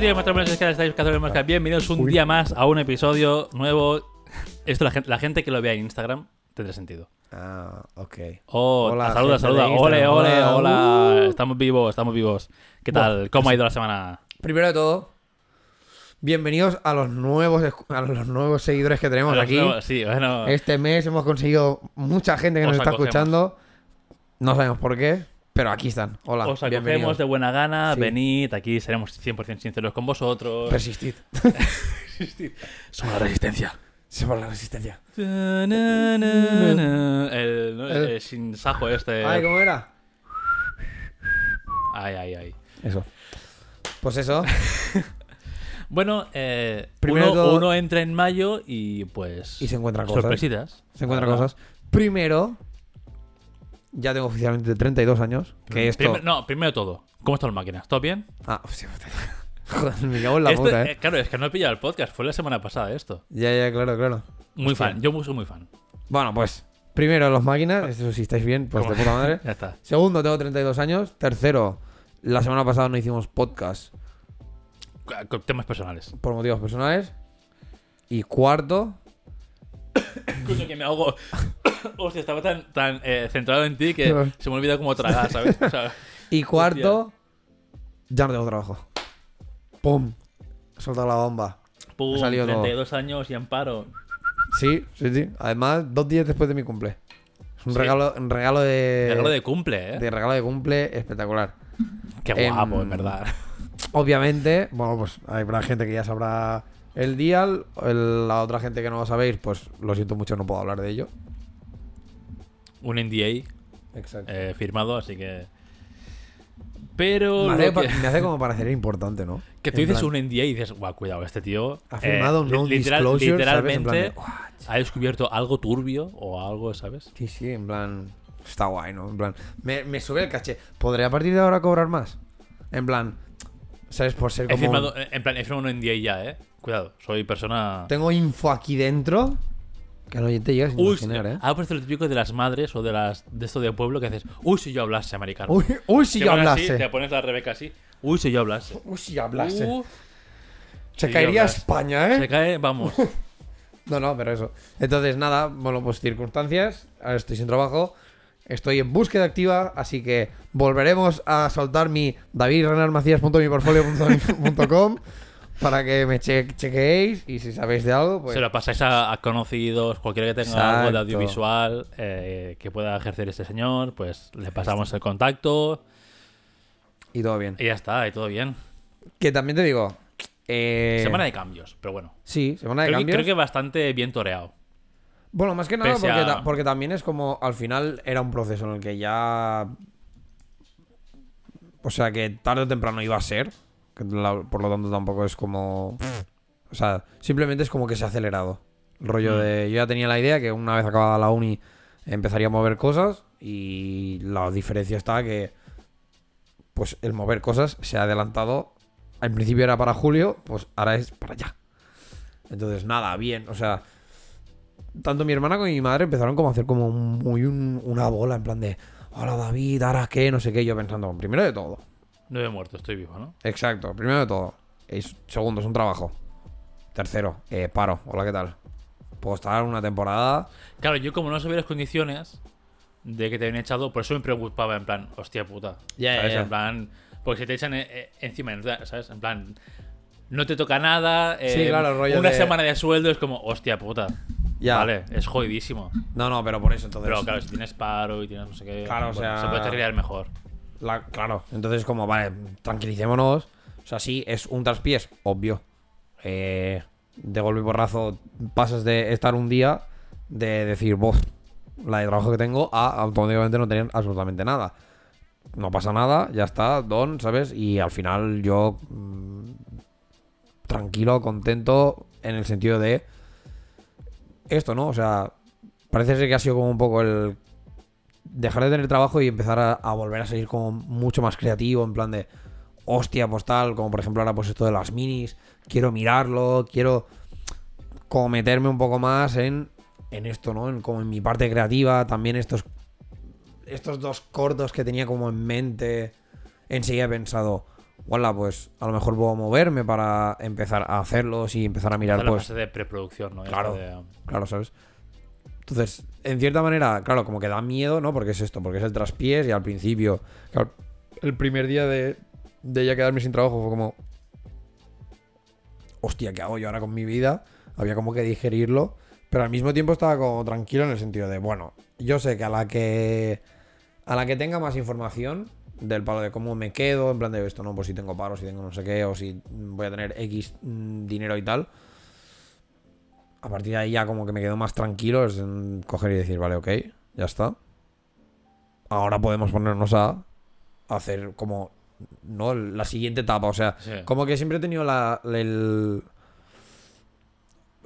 Buenos días, maestros, estáis. Bienvenidos un día más a un episodio nuevo. Esto la gente, la gente que lo vea en Instagram tendrá sentido. Ah, ok. Oh, Hola, saluda, saluda. Ole, Hola. hola. Uh. Estamos vivos, estamos vivos. ¿Qué tal? ¿Cómo ha ido la semana? Primero de todo, bienvenidos a los nuevos a los nuevos seguidores que tenemos aquí. nuevos- Sí, bueno. Este mes hemos conseguido mucha gente que nos Os está acogemos. escuchando. No sabemos por qué, pero aquí están. Hola, Os acogemos bienvenidos. de buena gana, Sí. venid, aquí seremos 100% sinceros con vosotros. Persistid. Somos la resistencia. Somos la resistencia. El. El- el sin sajo este. Ay, ¿cómo era? Ay, ay, ay. Eso. Pues eso. Bueno, eh, Primero uno, de todo- uno entra en mayo y pues. Y se encuentra cosas. Sorpresitas. Se encuentran verdad. cosas. Primero, ya tengo oficialmente 32 años. Que esto. No, primero todo. ¿Cómo están las máquinas? ¿Todo bien? Ah, hostia. Joder, me cago en la Esto- puta, eh. eh, Claro, es que no he pillado el podcast. Fue la semana pasada esto. Ya, ya, claro, claro. Muy Hostia. fan. Yo soy muy fan. Bueno, pues. Primero, los máquinas. Eso si estáis bien, pues ¿Cómo? de puta madre. Ya está. Segundo, tengo 32 años. Tercero, la semana pasada no hicimos podcast Con temas personales. por motivos personales. Y cuarto, Coño, que me ahogo. Hostia, estaba tan, tan eh, centrado en ti que se me olvida cómo tragar, ¿sabes? O sea, y cuarto, ya no tengo trabajo. ¡Pum! He soltado la bomba. pum, Ha salido todo. 32 años y amparo. Sí, sí, sí. Además, dos días después de mi cumple. Es un Sí. regalo, un regalo de. Regalo de cumple, ¿eh? de regalo de cumple espectacular. Qué Em, guapo, en verdad. Obviamente, bueno, pues habrá gente que ya sabrá el día. el- la otra gente que no lo sabéis, pues lo siento mucho, no puedo hablar de ello. Un NDA Exacto. eh, firmado, así que. Pero. me, hace, lo pa- que, me hace como parecer importante, ¿no? que tú En dices plan, un NDA y dices, guau, cuidado, este tío. Ha eh, firmado un no literal- disclosure, Literalmente plan de, "Guau, ha descubierto algo turbio o algo, ¿sabes? Sí, sí, en plan. Está guay, ¿no? En plan. Me, me sube el caché. ¿Podré a partir de ahora cobrar más? En plan. ¿Sabes? Por ser He como. firmado, eh, en plan, he firmado un NDA ya, ¿eh? Cuidado, soy persona. Tengo info aquí dentro. Que no te llegas a Uy, imaginar, ¿eh? ahora parece lo típico de las madres o de las de esto de pueblo que haces, uy, si yo hablase, americano. Uy, uy, si Te yo pones así, hablase. te pones la Rebeca así, uy, si yo hablase. Uy, si yo hablase. Uh, Se si caería hablase. España, ¿eh? Se cae, vamos. No, no, pero eso. Entonces, nada, bueno, pues circunstancias. Ahora estoy sin trabajo. Estoy en búsqueda activa, así que volveremos a soltar mi davidrenalmacías.miportfolio.com para que me che- chequeéis y si sabéis de algo, pues... Se lo pasáis a, a conocidos, cualquiera que tenga algo de audiovisual eh, que pueda ejercer este señor, pues le pasamos el contacto Y todo bien. y ya está, y todo bien. Que también te digo... eh, Semana de cambios, pero bueno. Sí, semana de Creo que, cambios. creo que bastante bien toreado. Bueno, más que nada Pese porque, a- ta- porque también es como al final era un proceso en el que ya. O sea, que tarde o temprano iba a ser. que la- por lo tanto, tampoco es como. O sea, simplemente es como que se ha acelerado. El rollo Mm. de. Yo ya tenía la idea que una vez acabada la uni empezaría a mover cosas. Y la diferencia está que. Pues el mover cosas se ha adelantado. Al principio era para julio, pues ahora es para allá. Entonces, nada, bien. O sea, tanto mi hermana como mi madre empezaron como a hacer como un- muy un- una bola en plan de, hola David, ahora qué, no sé qué, yo pensando, primero de todo, No he muerto, estoy vivo, ¿no? exacto, primero de todo, es, segundo, es un trabajo, tercero, eh, paro, hola, ¿qué tal? Puedo estar una temporada, Claro, yo como no sabía las condiciones de que te habían echado, por eso me preocupaba en plan, hostia puta. Ya, ya. En plan, porque si te echan eh, eh, encima, ¿sabes? En plan, no te toca nada. eh, Sí, claro, el rollo Una de- semana de sueldo es como, hostia puta. Ya. Vale, es jodidísimo. no, no, pero por eso entonces, Pero claro, si tienes paro y tienes no sé qué. Claro, o sea- Se puede terminar mejor. la- claro, entonces como, vale, tranquilicémonos, o sea, sí, es un traspiés, obvio, eh, de golpe y porrazo pasas de estar un día de decir, vos, la de trabajo que tengo, a automáticamente no tener absolutamente nada. No pasa nada, ya está, don, ¿sabes? Y al final yo mm, tranquilo, contento, en el sentido de esto, ¿no? O sea, parece ser que ha sido como un poco el dejar de tener trabajo y empezar a, volver a salir como mucho más creativo, en plan de hostia, pues tal, como por ejemplo ahora pues esto de las minis, quiero mirarlo, quiero como meterme un poco más en, en esto, ¿no? En, como en mi parte creativa, también estos, estos dos cortos que tenía como en mente, enseguida he pensado, Hola, pues a lo mejor puedo moverme para empezar a hacerlos y empezar a mirar, la pues. fase de preproducción, ¿no? Claro. de- Claro, ¿sabes? Entonces, en cierta manera, claro, como que da miedo, ¿no? Porque es esto, porque es el traspiés y al principio, claro, el primer día de, de ya quedarme sin trabajo fue como, hostia, ¿qué hago yo ahora con mi vida? Había como que digerirlo, pero al mismo tiempo estaba como tranquilo en el sentido de, bueno, yo sé que a la que, a la que tenga más información del palo de cómo me quedo, en plan de esto, no, pues si tengo paro, si tengo no sé qué, o si voy a tener X mm, dinero y tal, a partir de ahí ya como que me quedo más tranquilo es en coger y decir, vale, ok, ya está. Ahora podemos ponernos a hacer como, ¿no? La siguiente etapa, o sea, Sí. como que siempre he tenido la, el...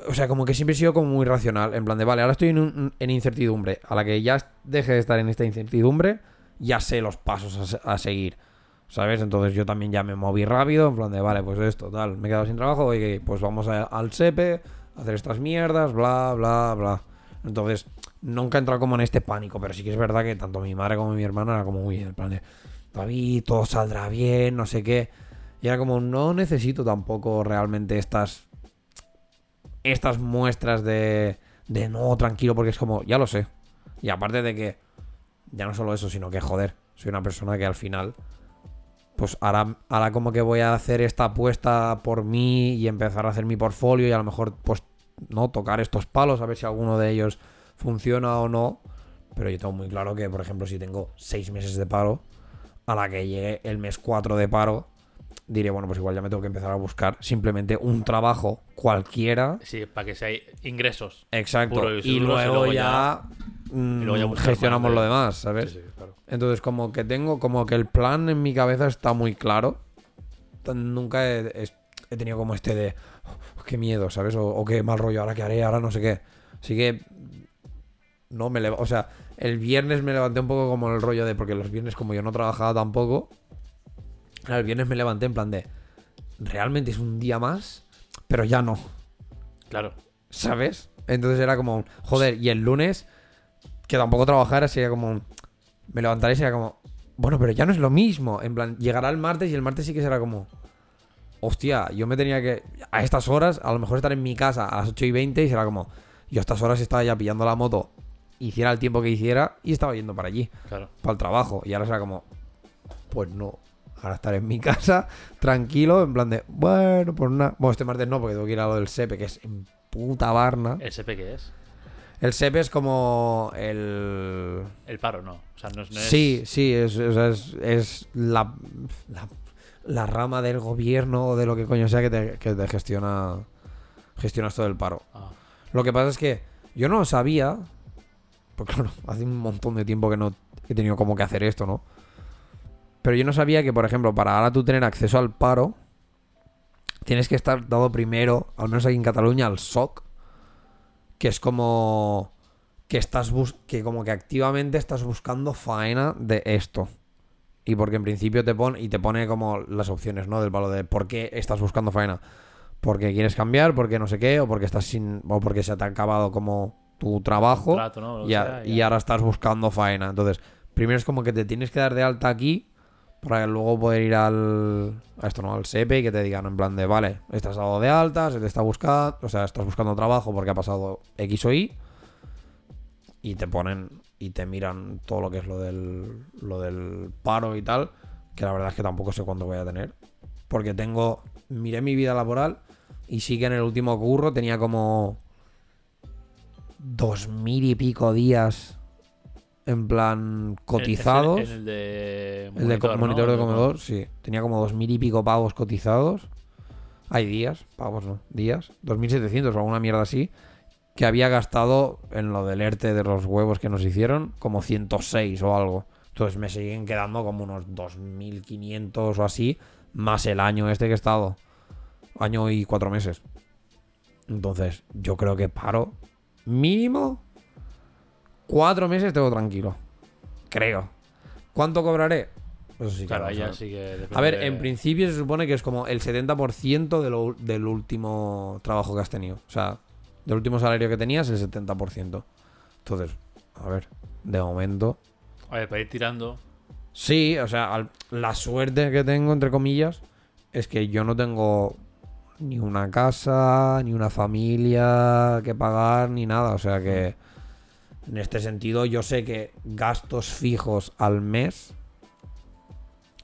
O sea, como que siempre he sido como muy racional, en plan de, vale, ahora estoy en, un- en incertidumbre. A la que ya deje de estar en esta incertidumbre, ya sé los pasos a, se- a seguir. ¿Sabes? Entonces yo también ya me moví rápido, en plan de, vale, pues esto, tal, me he quedado sin trabajo, oye, pues vamos a- al SEPE, hacer estas mierdas, bla, bla, bla. Entonces, nunca he entrado como en este pánico, pero sí que es verdad que tanto mi madre como mi hermana era como muy en plan de, David, todo saldrá bien, no sé qué. Y era como, no necesito tampoco realmente estas, estas muestras de, de no, tranquilo, porque es como, ya lo sé. Y aparte de que, ya no solo eso, sino que, joder, soy una persona que al final, pues ahora, ahora como que voy a hacer esta apuesta por mí y empezar a hacer mi portfolio y a lo mejor, pues, no, tocar estos palos, a ver si alguno de ellos funciona o no. Pero yo tengo muy claro que, por ejemplo, si tengo seis meses de paro, a la que llegue el mes 4 de paro, diré, bueno, pues igual ya me tengo que empezar a buscar simplemente un trabajo cualquiera. Sí, para que sea ingresos. Exacto. Puro y Y, duros, y luego luego ya, y luego ya buscar gestionamos lo demás, ¿sabes? Sí, sí, claro. Entonces, como que tengo, como que el plan en mi cabeza está muy claro. Nunca he, tenido como este de "Oh, qué miedo, ¿sabes? O, o qué mal rollo, ahora qué haré, ahora no sé qué. Así que no me levo, o sea, el viernes me levanté un poco como el rollo de porque los viernes como yo no trabajaba tampoco, el viernes me levanté en plan de realmente es un día más, pero ya no. Claro. ¿Sabes? Entonces era como, joder, y el lunes, que tampoco trabajara, sería como, me levantaré y sería como, bueno, pero ya no es lo mismo. En plan, llegará el martes y el martes sí que será como, hostia, yo me tenía que, a estas horas, a lo mejor estar en mi casa a las 8 y 20 y será como, yo a estas horas estaba ya pillando la moto, hiciera el tiempo que hiciera y estaba yendo para allí, Claro. para el trabajo. Y ahora será como, pues no. Ahora estar en mi casa, tranquilo, en plan de, bueno, pues nada. Bueno, este martes no, porque tengo que ir a lo del SEPE, que es en puta Barna. ¿El SP qué es? El SEPE es como el. El paro, no. O sea, no es. no es- Sí, sí, es, o sea, es, es la, la, la rama del gobierno o de lo que coño sea que te, que te gestiona. Gestionas todo el paro. Ah, Lo que pasa es que yo no sabía. Porque claro, hace un montón de tiempo que no he tenido como que hacer esto, ¿no? Pero yo no sabía que, por ejemplo, para ahora tú tener acceso al paro, tienes que estar dado primero, al menos aquí en Cataluña, al SOC, que es como que estás bus que como que activamente estás buscando faena de esto. Y porque en principio te pone y te pone como las opciones, ¿no? Del palo de por qué estás buscando faena. Porque quieres cambiar, porque no sé qué, o porque estás sin. o porque se te ha acabado como tu trabajo. contrato, ¿no? A- y ahora estás buscando faena. Entonces, primero es como que te tienes que dar de alta aquí para luego poder ir al a esto, ¿no? Al SEPE y que te digan en plan de, vale, estás dado de alta, se te está buscando, o sea, estás buscando trabajo porque ha pasado X o Y y te ponen y te miran todo lo que es lo del lo del paro y tal, que la verdad es que tampoco sé cuándo voy a tener, porque tengo miré mi vida laboral y sí que en el último curro tenía como dos mil y pico días en plan cotizados. En, en el de. el de co- ¿no? monitor de comedor, sí. Tenía como dos mil y pico pavos cotizados. Hay días, pavos no, días. 2.700 o alguna mierda así. Que había gastado en lo del ERTE de los huevos que nos hicieron como 106 o algo. Entonces me siguen quedando como unos 2.500 o así. Más el año este que he estado. Año y cuatro meses. Entonces yo creo que paro mínimo cuatro meses tengo tranquilo. Creo. ¿Cuánto cobraré? Eso sí que Claro, ya sí que. depende A ver, de- en principio se supone que es como el 70% de lo- del último trabajo que has tenido. O sea, del último salario que tenías, el 70%. Entonces, a ver, de momento. A ver, para ir tirando. Sí, o sea, al- la suerte que tengo, entre comillas, es que yo no tengo ni una casa, ni una familia que pagar, ni nada. O sea que, en este sentido, yo sé que gastos fijos al mes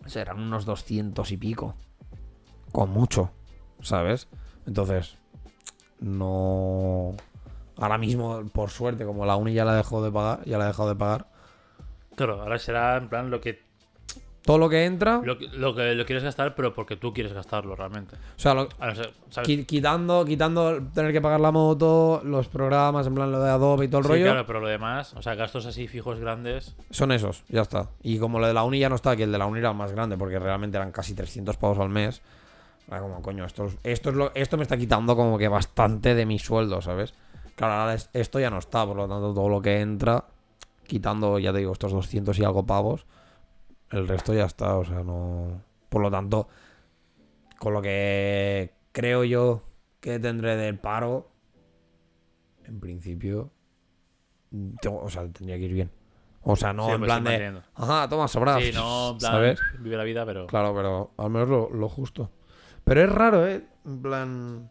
serán unos 200 y pico. Con mucho, ¿sabes? Entonces, no... Ahora mismo, por suerte, como la uni ya la dejó de pagar, ya la he dejado de pagar, Claro, ahora será en plan lo que todo lo que entra, lo, que- lo que lo quieres gastar, pero porque tú quieres gastarlo realmente. o sea, lo- quitando, quitando tener que pagar la moto, los programas, en plan lo de Adobe y todo el Sí, rollo, claro, pero lo demás, o sea, gastos así fijos grandes. son esos, ya está. Y como lo de la uni ya no está, que el de la uni era más grande, porque realmente eran casi 300 pavos al mes. Era como, coño, esto, es- esto, es lo, esto me está quitando como que bastante de mi sueldo, ¿sabes? Claro, ahora es- esto ya no está, por lo tanto, todo lo que entra, quitando, ya te digo, estos 200 y algo pavos, el resto ya está, o sea, no. Por lo tanto, con lo que creo yo que tendré del paro, en principio, tengo- o sea, tendría que ir bien. O sea, no Sí, en pues plan de, ajá, toma, sobrado. Sí, no, en plan, ¿Sabes? vive la vida, pero. Claro, pero al menos lo, lo justo. Pero es raro, ¿eh? En plan...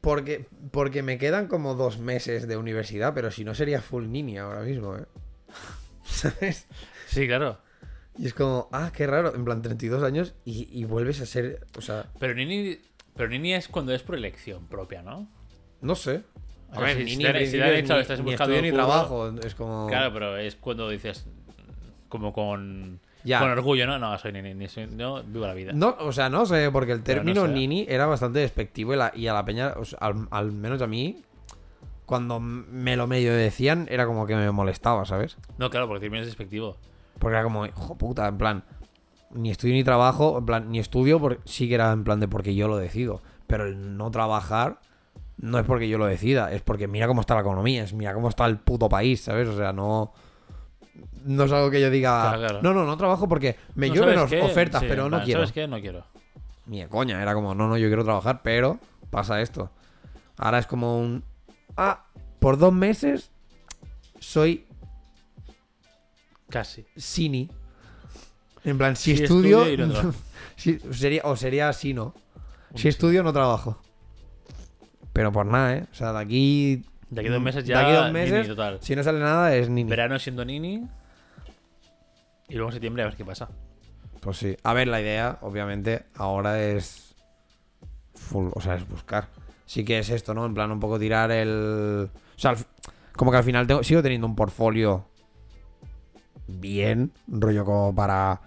Porque, porque me quedan como dos meses de universidad, pero si no sería full nini ahora mismo, ¿eh? ¿Sabes? Sí, claro. Y es como, ah, qué raro, en plan 32 años y, y vuelves a ser, o sea, Pero Nini, pero Nini es cuando es por elección propia, ¿no? no sé. O sea, si- te- estás ni buscando ni trabajo, es como... Claro, pero es cuando dices. Como con. Ya. Con orgullo, ¿no? No, soy Nini, ni soy, no, vivo la vida. No, o sea, no sé, porque el no término sé. nini era bastante despectivo y, la- y a la peña, o sea, al, al menos a mí, cuando me lo medio decían, era como que me molestaba, ¿sabes? No, claro, porque también es despectivo. Porque era como, hijo puta, en plan, ni estudio ni trabajo, en plan, ni estudio, porque sí que era en plan de porque yo lo decido. Pero el no trabajar no es porque yo lo decida, es porque mira cómo está la economía, es mira cómo está el puto país, ¿sabes? O sea, no. No es algo que yo diga. Claro, claro. No, no, no trabajo porque me No, llueven ofertas, Sí, pero no plan, quiero. ¿Sabes qué? No quiero. Ni de coña, era como, no, no, yo quiero trabajar, pero pasa esto. Ahora es como un. Ah, por dos meses soy Casi. Sini. En plan, si estudio. no si- sería, o sería Sino. Si estudio, no trabajo. Pero por nada, ¿eh? O sea, de aquí. De aquí a dos meses de ya. aquí a dos Nini, meses, total. Si no sale nada, es Nini. Verano siendo Nini. Y luego en septiembre a ver qué pasa. Pues sí. A ver, la idea, obviamente, ahora es. Full, o sea, es buscar. Sí que es esto, ¿no? En plan, un poco tirar el. O sea, como que al final tengo, sigo teniendo un portfolio bien, rollo como para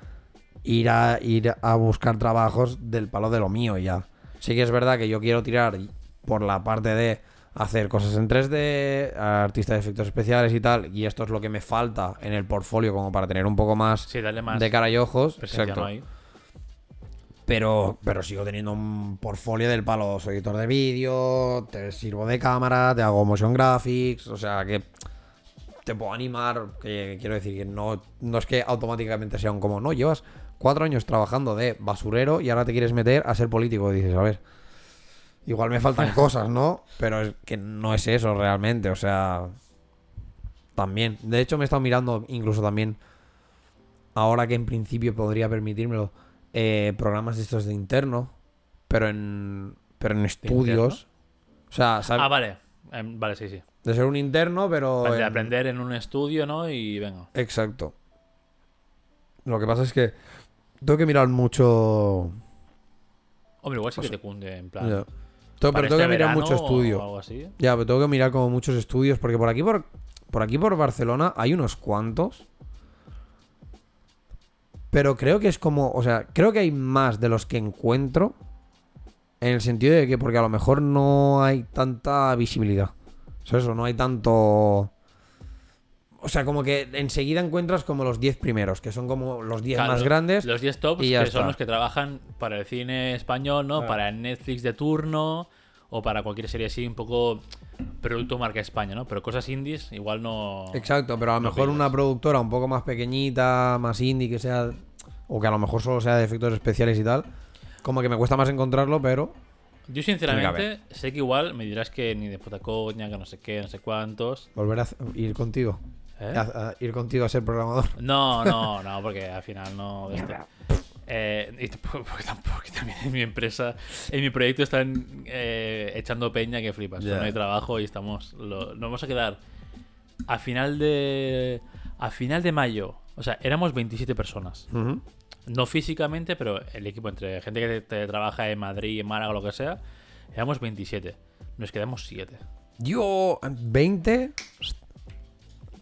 ir a ir a buscar trabajos del palo de lo mío ya. Sí que es verdad que yo quiero tirar por la parte de hacer cosas en 3D, artista de efectos especiales y tal, y esto es lo que me falta en el portfolio como para tener un poco más Sí, dale más. de cara y ojos. Exacto. ¿no? Ahí. Pero, pero sigo teniendo un portfolio del palo. Soy editor de vídeo, te sirvo de cámara, te hago motion graphics, o sea que te puedo animar. Que quiero decir que no, no es que automáticamente sea un como, no, llevas cuatro años trabajando de basurero y ahora te quieres meter a ser político. dices, a ver, igual me faltan cosas, ¿no? Pero es que no es eso realmente, o sea, también. De hecho, me he estado mirando incluso también, ahora que en principio podría permitírmelo, eh, programas de estos de interno, pero en, pero en estudios. O sea, ¿sabes? Ah, vale. Em, vale, sí, sí. de ser un interno, pero... De en- aprender en un estudio, ¿no? Y venga. Exacto. Lo que pasa es que tengo que mirar mucho... Hombre, igual sí que te cunde, en plan. Tengo- pero tengo este que mirar verano mucho estudio. Ya, pero tengo que mirar como muchos estudios, porque por aquí, por, por aquí, por Barcelona, hay unos cuantos. Pero creo que es como, o sea, creo que hay más de los que encuentro. En el sentido de que, porque a lo mejor no hay tanta visibilidad. ¿Sabes? O no hay tanto... O sea, como que enseguida encuentras como los 10 primeros, que son como los 10 Claro, más grandes. Los 10 tops y que son los que trabajan para el cine español, ¿no? Claro. Para Netflix de turno o para cualquier serie así, un poco producto marca España, ¿no? Pero cosas indies igual no. Exacto, pero a lo no mejor una productora un poco más pequeñita, más indie, que sea. O que a lo mejor solo sea de efectos especiales y tal. Como que me cuesta más encontrarlo, pero. Yo que sinceramente sé que igual me dirás que ni de puta coña, que no sé qué, no sé cuántos. Volver a ir contigo. ¿Eh? A- a ir contigo a ser programador. No, no, no, porque al final no. Eh, y tampoco- porque, tampoco, también en mi empresa, en mi proyecto están eh, echando peña que flipas. No hay trabajo y estamos. lo- nos vamos a quedar a final de. A final de mayo. O sea, éramos 27 personas. Ujú. No físicamente, pero el equipo entre gente que te, te trabaja en Madrid, en Málaga, lo que sea, éramos 27. Nos quedamos 7. Yo, 20.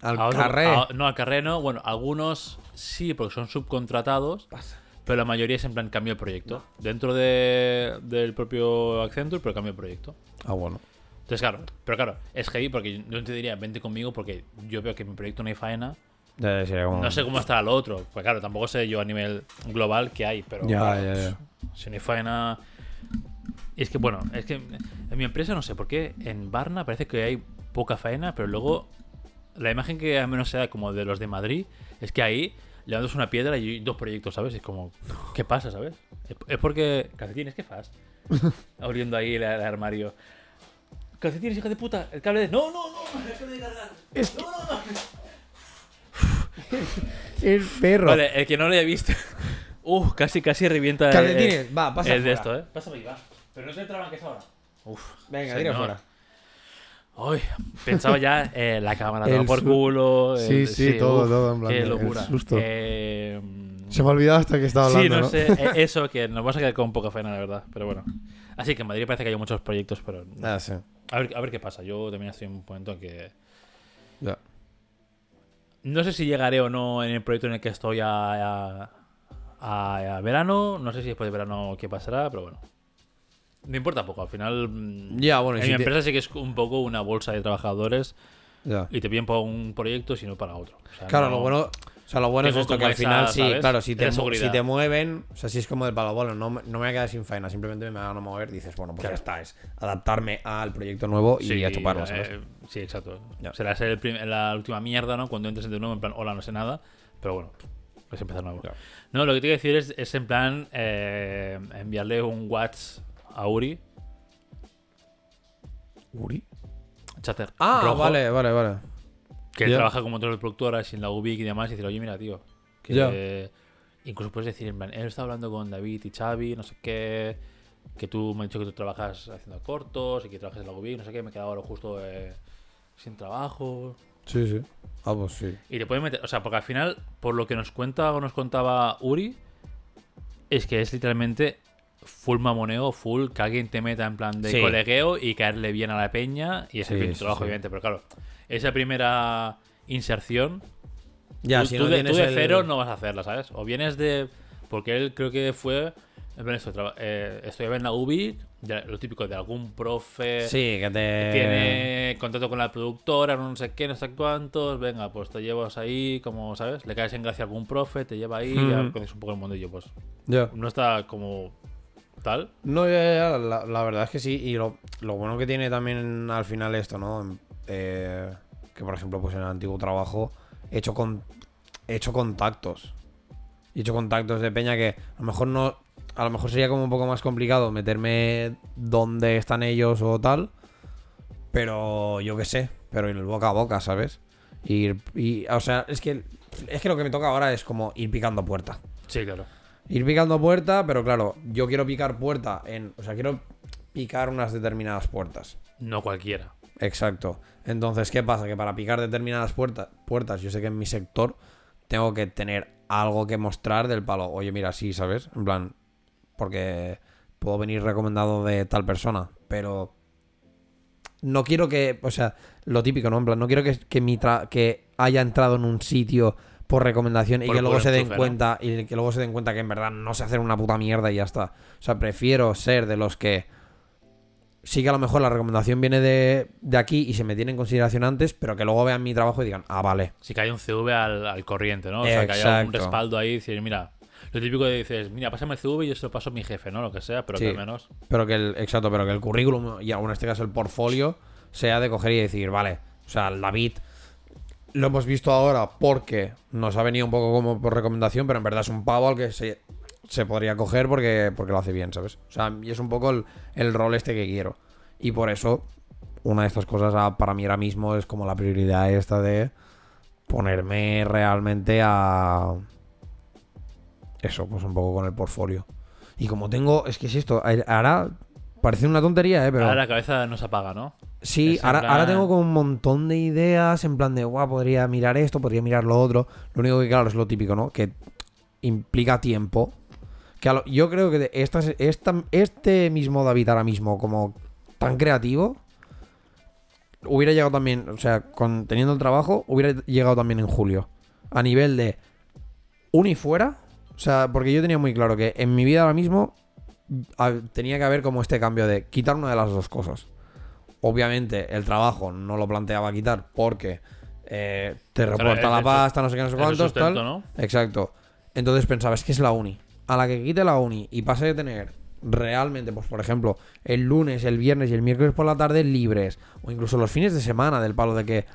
Al carré. no, al carré no. Bueno, algunos sí, porque son subcontratados. Pero la mayoría es en plan cambio de proyecto. Dentro de- del propio Accenture, pero cambio de proyecto. Ah, bueno. Entonces, claro, pero claro, es heavy porque yo te diría, vente conmigo porque yo veo que en mi proyecto no hay faena. Ya sería como... No sé cómo estará lo otro. Pues claro, tampoco sé yo a nivel global qué hay, pero Ya, claro, ya, ya. si no hay faena. Y es que, bueno, es que en mi empresa no sé por qué en Barna parece que hay poca faena, pero luego la imagen que al menos se da como de los de Madrid es que ahí levantas una piedra y dos proyectos, ¿sabes? Es como, ¿qué pasa, ¿sabes? Es, es porque. Calcetines, ¿qué fas? Abriendo ahí el, el armario. Calcetines, hija de puta, el cable de. No, no, no, el cable de cargar. No, no, no. El perro. Vale, el que no lo haya visto. Uf, casi, casi revienta. el- Calcetines, va, pasa El de esto, ¿eh? Pásame ahí, va. Pero no se entraban que es ahora. Uf. Venga, tira fuera. Uy, pensaba ya eh, la cámara El por culo. Sí, sí, todo, uf, todo, en plan Qué locura. susto. Eh, Se me ha olvidado hasta que estaba hablando, sí, no, ¿no? sé. eh, Eso, que nos vamos a quedar con poca pena, la verdad. Pero bueno. Así que en Madrid parece que hay muchos proyectos, pero. Ah, sí. A ver, a ver qué pasa. Yo también estoy en un momento en que. Ya. No sé si llegaré o no en el proyecto en el que estoy a, a, a- a verano. No sé si después de verano qué pasará, pero bueno. Me importa poco. Al final. mm, Ya, bueno, y en si mi te- empresa sí que es un poco una bolsa de trabajadores Ya. y te piden para un proyecto, sino para otro. O sea, Claro, no- lo bueno, o sea, lo bueno es Tengo esto que al esa, final sí, ¿sabes? claro, si te, Esa si te mueven, o sea, si es como del palo, bueno, no, no me voy a quedar sin faena, simplemente me van a mover, dices, bueno, pues Claro. ya está, es adaptarme al proyecto nuevo y Sí, a chuparlo, ¿sabes? eh, sí, exacto. Ya. Será ser el la última mierda, ¿no? Cuando entres en de nuevo, en plan, hola, no sé nada. Pero bueno, es empezar nuevo. No, lo que te quiero decir es, es en plan eh, enviarle un WhatsApp a Uri, ¿Uri? chatter. Ah, rojo, vale, vale, vale. Que él Ya. trabaja como otras productoras en la UBIC y demás. Y decir, oye, mira, tío. Que, Ya. incluso puedes decir, en plan, él está hablando con David y Xavi, no sé qué. Que tú me has dicho que tú trabajas haciendo cortos y que trabajas en la UBIC, no sé qué. Me he quedado ahora justo eh, sin trabajo. Sí, sí. Ah, pues sí. Y te pueden meter, o sea, porque al final, por lo que nos cuenta o nos contaba Uri, es que es literalmente full mamoneo, full que alguien te meta en plan de Sí. colegueo y caerle bien a la peña y ese Sí, trabajo, sí. obviamente. Pero claro, esa primera inserción, Ya, tú, si tú no de, tú de el- cero no vas a hacerla, ¿sabes? O vienes de. Porque él creo que fue. Esto, eh, estudiaba en la UBI, de- lo típico de algún profe Sí, que te... tiene contacto con la productora, no sé qué, no sé cuántos. Venga, pues te llevas ahí, como, ¿sabes? Le caes en gracia a algún profe, te lleva ahí, ya Ujú. conoces un poco el mundillo. Pues Ya. no está como tal. No, ya, ya, la, la verdad es que sí. Y lo, lo bueno que tiene también al final esto, ¿no? Eh, que por ejemplo, pues en el antiguo trabajo he hecho, con, he hecho contactos. He hecho contactos de peña que a lo mejor no. A lo mejor sería como un poco más complicado meterme donde están ellos o tal. Pero yo qué sé. Pero en el boca a boca, ¿sabes? Ir, y, o sea, es que, es que lo que me toca ahora es como ir picando puerta. Sí, claro. Ir picando puerta, pero claro, yo quiero picar puerta en. O sea, quiero picar unas determinadas puertas. No cualquiera. Exacto. Entonces, ¿qué pasa? Que para picar determinadas puerta- puertas, yo sé que en mi sector tengo que tener algo que mostrar del palo. Oye, mira, sí, ¿sabes? En plan, porque puedo venir recomendado de tal persona, pero no quiero que, o sea, lo típico, ¿no? En plan, no quiero que, que, mi tra- que haya entrado en un sitio por recomendación y que luego se den enchufe, ¿no? cuenta y que luego se den cuenta que en verdad no sé hacer una puta mierda y ya está. O sea, prefiero ser de los que sí que a lo mejor la recomendación viene de, de aquí y se me tiene en consideración antes, pero que luego vean mi trabajo y digan, ah, vale. Sí que hay un CV al, al corriente, ¿no? O sea, que haya un respaldo ahí y decir, mira. Lo típico de dices, mira, pásame el CV y yo se lo paso a mi jefe, ¿no? Lo que sea, pero Sí. que al menos. Pero que el, exacto, pero que el currículum y en este caso el portfolio sea de coger y decir, vale, o sea, el David lo hemos visto ahora porque nos ha venido un poco como por recomendación, pero en verdad es un pavo al que se, se podría coger porque, porque lo hace bien, ¿sabes? O sea, y es un poco el, el rol este que quiero. Y por eso, una de estas cosas ah, para mí ahora mismo es como la prioridad esta de ponerme realmente a. Eso, pues un poco con el portfolio. Y como tengo. Es que es esto. Ahora. Parece una tontería, ¿eh? Pero. Ahora la cabeza no se apaga, ¿no? Sí, ahora, plan- ahora tengo como un montón de ideas en plan de, guau, podría mirar esto, podría mirar lo otro. Lo único que, claro, es lo típico, ¿no? Que implica tiempo. Que lo- yo creo que esta, esta- este mismo David ahora mismo, como tan creativo, hubiera llegado también, o sea, con, teniendo el trabajo, hubiera llegado también en julio. A nivel de un y fuera. O sea, porque yo tenía muy claro que en mi vida ahora mismo a- tenía que haber como este cambio de quitar una de las dos cosas. Obviamente el trabajo no lo planteaba quitar porque eh, te reporta la pasta, no sé qué, no sé cuántos, sustento, tal. ¿no? Exacto. Entonces pensaba, es que es la uni. A la que quite la uni y pase de tener realmente, pues por ejemplo, el lunes, el viernes y el miércoles por la tarde libres, o incluso los fines de semana, del palo de que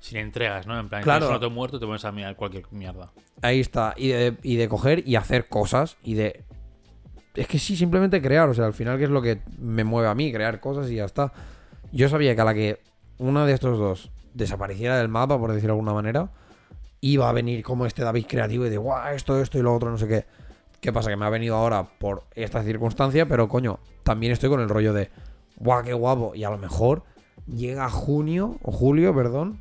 Sin entregas, ¿no? En plan, Claro. claro. no te muerto, te pones a mirar cualquier mierda. Ahí está. Y de, y de coger y hacer cosas. Y de. Es que sí, simplemente crear. O sea, al final, que es lo que me mueve a mí? Crear cosas y ya está. Yo sabía que a la que uno de estos dos desapareciera del mapa, por decirlo de alguna manera, iba a venir como este David creativo y de guau, esto, esto y lo otro, no sé qué. ¿Qué pasa? Que me ha venido ahora por esta circunstancia, pero coño, también estoy con el rollo de guau, qué guapo. Y a lo mejor llega junio, o julio, perdón,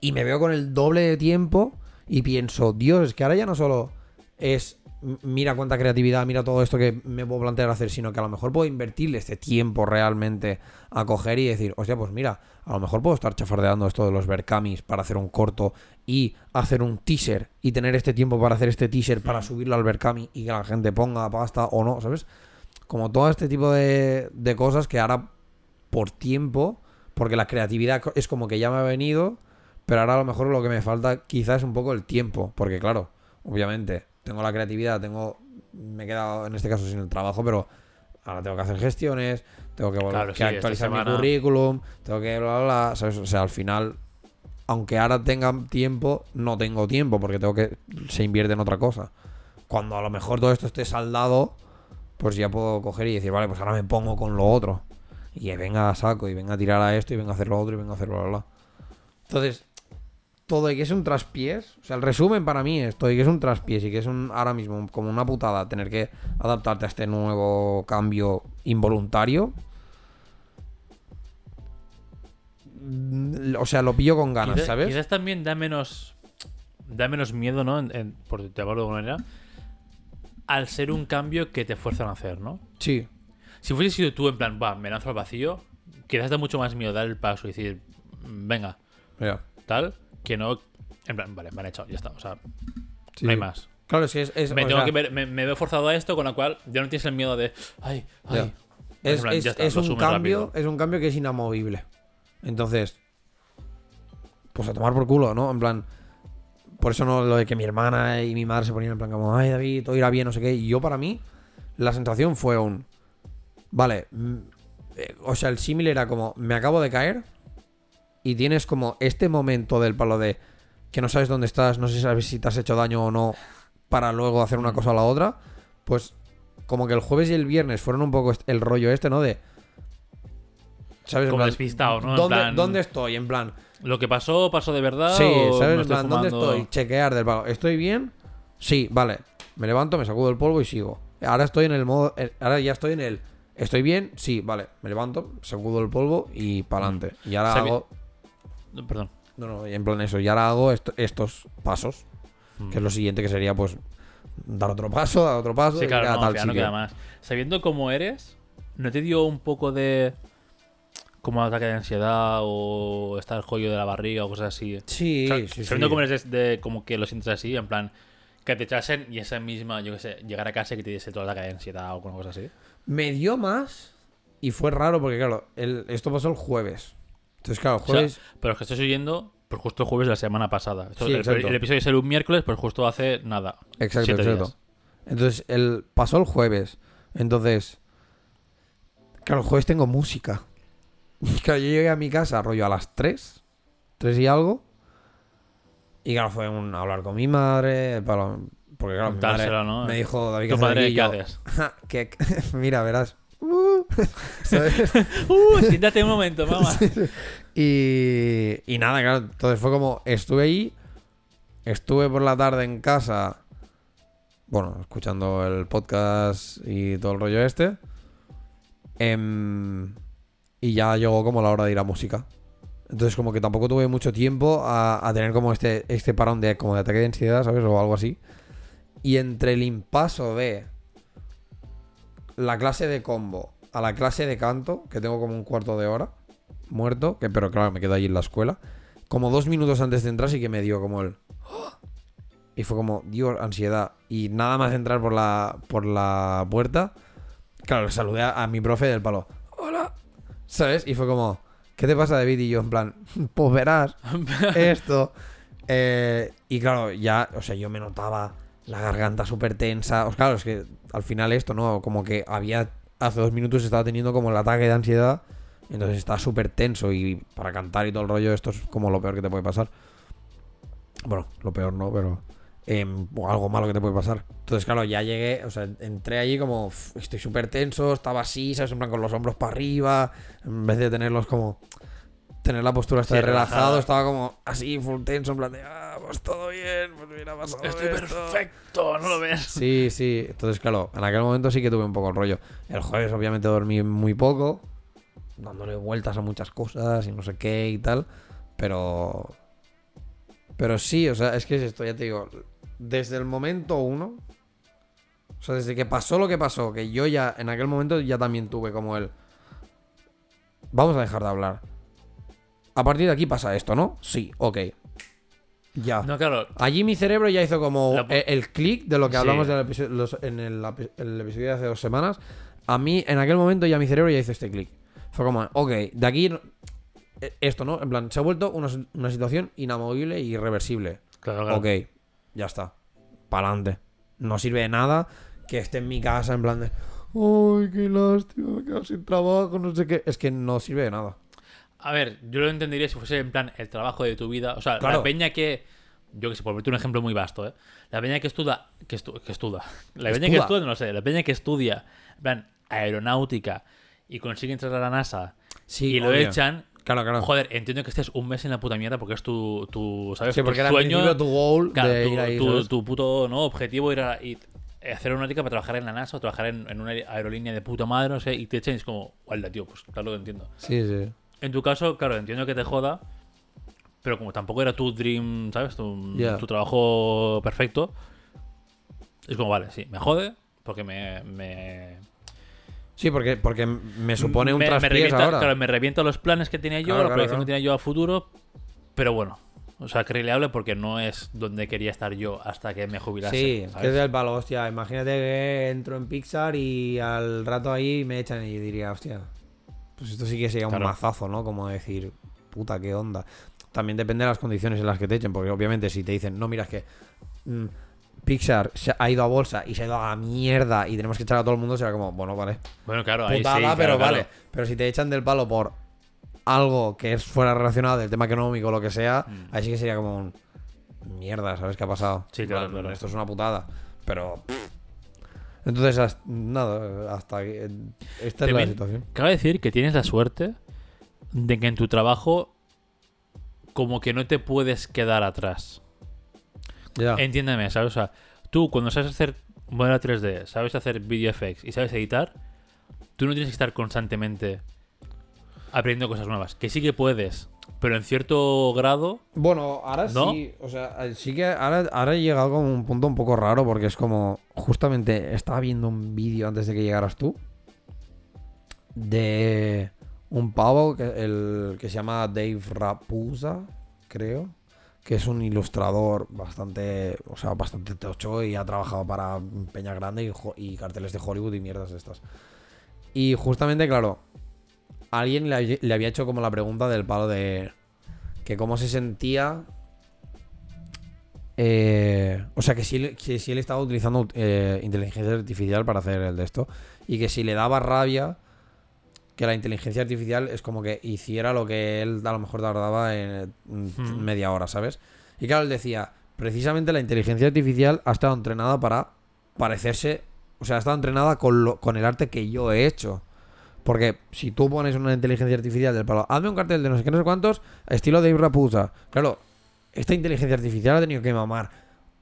y me veo con el doble de tiempo y pienso, Dios, es que ahora ya no solo es mira cuánta creatividad, mira todo esto que me puedo plantear hacer, sino que a lo mejor puedo invertirle este tiempo realmente a coger y decir, hostia, pues mira, a lo mejor puedo estar chafardeando esto de los Berkamis para hacer un corto y hacer un teaser y tener este tiempo para hacer este teaser para subirlo al Berkami y que la gente ponga pasta o no, ¿sabes? Como todo este tipo de, de cosas que ahora por tiempo, porque la creatividad es como que ya me ha venido, pero ahora a lo mejor lo que me falta quizás es un poco el tiempo, porque claro, obviamente tengo la creatividad, tengo me he quedado en este caso sin el trabajo, pero ahora tengo que hacer gestiones, tengo que, volver, Claro, que sí, actualizar mi currículum, tengo que bla bla bla, ¿sabes? O sea, al final aunque ahora tenga tiempo, no tengo tiempo porque tengo que se invierte en otra cosa. Cuando a lo mejor todo esto esté saldado, pues ya puedo coger y decir, vale, pues ahora me pongo con lo otro. Y venga a saco, y venga a tirar a esto, y venga a hacer lo otro, y venga a hacer bla, bla, bla. Entonces, todo y que es un traspiés, o sea, el resumen para mí es todo y que es un traspiés y que es un ahora mismo como una putada tener que adaptarte a este nuevo cambio involuntario. Mm, O sea, lo pillo con ganas, ¿sabes? Quizás también da menos. Da menos miedo, ¿no? En- en- por llamarlo de alguna manera. Al ser un cambio que te fuerzan a hacer, ¿no? Sí. Si fuese sido tú en plan, va, me lanzo al vacío, quizás da mucho más miedo dar el paso y decir, "Mm, venga, tal, que no. En plan, vale, me han echado, ya está. O sea, Sí, no hay sí. más. Claro, que es. es- Me, tengo sea, que ver- me, me veo forzado a esto, con lo cual ya no tienes el miedo de, ay, ay. Ya. es, plan, es- ya está, es un cambio, rápido. es un cambio que es inamovible. Entonces, pues a tomar por culo, ¿no? En plan, por eso no lo de que mi hermana y mi madre se ponían en plan como, ay David, todo irá bien, no sé qué. Y yo para mí, la sensación fue un, vale, mm, eh, o sea, el símil era como, me acabo de caer y tienes como este momento del palo de que no sabes dónde estás, no sé si sabes si te has hecho daño o no, para luego hacer una cosa o la otra, pues como que el jueves y el viernes fueron un poco el rollo este, ¿no? De... ¿Sabes? Como plan, despistado, ¿no? En ¿Dónde, plan- ¿Dónde estoy? En plan... Lo que pasó, pasó de verdad. Sí, o ¿sabes? En plan, ¿dónde estoy? Chequear del palo. ¿Estoy bien? Sí, vale. Me levanto, me sacudo el polvo y sigo. Ahora estoy en el modo... eh, Ahora ya estoy en el... ¿Estoy bien? Sí, vale. Me levanto, sacudo el polvo y para adelante. Y ahora hago... Perdón. No, no, en plan eso. Y ahora hago esto- estos pasos. Mm. Que es lo siguiente que sería, pues... Dar otro paso, dar otro paso Sí, y claro, a no, tal no queda más. Sabiendo cómo eres, ¿no te dio un poco de. como ataque de ansiedad o estar joyo de la barriga o cosas así? Sí, O sea, sí, sabiendo sí. cómo eres de, de- como que lo sientes así, en plan. Que te echasen y esa misma, yo qué sé, llegar a casa y que te diese todo el ataque de ansiedad o alguna cosa así. Me dio más y fue raro porque, claro, el- esto pasó el jueves. Entonces, claro, el O sea, jueves... pero es que estoy oyendo por justo el jueves de la semana pasada. Esto- Sí, el, el episodio es el un miércoles, pues justo hace nada. Exacto, exacto. días. Entonces, el, pasó el jueves. Entonces, claro, el jueves tengo música. Claro, yo llegué a mi casa rollo a las 3, 3 y algo. Y claro, fue un hablar con mi madre, para- porque claro, mi madre Contárselo, ¿no? me dijo, David, Tu ¿qué haces madre, aquí?" ¿qué haces? "Ja, que- mira, verás. ¿Sabes? Uh, siéntate un momento, mamá. Y, y nada, claro. Entonces fue como, estuve ahí, estuve por la tarde en casa, bueno, escuchando el podcast y todo el rollo este. em, y ya llegó como la hora de ir a música. Entonces como que tampoco tuve mucho tiempo a, a tener como este, este parón de, como de ataque de ansiedad, ¿sabes? O algo así. Y entre el impaso de la clase de combo a la clase de canto, que tengo como un cuarto de hora muerto, que pero claro, me quedo allí en la escuela. Como dos minutos antes de entrar sí que me dio como el... Y fue como, Dios, ansiedad. Y nada más entrar por la, por la puerta, claro, saludé a, a mi profe del palo. Hola. ¿Sabes? Y fue como, ¿qué te pasa, David? Y yo en plan, pues verás esto. Eh, y claro, ya, o sea, yo me notaba la garganta súper tensa. O sea, claro, es que al final esto, ¿no? Como que había, hace dos minutos estaba teniendo como el ataque de ansiedad. Entonces estaba súper tenso y para cantar y todo el rollo, esto es como lo peor que te puede pasar. Bueno, lo peor no, pero em, algo malo que te puede pasar. Entonces, claro, ya llegué, o sea, entré allí como, "Uf, estoy súper tenso, estaba así, ¿sabes? En plan con los hombros para arriba, en vez de tenerlos como, tener la postura Sí, relajado, relajada. estaba como así, full tenso, en plan de, ah, pues todo bien, pues mira, pasado Estoy esto". perfecto, ¿no lo ves? Sí, sí. Entonces, claro, en aquel momento sí que tuve un poco el rollo. El jueves, obviamente, dormí muy poco, dándole vueltas a muchas cosas y no sé qué y tal. Pero. Pero sí, o sea, es que es esto, ya te digo. Desde el momento uno. O sea, desde que pasó lo que pasó, que yo ya en aquel momento ya también tuve como el. Vamos a dejar de hablar. A partir de aquí pasa esto, ¿no? Sí, ok. Ya. No, claro. Allí mi cerebro ya hizo como La- el, el clic de lo que Sí. hablamos del episodio- los- en el, el episodio de hace dos semanas. A mí, en aquel momento, ya mi cerebro ya hizo este clic. Fue como, ok, de aquí. eh, Esto, ¿no? En plan, se ha vuelto una, una situación inamovible e irreversible. claro, claro. Ok, ya está. Para adelante. No sirve de nada que esté en mi casa en plan de. Ay, qué lástima, me he quedado sin trabajo, no sé qué. Es que no sirve de nada. A ver, yo lo entendería si fuese en plan el trabajo de tu vida. O sea, Claro. la peña que. Yo que sé, por ponerte un ejemplo muy vasto, ¿eh? La peña que estudia. Que, estu- que estudia. La peña que Estuda. estudia, no lo sé. La peña que estudia, en plan, aeronáutica y consigue entrar a la NASA Sí, y lo echan. Claro, claro. Joder, entiendo que estés un mes en la puta mierda porque es tu, tu ¿sabes? Sí, tu porque era al sueño. tu goal Claro, de tu, ir ahí. tu- tu puto ¿no? objetivo era ir a hacer aeronáutica para trabajar en la NASA o trabajar en, en una aerolínea de puta madre, no sé, y te echan y es como, guarda, tío, pues claro que entiendo. Sí, sí. En tu caso, claro, entiendo que te joda, pero como tampoco era tu dream, ¿sabes? Tu, trabajo perfecto, es como, vale, sí, me jode porque me... me Sí, porque, porque me supone un me, me revienta, ahora. Claro, me revienta los planes que tenía yo, Claro, la claro, proyección que tenía yo a futuro, pero bueno. O sea, creíble porque no es donde quería estar yo hasta que me jubilase. Sí, ¿sabes? que es del palo, hostia. Imagínate que entro en Pixar y al rato ahí me echan y diría, hostia, pues esto sí que sería un mazazo, ¿no? Como decir, puta, qué onda. También depende de las condiciones en las que te echen, porque obviamente si te dicen, no, mira, es que mm, Pixar se ha ido a bolsa y se ha ido a la mierda y tenemos que echar a todo el mundo, será como, bueno, vale. Bueno, claro, ahí Putada, sí, claro, pero claro. vale. Pero si te echan del palo por algo que es fuera relacionado del tema económico o lo que sea, Mm. ahí sí que sería como un mierda, ¿sabes qué ha pasado? Sí, claro, claro. Esto es una putada. Pero. pff. Entonces, hasta- nada, hasta aquí. eh, Esta es la situación. Cabe decir que tienes la suerte de que en tu trabajo como que no te puedes quedar atrás. Ya. Entiéndeme, ¿sabes? O sea, tú cuando sabes hacer modelo 3D, sabes hacer VFX y sabes editar, tú no tienes que estar constantemente aprendiendo cosas nuevas. Que sí que puedes, pero en cierto grado... Bueno, ahora ¿No? sí. O sea, eh, sí que ahora, ahora he llegado como un punto un poco raro porque es como. Justamente estaba viendo un vídeo antes de que llegaras tú. De un pavo que, el, que se llama Dave Rapusa, creo. Que es un ilustrador bastante. O sea, bastante tocho y ha trabajado para Peña Grande y, y carteles de Hollywood y mierdas de estas. Y justamente, claro. Alguien le, le había hecho como la pregunta del palo de que cómo se sentía. eh, o sea, que si, él- que si él estaba utilizando eh, inteligencia artificial para hacer el de esto. Y que si le daba rabia que la inteligencia artificial es como que hiciera lo que él a lo mejor tardaba en mm, Hmm. media hora, ¿sabes? Y claro, él decía, precisamente la inteligencia artificial ha estado entrenada para parecerse. O sea, ha estado entrenada con, lo- con el arte que yo he hecho. Porque si tú pones una inteligencia artificial del palo, hazme un cartel de no sé qué, no sé cuántos, estilo de Rapusa. Claro, esta inteligencia artificial ha tenido que mamar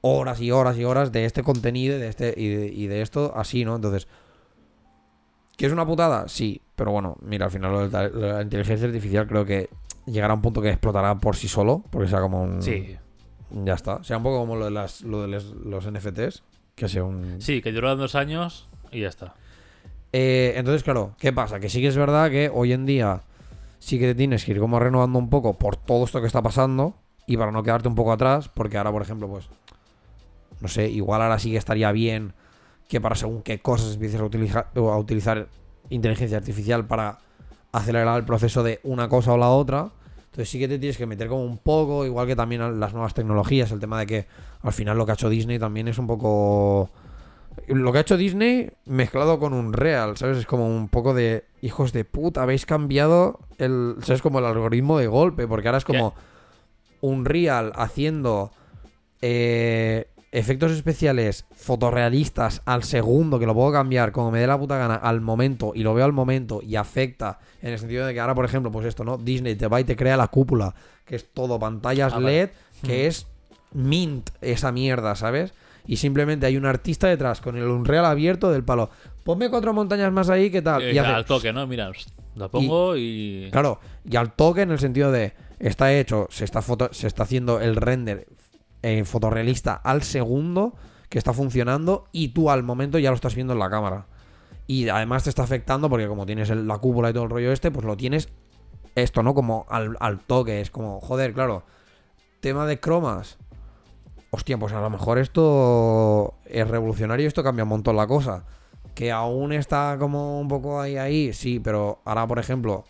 horas y horas y horas de este contenido y de, este, y de, y de esto así, ¿no? Entonces, ¿que es una putada? Sí, pero bueno, mira, al final lo de la, inteligencia artificial creo que llegará a un punto que explotará por sí solo, porque sea como un... Sí. Ya está. Sea un poco como lo de, las, lo de les- los NFTs, que sea un... Sí, que duran dos años y ya está. Eh, entonces, claro, ¿qué pasa? Que sí que es verdad que hoy en día sí que te tienes que ir como renovando un poco por todo esto que está pasando y para no quedarte un poco atrás, porque ahora, por ejemplo, pues, no sé, igual ahora sí que estaría bien que para según qué cosas empieces a utilizar, a utilizar inteligencia artificial para acelerar el proceso de una cosa o la otra. Entonces sí que te tienes que meter como un poco, igual que también las nuevas tecnologías, el tema de que al final lo que ha hecho Disney también es un poco... Lo que ha hecho Disney mezclado con un real, ¿sabes? Es como un poco de hijos de puta, habéis cambiado el, ¿sabes? Como el algoritmo de golpe, porque ahora es como un real haciendo eh, efectos especiales fotorrealistas al segundo, que lo puedo cambiar como me dé la puta gana al momento y lo veo al momento y afecta en el sentido de que ahora, por ejemplo, pues esto, ¿no? Disney te va y te crea la cúpula, que es todo pantallas Ah, vale. LED, que es mint esa mierda, ¿sabes? Y simplemente hay un artista detrás con el Unreal abierto del palo. Ponme cuatro montañas más ahí, ¿qué tal? Eh, Y hace- al toque, ¿no? Mira, lo pongo y. Claro, y al toque en el sentido de está hecho, se está foto, se está haciendo el render eh, fotorrealista al segundo que está funcionando y tú al momento ya lo estás viendo en la cámara. Y además te está afectando porque como tienes el- la cúpula y todo el rollo este, pues lo tienes esto, ¿no? Como al, al toque, es como, joder, claro, tema de cromas. Hostia, pues a lo mejor esto es revolucionario, esto cambia un montón la cosa. Que aún está como un poco ahí, ahí, sí, pero ahora, por ejemplo,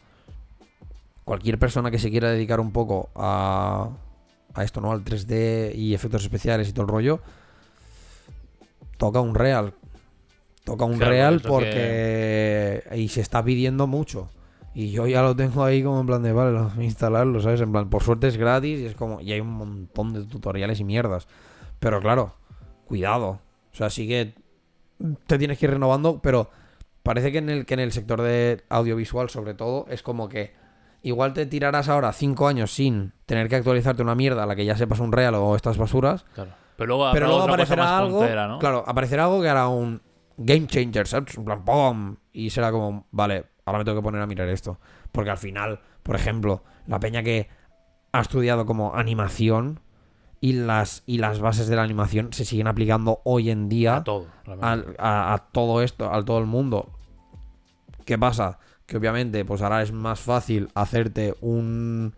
cualquier persona que se quiera dedicar un poco a, a esto, ¿no? Al 3D y efectos especiales y todo el rollo, toca un real. Toca un Claro, real porque... Y se está pidiendo mucho. Y yo ya lo tengo ahí como en plan de, vale, instalarlo, ¿sabes? En plan, por suerte es gratis y es como... Y hay un montón de tutoriales y mierdas. Pero claro, cuidado. O sea, sí que te tienes que ir renovando, pero parece que en el, que en el sector de audiovisual, sobre todo, es como que igual te tirarás ahora cinco años sin tener que actualizarte una mierda a la que ya sepas un real o estas basuras. Claro. Pero luego, pero luego aparecerá algo. puntera, ¿no? Claro, aparecerá algo que hará un game changer, ¿sabes? En plan, ¡pum! Y será como, vale, ahora me tengo que poner a mirar esto. Porque al final, por ejemplo, la peña que ha estudiado como animación y las, y las bases de la animación se siguen aplicando hoy en día A todo. realmente. al- a, a todo esto, a todo el mundo. ¿Qué pasa? Que obviamente, pues ahora es más fácil hacerte un.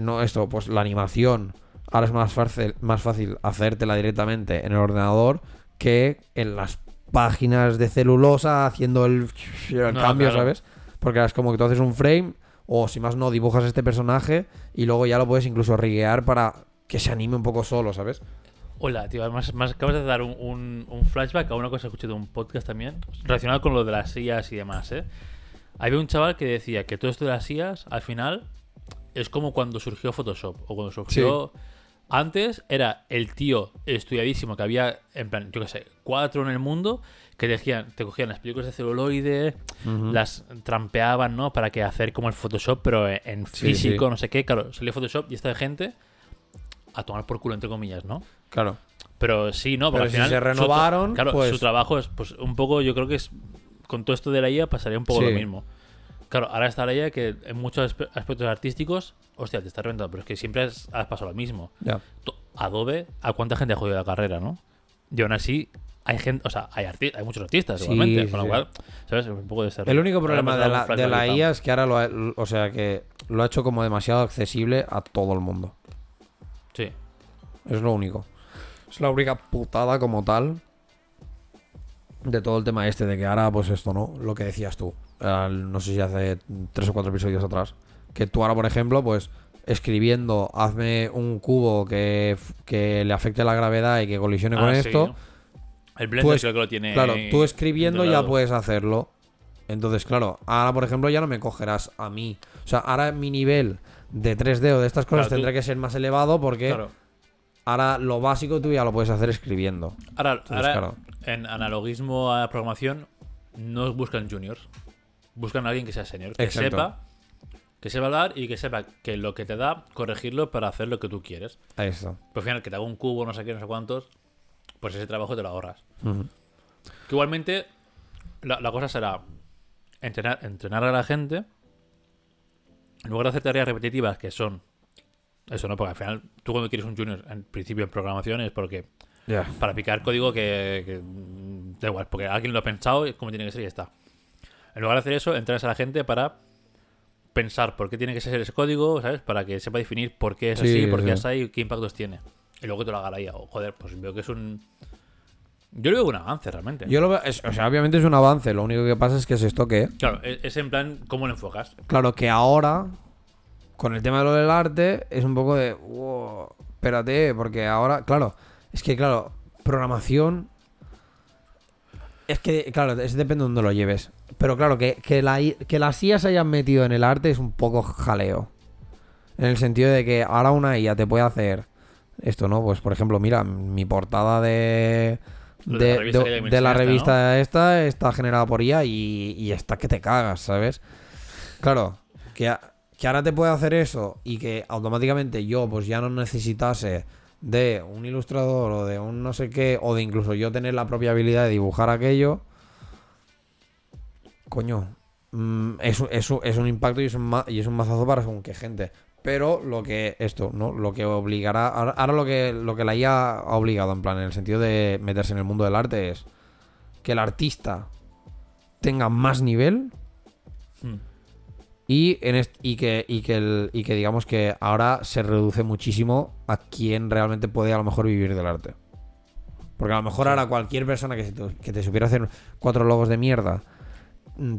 No, esto, pues la animación. Ahora es más fácil, más fácil hacértela directamente en el ordenador que en las páginas de celulosa haciendo el, el No, cambio, claro. ¿sabes? Porque es como que tú haces un frame o si más no dibujas este personaje y luego ya lo puedes incluso riguear para que se anime un poco solo, ¿sabes? Hola, tío, además, más acabas de dar un, un- un flashback a una cosa que escuché de un podcast también, relacionado con lo de las sillas y demás, ¿eh? Había un chaval que decía que todo esto de las sillas, al final, es como cuando surgió Photoshop, o cuando surgió... Antes era el tío estudiadísimo que había, en plan, yo qué sé, cuatro en el mundo, que te, decían, te cogían las películas de celuloide, las trampeaban, ¿no? Para que hacer como el Photoshop, pero en- Sí, físico, sí. no sé qué. Claro, salió Photoshop y esta gente a tomar por culo, entre comillas, ¿no? Claro. Pero sí, ¿no? Porque Pero al si final se su- renovaron, claro, pues- su trabajo es pues un poco, yo creo que es con todo esto de la IA pasaría un poco Sí. lo mismo. Claro, ahora está la IA que en muchos aspe- aspectos artísticos, hostia, te está reventando, pero es que siempre has, has pasado lo mismo. Adobe, ¿a cuánta gente ha jodido la carrera, no? Y aún así, hay gente, o sea, hay, arti- hay muchos artistas, Sí, igualmente, sí, con lo cual, ¿sabes? Un poco de ser. El único problema de la, de la IA es que ahora lo ha, o sea que lo ha hecho como demasiado accesible a todo el mundo. Sí. Es lo único. Es la única putada como tal de todo el tema este de que ahora pues esto, ¿no? Lo que decías tú. No sé si hace tres o cuatro episodios atrás. Que tú ahora, por ejemplo, pues escribiendo, hazme un cubo que, que le afecte la gravedad y que colisione con Ah, sí, esto. El Blender Tú es- creo que lo tiene. Claro, tú escribiendo ya puedes hacerlo. Entonces, claro, ahora por ejemplo ya no me cogerás a mí. O sea, ahora mi nivel de 3D o de estas cosas Claro, tú- tendrá que ser más elevado porque Claro. ahora lo básico tú ya lo puedes hacer escribiendo. Ahora, Entonces, ahora, claro. en analogismo a programación, no buscan juniors. Buscan a alguien que sea senior, que Exacto. sepa, que sepa hablar y que sepa que lo que te da, corregirlo para hacer lo que tú quieres. Ahí está. Pues al final, que te haga un cubo, no sé qué, no sé cuántos, pues ese trabajo te lo ahorras. Que igualmente, la, la cosa será entrenar, entrenar a la gente, en lugar de hacer tareas repetitivas que son. Eso no, porque al final, tú cuando quieres un junior, en principio en programación, es porque Ya. para picar código que, que, da igual, porque alguien lo ha pensado y como tiene que ser y ya está. En lugar de hacer eso, entrenas a la gente para pensar por qué tiene que ser ese código, ¿sabes? Para que sepa definir por qué es Sí, así, por qué sí. es así y qué impactos tiene. Y luego te lo haga la IA. O, joder, pues veo que es un. Yo lo veo un avance realmente. Yo lo veo, es- o sea, obviamente es un avance, lo único que pasa es que es esto que, Claro, es, es en plan, ¿cómo lo enfocas? claro, que ahora, con el tema de lo del arte, es un poco de, wow, espérate, porque ahora, claro, es que, claro, programación, es que, claro, es depende de dónde lo lleves, pero claro, que, que, la, I- que las IA se hayan metido en el arte es un poco jaleo, en el sentido de que ahora una IA te puede hacer esto, ¿no? Pues, por ejemplo, mira, mi portada de... De, de la revista de- de la esta está generada por IA y, y está que te cagas, ¿sabes? Claro, que, a- que ahora te puede hacer eso y que automáticamente yo pues ya no necesitase de un ilustrador o de un no sé qué, o de incluso yo tener la propia habilidad de dibujar aquello, coño, mm, es, un- es un- impacto y es un, ma- y es un mazazo para según qué gente. Pero lo que esto, ¿no? Lo que obligará. Ahora, ahora lo que lo que la IA ha obligado, en plan, en el sentido de meterse en el mundo del arte, es que el artista tenga más nivel Hmm. y, en y, que, y, que el- y que digamos que ahora se reduce muchísimo a quien realmente puede a lo mejor vivir del arte. Porque a lo mejor ahora cualquier persona que, se te, que te supiera hacer cuatro logos de mierda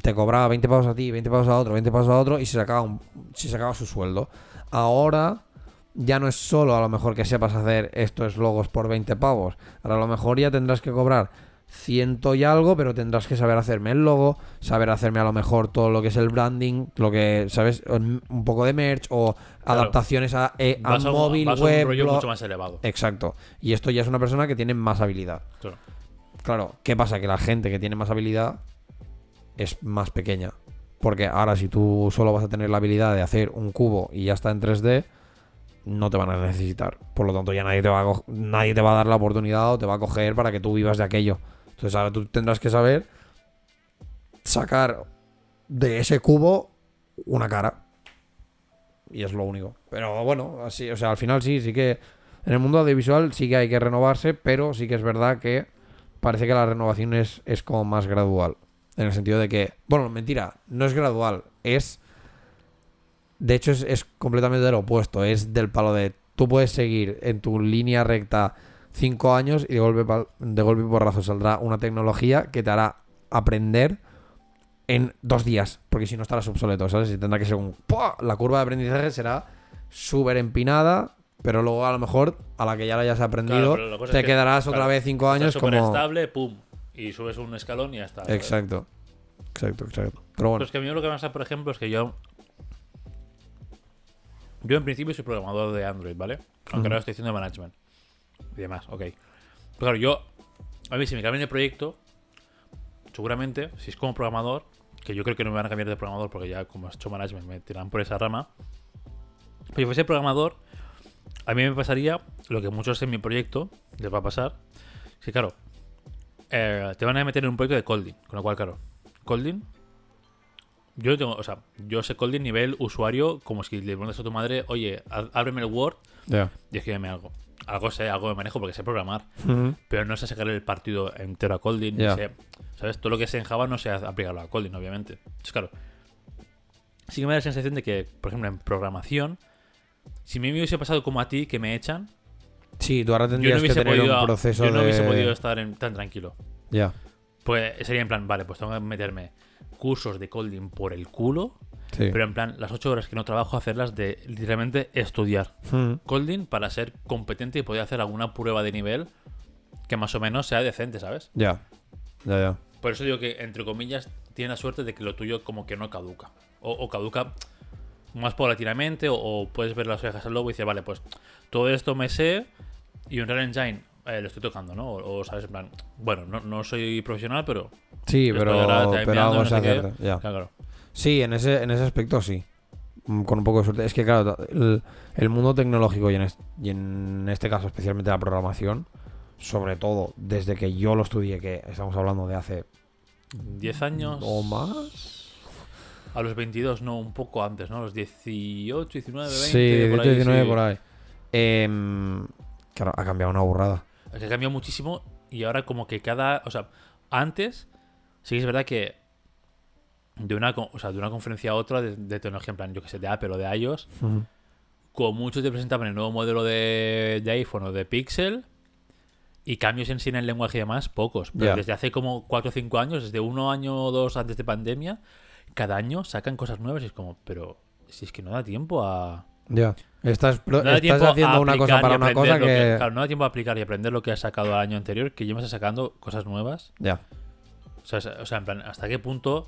te cobraba 20 pavos a ti, 20 pavos a otro, 20 pavos a otro y se sacaba, un- se sacaba su sueldo. Ahora ya no es solo a lo mejor que sepas hacer estos logos por 20 pavos. Ahora a lo mejor ya tendrás que cobrar ciento y algo, pero tendrás que saber hacerme el logo, saber hacerme a lo mejor todo lo que es el branding, lo que, ¿sabes? Un poco de merch o adaptaciones a, eh, a Vas a un, móvil, vas a un web. rollo blog. mucho más elevado. Exacto. Y esto ya es una persona que tiene más habilidad. Claro. Claro, ¿qué pasa? Que la gente que tiene más habilidad es más pequeña. Porque ahora si tú solo vas a tener la habilidad de hacer un cubo y ya está en 3D, no te van a necesitar. Por lo tanto, ya nadie te va a, nadie te va a dar la oportunidad o te va a coger para que tú vivas de aquello. Entonces ahora tú tendrás que saber sacar de ese cubo una cara. Y es lo único. Pero bueno, así, o sea, al final sí, sí que en el mundo audiovisual sí que hay que renovarse, pero sí que es verdad que parece que la renovación es, es como más gradual. En el sentido de que, bueno, mentira, no es gradual, es... De hecho, es, es completamente lo opuesto. Es del palo de tú puedes seguir en tu línea recta cinco años y de golpe, de golpe y porrazo saldrá una tecnología que te hará aprender en dos días. Porque si no estarás obsoleto, ¿sabes? Y tendrá que ser un... ¡pua! La curva de aprendizaje será súper empinada, pero luego a lo mejor a la que ya la hayas aprendido, te es que, quedarás otra vez cinco años como... estable, pum. Y subes un escalón y ya está. Exacto. Exacto, exacto. Pero bueno. Pues que a mí lo que me pasa, por ejemplo, es que yo. Yo en principio soy programador de Android, ¿vale? Aunque ahora estoy haciendo management. Y demás, ok. Pero claro, yo. A mí, si me cambian de proyecto, seguramente, si es como programador, que yo creo que no me van a cambiar de programador porque ya como he hecho management me tiran por esa rama. Pero si fuese programador, a mí me pasaría lo que muchos en mi proyecto les va a pasar. Que, claro, eh, te van a meter en un proyecto de Colding. Con lo cual, claro, Colding. Yo tengo, o sea, yo sé Colding nivel usuario, como si le preguntas a tu madre, oye, ábreme el Word Ya. y escríbeme algo. Algo sé, algo de manejo porque sé programar, pero no sé sacarle el partido entero a Colding. sé- ¿Sabes? Todo lo que sé en Java no sé aplicarlo a Colding, obviamente. Entonces, claro, sí que me da la sensación de que, por ejemplo, en programación, si me hubiese pasado como a ti, que me echan, Sí, tú ahora tendrías no que tener podido, un proceso yo no de... hubiese podido estar en- tan tranquilo. Ya. Pues sería en plan, vale, pues tengo que meterme cursos de Colding por el culo, Sí. pero en plan, las ocho horas que no trabajo, hacerlas de literalmente estudiar Ujú. Colding para ser competente y poder hacer alguna prueba de nivel que más o menos sea decente, ¿sabes? Ya. Ya, ya. Por eso digo que, entre comillas, tiene la suerte de que lo tuyo como que no caduca. O, o caduca más paulatinamente, o, o puedes ver las orejas al lobo y decir, vale, pues todo esto me sé y Unreal Engine eh, lo estoy tocando, ¿no? O, o, sabes, en plan, bueno, no, no soy profesional, pero Sí, pero, pero no sé qué. acerta. Ya. Claro. Sí, en ese, en ese aspecto sí. Mm, Con un poco de suerte. Es que, claro, el, el mundo tecnológico y en, es- y en este caso especialmente la programación, sobre todo desde que yo lo estudié, que estamos hablando de hace 10 años. o más. A los 22, no, un poco antes, ¿no? A los 18, 19, 20. sí, por 18, ahí, 19 sí. por ahí. Em, claro, ha cambiado una burrada. Es que ha cambiado muchísimo y ahora como que cada... O sea, antes sí que es verdad que de una, o sea, de una conferencia a otra de, de tecnología, en plan, yo que sé, de Apple o de iOS, Ujú. como muchos te presentaban el nuevo modelo de, de iPhone o de Pixel y cambios en sí en el lenguaje y demás, pocos. Pero desde hace como 4 o 5 años, desde uno año o dos antes de pandemia, cada año sacan cosas nuevas y es como, pero si es que no da tiempo a... Ya. Estás, No estás haciendo una cosa para una cosa que. Claro, no da tiempo a aplicar y aprender lo que has sacado el año anterior, que llevas sacando cosas nuevas. Ya. O sea, o sea, en plan, ¿hasta qué punto?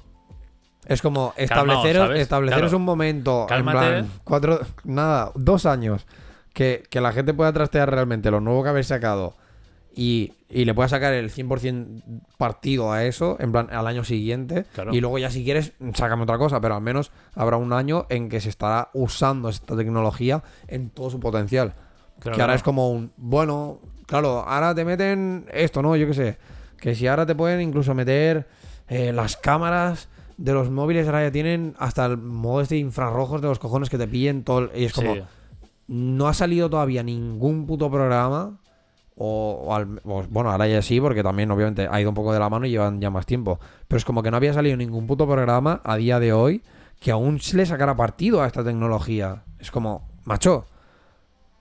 Es como Calmaos, estableceros, ¿sabes? estableceros Claro. un momento. en Cálmate. plan, cuatro. Nada, dos años. Que, que la gente pueda trastear realmente lo nuevo que habéis sacado. Y, y le pueda sacar el 100% partido a eso, en plan, al año siguiente. Claro. Y luego ya si quieres, sácame otra cosa. Pero al menos habrá un año en que se estará usando esta tecnología en todo su potencial. Claro, que ahora es como un, bueno, claro, ahora te meten esto, ¿no? Yo qué sé. Que si ahora te pueden incluso meter eh, las cámaras de los móviles, ahora ya tienen hasta el modo este de infrarrojos de los cojones que te pillen todo. el- y es como, Sí. no ha salido todavía ningún puto programa. O, o al- o, bueno, ahora ya sí, porque también obviamente ha ido un poco de la mano y llevan ya más tiempo. Pero es como que no había salido ningún puto programa a día de hoy que aún se le sacara partido a esta tecnología. Es como, macho,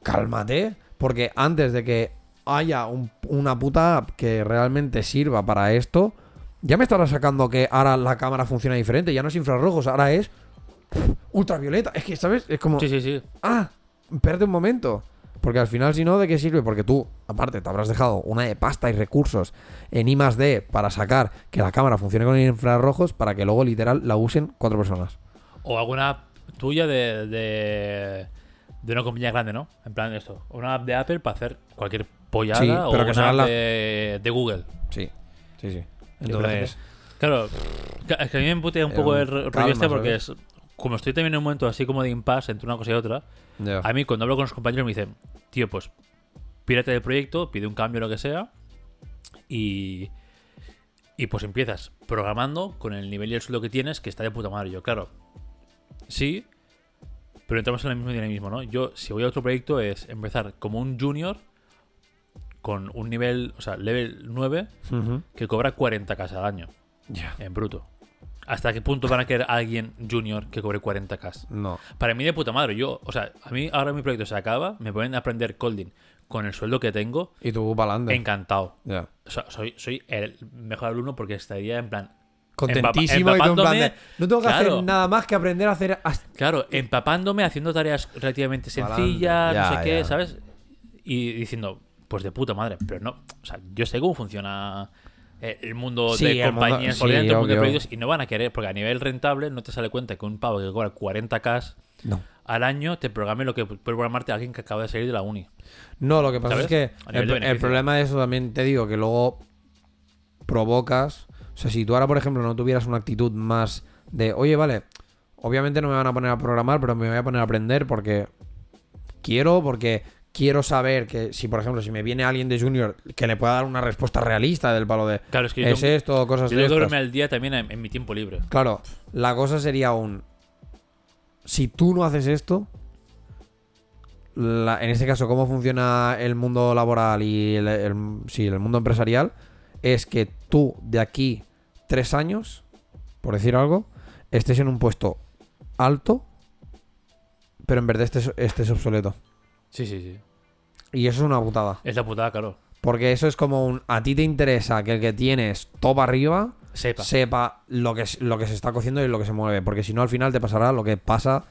cálmate, porque antes de que haya un- una puta app que realmente sirva para esto, ya me estarás sacando que ahora la cámara funciona diferente, ya no es infrarrojos, ahora es ultravioleta. Es que, ¿sabes? Es como, Sí, sí, sí. ah, espérate un momento. Porque al final, si no, ¿de qué sirve? Porque tú, aparte, te habrás dejado una de pasta y recursos en I más D para sacar que la cámara funcione con infrarrojos para que luego, literal, la usen cuatro personas. O alguna app tuya de, de, de una compañía grande, ¿no? En plan esto. Una app de Apple para hacer cualquier pollada Sí, o que una app la- de, de Google. Sí, sí, sí. Entonces, Claro, es que a mí me putea un poco el ro- rollo este porque es... Como estoy también en un momento así como de impasse entre una cosa y otra, a mí cuando hablo con los compañeros me dicen, tío, pues pírate del proyecto, pide un cambio o lo que sea y... Y pues empiezas programando con el nivel y el sueldo que tienes, que está de puta madre. Yo, claro, sí, pero entramos en el mismo dinamismo, ¿no? Yo, si voy a otro proyecto, es empezar como un junior con un nivel, o sea, level 9, Ujú. que cobra 40k al año, Ya. en bruto. ¿Hasta qué punto van a querer alguien junior que cobre 40k? No. Para mí de puta madre, yo, o sea, a mí ahora mi proyecto se acaba, me ponen a aprender coding con el sueldo que tengo, Y tú para adelante. encantado. O sea, soy, soy el mejor alumno porque estaría en plan, Contentísimo y tú en plan de, empapándome- No tengo que Claro. hacer nada más que aprender a hacer. claro, empapándome, haciendo tareas relativamente sencillas, no sé qué, ya. ¿sabes? Y diciendo, pues de puta madre, pero no, o sea, yo sé cómo funciona el mundo Sí, de el compañías por sí, dentro, el mundo de obvio. proyectos, y no van a querer, porque a nivel rentable no te sale cuenta que un pavo que cobra 40k No. al año te programe lo que puede programarte alguien que acaba de salir de la uni. No, lo que pasa ¿Sabes? es que el, el problema de eso también te digo que luego provocas. O sea, si tú ahora, por ejemplo, no tuvieras una actitud más de, oye, vale, obviamente no me van a poner a programar, pero me voy a poner a aprender porque quiero, porque quiero saber que si, por ejemplo, si me viene alguien de junior que le pueda dar una respuesta realista del palo de, Claro, es que yo es tengo- esto, cosas Yo de verme al día también en, en mi tiempo libre. Claro, la cosa sería un. Si tú no haces esto, la- en este caso, cómo funciona el mundo laboral y el, el- sí, el mundo empresarial, es que tú de aquí tres años, por decir algo, estés en un puesto alto, pero en verdad estés, estés obsoleto. Sí, sí, sí. Y eso es una putada. Es la putada, claro. Porque eso es como un. A ti te interesa que el que tienes top arriba Sepa. sepa lo que, lo que se está cociendo y lo que se mueve. Porque si no, al final te pasará lo que pasa.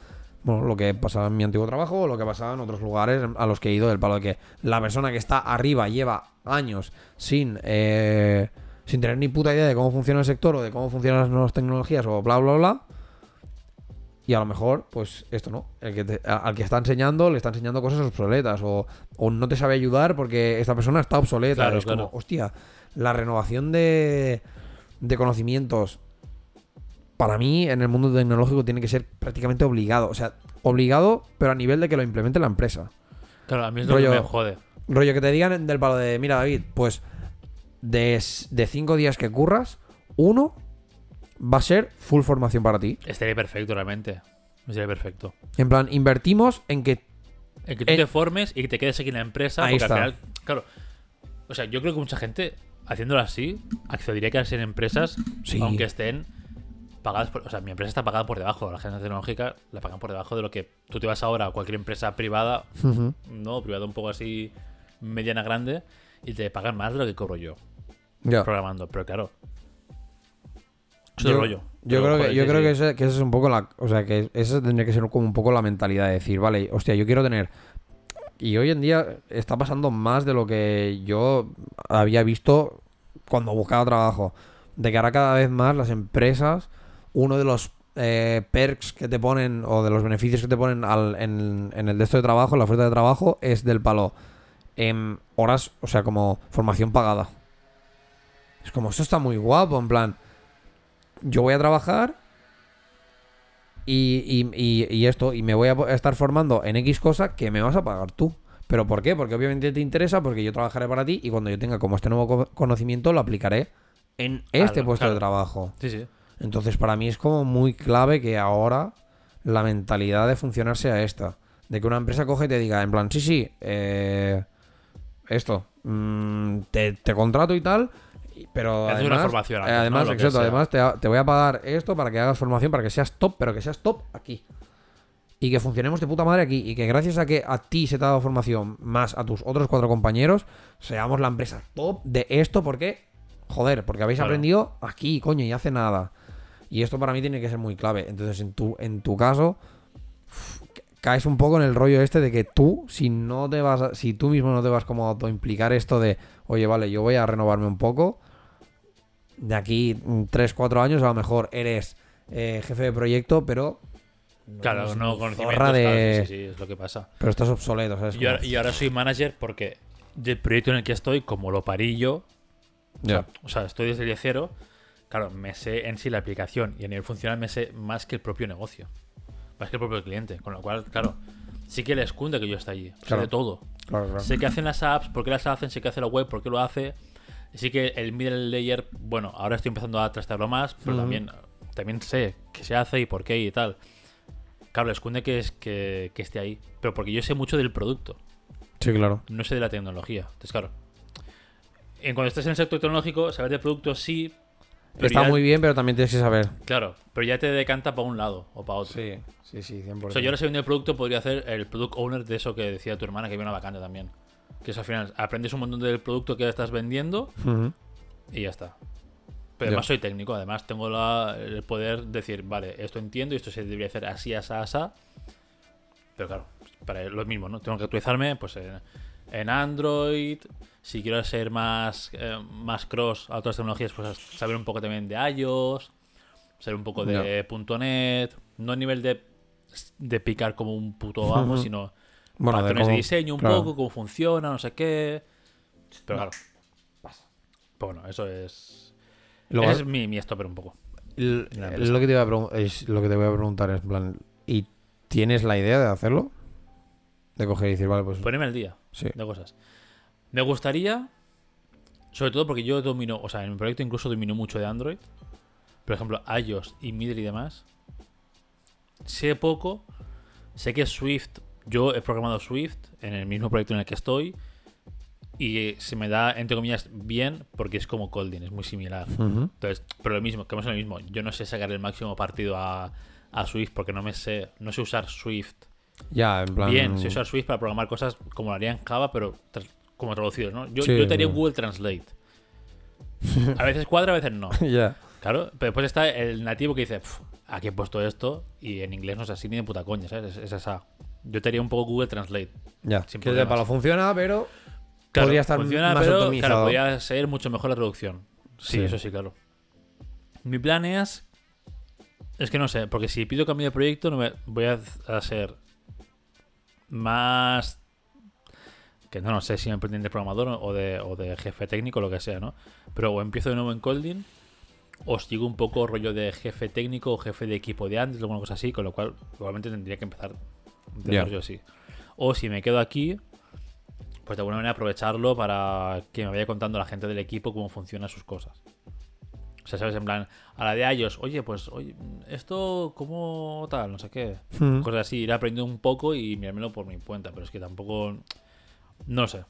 Bueno, lo que pasaba en mi antiguo trabajo o lo que pasaba en otros lugares a los que he ido, del palo de que la persona que está arriba lleva años sin, eh, sin tener ni puta idea de cómo funciona el sector o de cómo funcionan las nuevas tecnologías o bla, bla, bla. Y a lo mejor, pues esto no. El que te- al que está enseñando le está enseñando cosas obsoletas o, o no te sabe ayudar porque esta persona está obsoleta. Claro, es claro. como, hostia, la renovación de, de conocimientos para mí, en el mundo tecnológico tiene que ser prácticamente obligado. O sea, obligado, pero a nivel de que lo implemente la empresa. Claro, a mí es lo Rollo- que me jode. Rollo que te digan del palo de, mira, David, pues de, de cinco días que curras, uno va a ser full formación para ti. Estaría perfecto, realmente. Estaría perfecto. En plan, invertimos en que En que tú Eh, te formes y que te quedes aquí en la empresa. Ahí porque está. al final, claro. O sea, yo creo que mucha gente, haciéndolo así, accedería a quedarse en empresas, Sí. aunque estén pagadas por. O sea, mi empresa está pagada por debajo. La agencia tecnológica la pagan por debajo de lo que tú te vas ahora a cualquier empresa privada, no, privada un poco así, mediana grande, y te pagan más de lo que cobro yo Ya. programando. Pero claro. Es Yo, rollo. yo Pero, creo que, yo creo que, esa es un poco la. O sea, que esa tendría que ser como un poco la mentalidad de decir, vale, hostia, yo quiero tener. Y hoy en día está pasando más de lo que yo había visto cuando buscaba trabajo. De que ahora cada vez más las empresas, uno de los eh, perks que te ponen o de los beneficios que te ponen al- en, en el de esto de trabajo, en la oferta de trabajo, es del palo. En horas, o sea, como formación pagada. Es como, eso está muy guapo, en plan yo voy a trabajar y, y- y- y esto, y me voy a estar formando en X cosa que me vas a pagar tú. ¿Pero por qué? Porque obviamente te interesa, porque yo trabajaré para ti y cuando yo tenga como este nuevo co- conocimiento lo aplicaré en este Claro, puesto claro. de trabajo. Sí, sí. Entonces para mí es como muy clave que ahora la mentalidad de funcionar sea esta. De que una empresa coge y te diga, en plan, sí, sí, eh, esto, mm, te, te contrato y tal, pero Haces una además, formación eh, además, exacto, además te, te voy a pagar esto para que hagas formación, para que seas top, pero que seas top aquí. Y que funcionemos de puta madre aquí. Y que gracias a que a ti se te ha dado formación, más a tus otros cuatro compañeros, seamos la empresa top de esto, porque, joder, porque habéis Claro. aprendido aquí, coño, y hace nada. Y esto para mí tiene que ser muy clave. Entonces, en tu, en tu caso, caes un poco en el rollo este de que tú, si no te vas, a- si tú mismo no te vas como a autoimplicar esto de, oye, vale, yo voy a renovarme un poco, de aquí 3, 4 años a lo mejor eres eh, jefe de proyecto, pero... Claro, no conocimientos. de- claro, sí, sí, es lo que pasa. Pero estás obsoleto, ¿sabes? Y ahora, Como- y ahora soy manager porque del proyecto en el que estoy, como lo parí yo, o sea, estoy desde el día cero, claro, me sé en sí la aplicación y a nivel funcional me sé más que el propio negocio, más que el propio cliente, con lo cual, claro, sí que les cunde que yo esté allí, sé Claro. de todo. Claro, claro. Sé que hacen las apps, por qué las hacen, sé que hace la web, por qué lo hace. Sí que el middle layer, bueno, ahora estoy empezando a trastearlo más, pero también, también sé qué se hace y por qué y tal. Claro, les cunde que, es, que, que esté ahí, pero porque yo sé mucho del producto Sí, claro. no sé de la tecnología. Entonces, claro. En cuando estés en el sector tecnológico, saber de productos sí. Pero Está ya- muy bien, pero también tienes que saber. Claro, pero ya te decanta para un lado o para otro. Sí, sí, sí, 100%. O sea, yo ahora sabiendo el producto podría hacer el product owner de eso que decía tu hermana, que había una vacante también. Que es al final, aprendes un montón del producto que estás vendiendo y ya está. Pero además soy técnico, además tengo la- el poder decir, vale, esto entiendo y esto se debería hacer así, así, así. Pero claro, para lo mismo, ¿no? Tengo que actualizarme pues en, en Android. Si quiero ser más, eh, más cross a otras tecnologías, pues saber un poco también de iOS, saber un poco de .NET, no a nivel de, de picar como un puto amo, Ujú. sino Bueno, patrones de, cómo- diseño un claro. poco, cómo funciona, no sé qué. Pero claro, pues bueno, eso es... Luego- es mi, mi stopper un poco. Es lo que te iba a es lo que te voy a preguntar es plan ¿y tienes la idea de hacerlo? De coger y decir, vale, pues Ponerme al día sí. de cosas. Me gustaría, sobre todo porque yo domino, o sea, en mi proyecto incluso domino mucho de Android. Por ejemplo, iOS y Middle y demás. Sé poco. Sé que Swift, yo he programado Swift en el mismo proyecto en el que estoy. Y se me da, entre comillas, bien porque es como Colding, es muy similar. Entonces, pero lo mismo, que es lo mismo. Yo no sé sacar el máximo partido a, a Swift porque no me sé, no sé usar Swift Ya, en plan bien, sé usar Swift para programar cosas como lo haría en Java, pero como traducidos, ¿no? Yo, Sí, yo te haría un Google Translate. A veces cuadra, a veces no. ya. Claro, pero después está el nativo que dice, "Pf, aquí he puesto esto y en inglés no es así ni de puta coña, ¿sabes? Es, es esa. Yo te haría un poco Google Translate. Ya. Sin que de palo funciona, pero Claro, podría estar funciona, más pero, optimizado. Claro, podría ser mucho mejor la traducción. Sí, Sí. eso sí, claro. Mi plan es. Es que no sé, porque si pido cambio de proyecto, no me voy a a ser más. Que no, no sé si me pretende programador o de, o de jefe técnico lo que sea, ¿no? Pero o empiezo de nuevo en Colding o sigo un poco rollo de jefe técnico o jefe de equipo de antes, alguna cosa así, con lo cual probablemente tendría que empezar de rollo así. O si me quedo aquí, pues de alguna manera aprovecharlo para que me vaya contando la gente del equipo cómo funcionan sus cosas. O sea, ¿sabes? En plan, a la de ellos, oye, pues, oye, esto, ¿cómo tal? No sé qué. Hmm. Cosas así, ir aprendiendo un poco y mirármelo por mi cuenta, pero es que tampoco. No sé.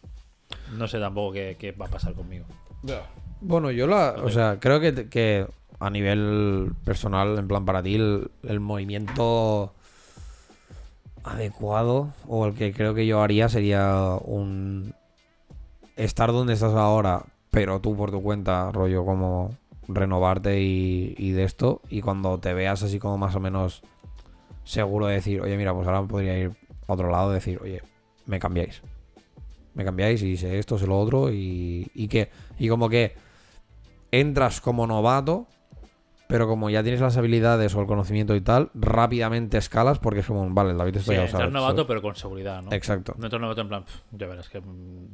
No sé tampoco qué, qué va a pasar conmigo. Bueno, yo la. O sea, creo que, que a nivel personal, en plan para ti, el, el movimiento adecuado o el que creo que yo haría sería un. Estar donde estás ahora, pero tú por tu cuenta, rollo como renovarte y, y de esto. Y cuando te veas así como más o menos seguro de decir, oye, mira, pues ahora podría ir a otro lado, decir, oye, me cambiáis me cambiáis y sé esto, sé lo otro y, y que y como que entras como novato, pero como ya tienes las habilidades o el conocimiento y tal, rápidamente escalas porque es como, vale, David esto Sí, ya lo entrar sabe. novato, pero con seguridad, ¿no? Exacto. No entrar novato en plan, "Pf, ya verás que mm,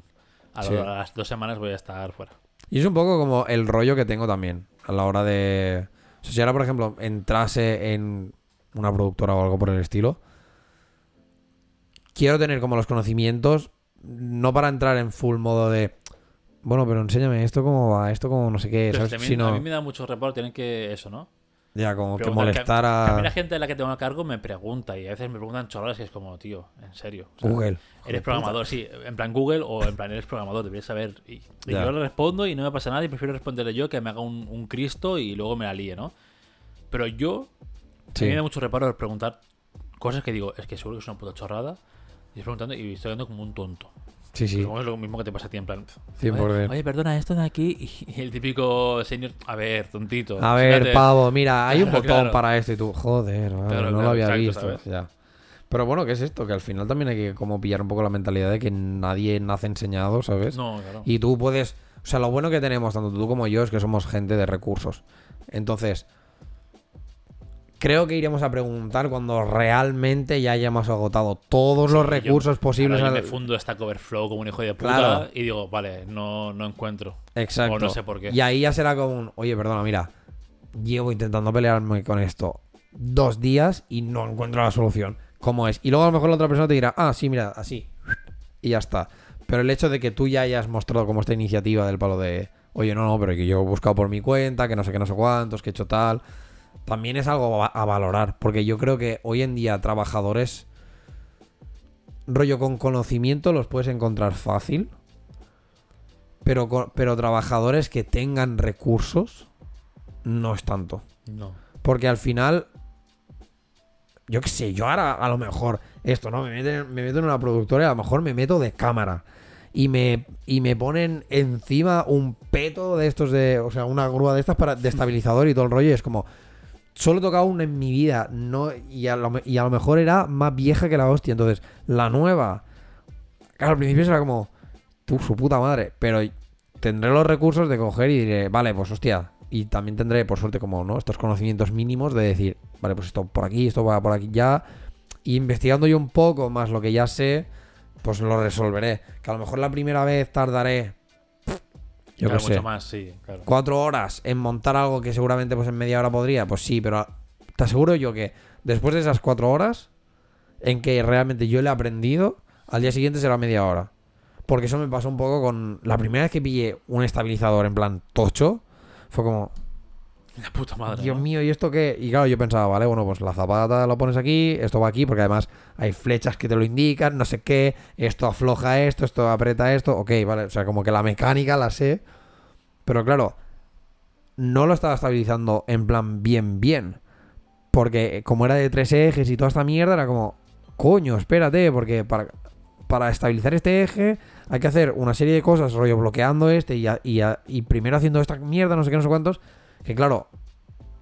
a, Sí. las dos semanas voy a estar fuera. Y es un poco como el rollo que tengo también a la hora de... O sea, si ahora, por ejemplo, entrase en una productora o algo por el estilo, quiero tener como los conocimientos, no para entrar en full modo de... Bueno, pero enséñame esto cómo va, esto como no sé qué, Pero ¿sabes? también, Sino- a mí me da mucho reparo tener que eso, ¿no? Ya, como que molestar a mí la gente de la que tengo a cargo me pregunta y a veces me preguntan chorradas y es como, tío, en serio. O sea, Google. Eres programador, sí, en plan Google o en plan eres programador, deberías saber. Y, y yo le respondo y no me pasa nada y prefiero responderle yo que me haga un, un Cristo y luego me la líe, ¿no? Pero yo, a Sí. mí me da mucho reparo preguntar cosas que digo, es que seguro que es una puta chorrada. Y estoy preguntando y estoy dando como un tonto. Sí, sí. Que es lo mismo que te pasa a ti en plan. 100%. Oye, oye, perdona, esto de aquí. Y el típico señor. A ver, tontito. A ver, pavo, mira, hay un botón claro. para esto y tú, joder, vale, Claro, no lo había exacto, visto. Ya. Pero bueno, ¿qué es esto? Que al final también hay que como pillar un poco la mentalidad de que nadie nace enseñado, ¿sabes? No, claro. Y tú puedes, o sea, lo bueno que tenemos, tanto tú como yo, es que somos gente de recursos. Entonces, creo que iremos a preguntar cuando realmente ya hayamos agotado todos los Sí, yo- recursos posibles. Claro, yo me fundo Stack Overflow como un hijo de puta Claro. y digo, vale, no, no encuentro. Exacto. O no sé por qué. Y ahí ya será como un, oye, perdona, mira, llevo intentando pelearme con esto dos días y no encuentro la solución. ¿Cómo es? Y luego a lo mejor la otra persona te dirá, ah, sí, mira, así. Y ya está. Pero el hecho de que tú ya hayas mostrado como esta iniciativa del palo de, oye, no, no, pero que yo he buscado por mi cuenta, que no sé qué, no sé cuántos, que he hecho tal, también es algo a, valorar. Porque yo creo que hoy en día trabajadores rollo con conocimiento los puedes encontrar fácil. Pero, pero trabajadores que tengan recursos no es tanto. No. Porque al final, yo qué sé, yo ahora a lo mejor esto, ¿no? Me, meten- me meto en una productora y a lo mejor me meto de cámara. Y me, y me ponen encima un peto de estos de. O sea, una grúa de estas para de estabilizador y todo el rollo. Y es como. Solo he tocado una en mi vida. No, y, a lo, y a lo mejor era más vieja que la hostia. Entonces, la nueva. Claro, al principio será como. Tú, su puta madre. Pero tendré los recursos de coger y diré, vale, pues hostia. Y también tendré, por suerte, como, ¿no? Estos conocimientos mínimos de decir, vale, pues esto por aquí, esto va por aquí ya. Y investigando yo un poco más lo que ya sé, pues lo resolveré. Que a lo mejor la primera vez tardaré. Yo Claro, qué sé mucho más, sí, claro. cuatro horas en montar algo que seguramente pues en media hora podría, pues sí, pero te aseguro yo que después de esas cuatro horas en que realmente yo le he aprendido, al día siguiente será media hora. Porque eso me pasó un poco con la primera vez que pillé un estabilizador en plan tocho, fue como, La puta madre. Dios ¿no? mío, ¿y esto qué? Y claro, yo pensaba, vale, bueno, pues la zapata lo pones aquí, esto va aquí, porque además hay flechas que te lo indican, no sé qué, esto afloja esto, esto aprieta esto, ok, vale, o sea, como que la mecánica la sé, pero claro, no lo estaba estabilizando en plan bien, bien, porque como era de tres ejes y toda esta mierda, era como, coño, espérate, porque para, para estabilizar este eje hay que hacer una serie de cosas, rollo bloqueando este y, a- y, a- y primero haciendo esta mierda, no sé qué, no sé cuántos, que claro,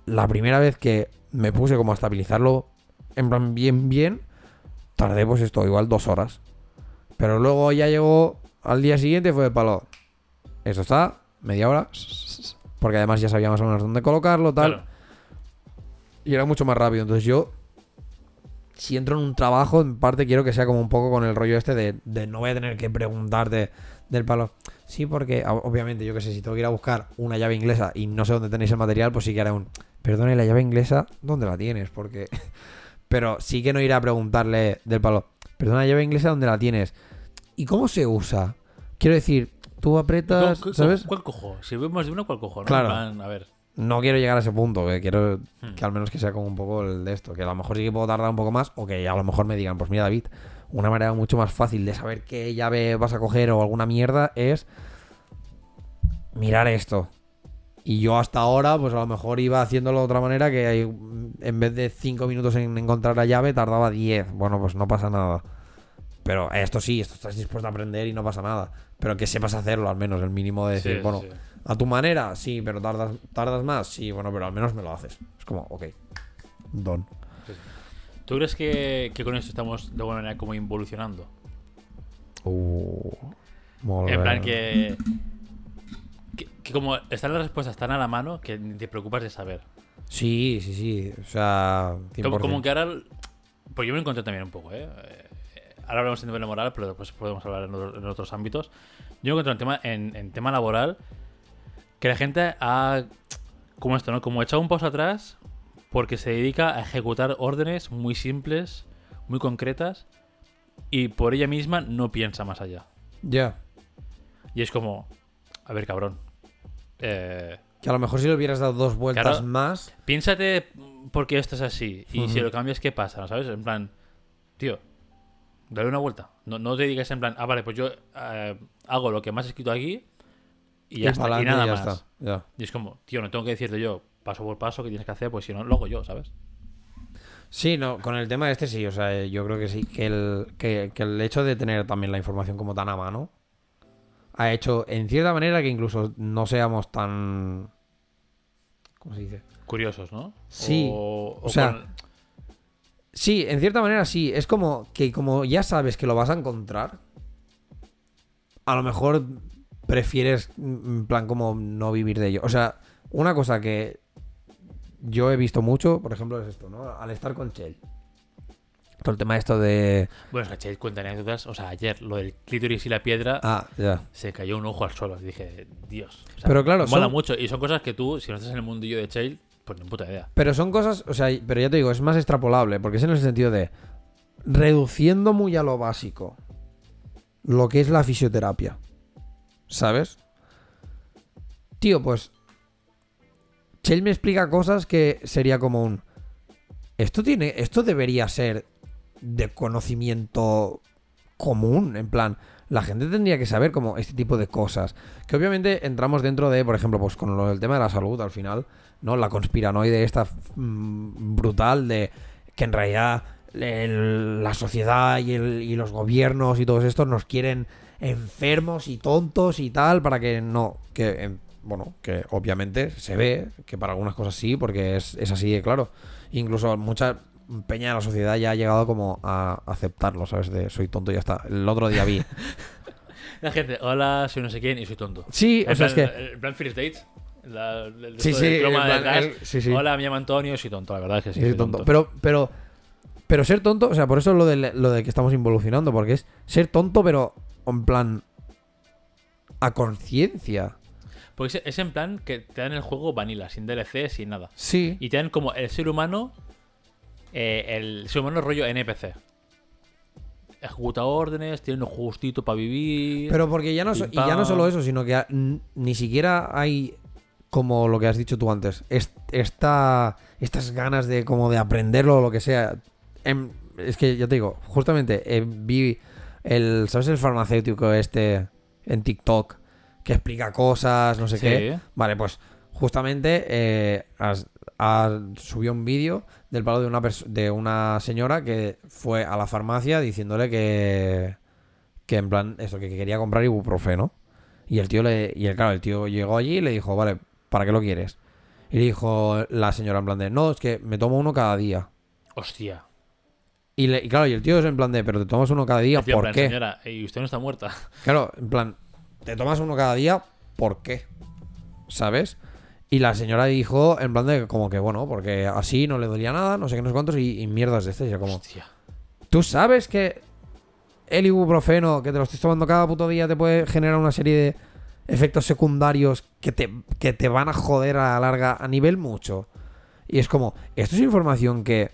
la primera vez que me puse como a estabilizarlo en plan bien, bien, tardé pues esto, igual dos horas. Pero luego ya llegó al día siguiente fue de palo. Esto está, media hora. Porque además ya sabía más o menos dónde colocarlo, tal. Claro. Y era mucho más rápido. Entonces yo si entro en un trabajo, en parte quiero que sea como un poco con el rollo este de, de no voy a tener que preguntarte del palo. Sí, porque obviamente, yo que sé, si tengo que ir a buscar una llave inglesa y no sé dónde tenéis el material, pues sí que haré un. Perdone, la llave inglesa, ¿dónde la tienes? Porque. Pero sí que no iré a preguntarle del palo. Perdona, la llave inglesa, ¿dónde la tienes? ¿Y cómo se usa? Quiero decir, tú aprietas, ¿Cuál, ¿sabes? ¿Cuál cojo? Si vemos de uno, ¿cuál cojo? ¿no? Claro. A ver. No quiero llegar a ese punto, que quiero Hmm. que al menos que sea como un poco el de esto, que a lo mejor sí que puedo tardar un poco más, o que a lo mejor me digan, pues mira David, una manera mucho más fácil de saber qué llave vas a coger o alguna mierda es mirar esto. Y yo hasta ahora, pues a lo mejor iba haciéndolo de otra manera, que en vez de 5 minutos en encontrar la llave, tardaba 10. Bueno, pues no pasa nada. Pero esto sí, esto estás dispuesto a aprender y no pasa nada. Pero que sepas hacerlo, al menos, el mínimo de decir, Sí, bueno, sí. a tu manera, sí, pero tardas, tardas más, sí, bueno, pero al menos me lo haces. Es como, ok, don. ¿Tú crees que, que con esto estamos de alguna manera como involucionando? Uh, molt En plan que, que, que como están las respuestas tan a la mano que ni te preocupas de saber. Sí, sí, sí. O sea, 100%. Como, como que ahora... Pues yo me encontré también un poco, ¿eh? Eh, Ahora hablamos en nivel moral, pero después podemos hablar en, otro- en otros ámbitos. Yo me encontré en tema, en, en tema laboral que la gente ha... Como esto, ¿no? Como echado un paso atrás porque se dedica a ejecutar órdenes muy simples, muy concretas y por ella misma no piensa más allá. Ya. Y es como, a ver, cabrón. Eh, Que a lo mejor si le hubieras dado dos vueltas Claro. más. piénsate por qué esto es así. Y si lo cambias, ¿qué pasa? ¿no ¿Sabes? En plan, tío, dale una vuelta. No, no te digas en plan, ah, vale, pues yo eh, hago lo que más he escrito aquí y ya está. Y nada ya más. está. Y es como, tío, no tengo que decirte yo paso por paso qué tienes que hacer, pues si no, lo hago yo, ¿sabes? Sí, no, con el tema este sí, o sea, yo creo que sí, que el, que, que el hecho de tener también la información como tan a mano ha hecho, en cierta manera, que incluso no seamos tan... ¿Cómo se dice? Curiosos, ¿no? Sí, O, o sea, con- Sí, en cierta manera sí. Es como que como ya sabes que lo vas a encontrar, a lo mejor prefieres, mm, en plan, como no vivir de ello. O sea, una cosa que yo he visto mucho, por ejemplo, es esto, ¿no? Al estar con Chell. Todo el tema esto de... Bueno, es que Chase cuenta anécdotas. O sea, ayer lo del clítoris y la piedra Ah, ya. se cayó un ojo al suelo. Dije, Dios. O sea, Pero claro, mola son- mucho. Y son cosas que tú, si no estás en el mundillo de Chale, pues ni puta idea. Pero son cosas, o sea, pero ya te digo, es más extrapolable, porque es en el sentido de reduciendo muy a lo básico lo que es la fisioterapia. ¿Sabes? Tío, pues Chell me explica cosas que sería como un esto tiene esto debería ser de conocimiento común, en plan, la gente tendría que saber como este tipo de cosas, que obviamente entramos dentro de, por ejemplo, pues con lo del tema de la salud al final, ¿no? La conspiranoide esta mm, brutal de que en realidad la sociedad y los gobiernos y todos estos nos quieren enfermos y tontos y tal para que no, que em, bueno, que obviamente se ve que para algunas cosas sí, porque es, es así de claro. Incluso mucha peña de la sociedad ya ha llegado como a aceptarlo, ¿sabes? De soy tonto y ya está. El otro día vi. La gente, hola, soy no sé quién y soy tonto. Sí, o En sea, es plan, que... En plan First Dates. La, el- Sí, sí, en plan, detrás. él- sí, sí. Hola, me llamo Antonio, soy tonto. La verdad es que sí. Soy tonto. Pero, pero, pero ser tonto, o sea, por eso lo de, lo de que estamos involucionando, porque es ser tonto, pero en plan a conciencia. Porque es, en plan que te dan el juego vanilla, sin DLC, sin nada. Sí. Y te dan como el ser humano, eh, el ser humano rollo NPC. Ejecuta órdenes, tiene un justito para vivir. Pero porque ya no, y ya no solo eso, sino que ni siquiera hay como lo que has dicho tú antes, es- esta, estas ganas de como de aprenderlo o lo que sea. Em, es que ya te digo, justamente eh, vi el, ¿sabes el farmacéutico este en TikTok que explica cosas, no sé Sí. qué? Vale, pues justamente eh, has- has- subió un vídeo del palo de una, de una señora que fue a la farmacia diciéndole que, que en plan, eso, que quería comprar ibuprofeno. Y el tío le, y el, claro, el tío llegó allí y le dijo, vale, ¿para qué lo quieres? Y le dijo la señora en plan de, no, es que me tomo uno cada día. Hostia. Y, le- y claro, y el tío es en plan de, pero te tomas uno cada día, ¿por plan, qué? Señora, y usted no está muerta. Claro, en plan, te tomas uno cada día, ¿por qué? ¿Sabes? Y la señora dijo, en plan de como que, bueno, porque así no le dolía nada, no sé qué, no sé cuántos, y, y mierdas de este. Y yo como, Hostia. ¿tú sabes que el ibuprofeno, que te lo estés tomando cada puto día, te puede generar una serie de efectos secundarios que te, que te van a joder a la larga a nivel mucho? Y es como, esto es información que,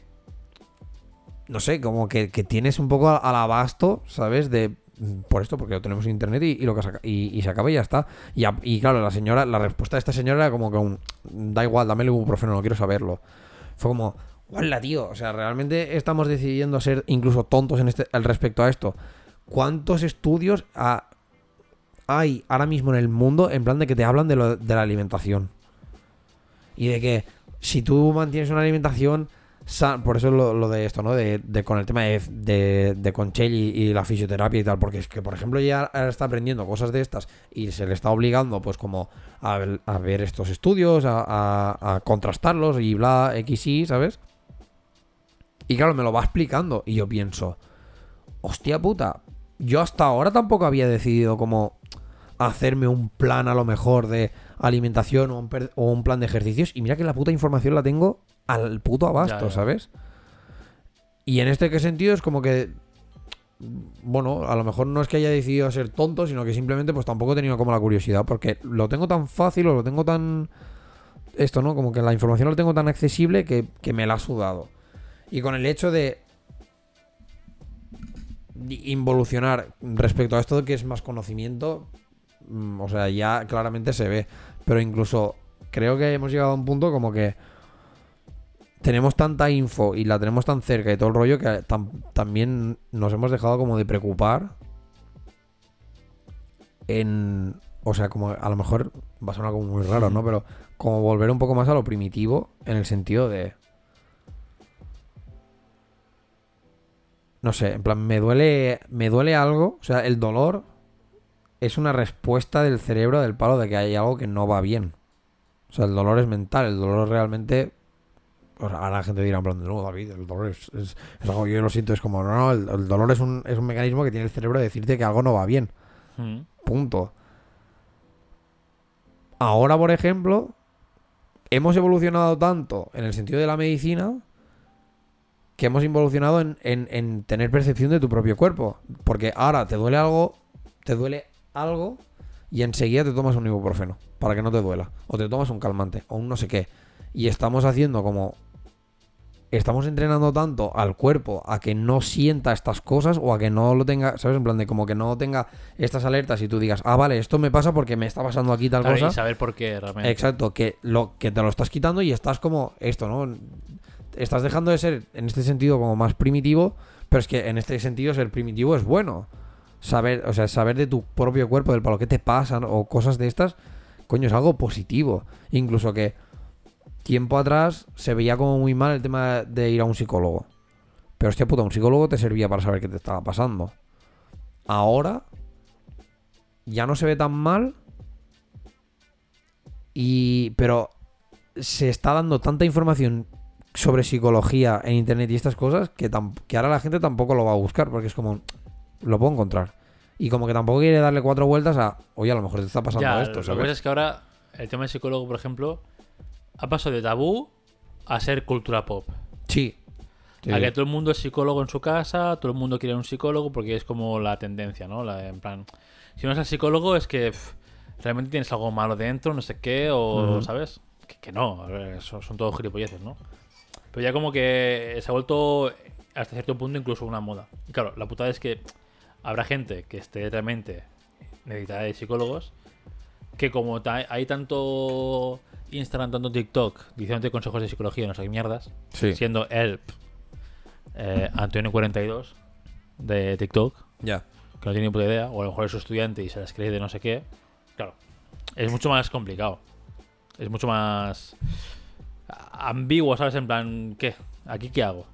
no sé, como que, que tienes un poco al abasto, ¿sabes? De, por esto, porque lo tenemos en internet y, lo que y, se acaba y ya está. Y, claro, la señora, la respuesta de esta señora era como que un, da igual, dame el ibuprofeno, no quiero saberlo. Fue como, ¡Hola, tío! O sea, realmente estamos decidiendo ser incluso tontos en este, al respecto a esto. ¿Cuántos estudios hay ahora mismo en el mundo en plan de que te hablan de, lo- de la alimentación? Y de que si tú mantienes una alimentación por eso lo, lo de esto, ¿no? De, con el tema de, de, de y, la fisioterapia y tal, porque es que, por ejemplo, ya está aprendiendo cosas de estas y se le está obligando, pues, como a, ver- estos estudios, a, contrastarlos y bla, x, y, ¿sabes? Y claro, me lo va explicando y yo pienso, hostia puta, yo hasta ahora tampoco había decidido como hacerme un plan a lo mejor de alimentación o un plan de ejercicios y mira que la puta información la tengo al puto abasto, Ya. ¿sabes? Y en este sentido es como que bueno, a lo mejor no es que haya decidido ser tonto, sino que simplemente pues tampoco he tenido como la curiosidad porque lo tengo tan fácil o lo tengo tan esto, ¿no? Como que la información lo tengo tan accesible que, que me la ha sudado. Y con el hecho de involucionar respecto a esto de que es más conocimiento, mm, o sea, ya claramente se ve. Pero incluso creo que hemos llegado a un punto como que tenemos tanta info y la tenemos tan cerca y todo el rollo que tam- también nos hemos dejado como de preocupar en... O sea, como a lo mejor va a sonar como muy raro, ¿no? Pero como volver un poco más a lo primitivo en el sentido de... No sé, en plan, me duele, me duele algo. O sea, el dolor es una respuesta del cerebro del palo de que hay algo que no va bien. O sea, el dolor es mental, el dolor realmente... O sea, ahora la gente dirá, en plan, no, David, el dolor es, es- es algo yo lo siento, es como, no, no, el, el dolor es un, es un mecanismo que tiene el cerebro de decirte que algo no va bien. Mm. Punto. Ahora, por ejemplo, hemos evolucionado tanto en el sentido de la medicina que hemos evolucionado en, en- en tener percepción de tu propio cuerpo. Porque ahora te duele algo, te duele algo y enseguida te tomas un ibuprofeno para que no te duela. O te tomas un calmante o un no sé qué. Y estamos haciendo como... Estamos entrenando tanto al cuerpo a que no sienta estas cosas o a que no lo tenga, ¿sabes? En plan de como que no tenga estas alertas y tú digas, ah, vale, esto me pasa porque me está pasando aquí tal Claro, cosa. y saber por qué realmente. Exacto, que lo que te lo estás quitando y estás como esto, ¿no? Estás dejando de ser en este sentido como más primitivo, pero es que en este sentido ser primitivo es bueno. Saber, o sea, saber de tu propio cuerpo, del palo que te pasan o cosas de estas, coño, es algo positivo. Incluso que tiempo atrás se veía como muy mal el tema de ir a un psicólogo. Pero hostia puta, un psicólogo te servía para saber qué te estaba pasando. Ahora ya no se ve tan mal y. Pero se está dando tanta información sobre psicología en internet y estas cosas que, que ahora la gente tampoco lo va a buscar porque es como. Lo puedo encontrar. Y como que tampoco quiere darle cuatro vueltas a. Oye, a lo mejor te está pasando Ya, esto, lo que pasa es que ahora el tema del psicólogo, por ejemplo, ha pasado de tabú a ser cultura pop. Sí. Sí, a que todo el mundo es psicólogo en su casa, todo el mundo quiere un psicólogo porque es como la tendencia, ¿no? La, en plan, si no eres psicólogo es que pf, realmente tienes algo malo dentro, no sé qué, o, Ujú. ¿sabes? Que, que no, ver, eso son todos gilipolleces, ¿no? Pero ya como que se ha vuelto hasta cierto punto incluso una moda. Y claro, la putada es que habrá gente que esté realmente necesitada de psicólogos que como ta- hay tanto Instagram, tanto TikTok diciéndote consejos de psicología no sé qué mierdas, Sí. siendo él eh, Antonio42 de TikTok, Ya. que no tiene ni puta idea, o a lo mejor es su estudiante y se las cree de no sé qué, claro, es mucho más complicado. Es mucho más ambiguo, ¿sabes? En plan, ¿qué? ¿Aquí qué hago?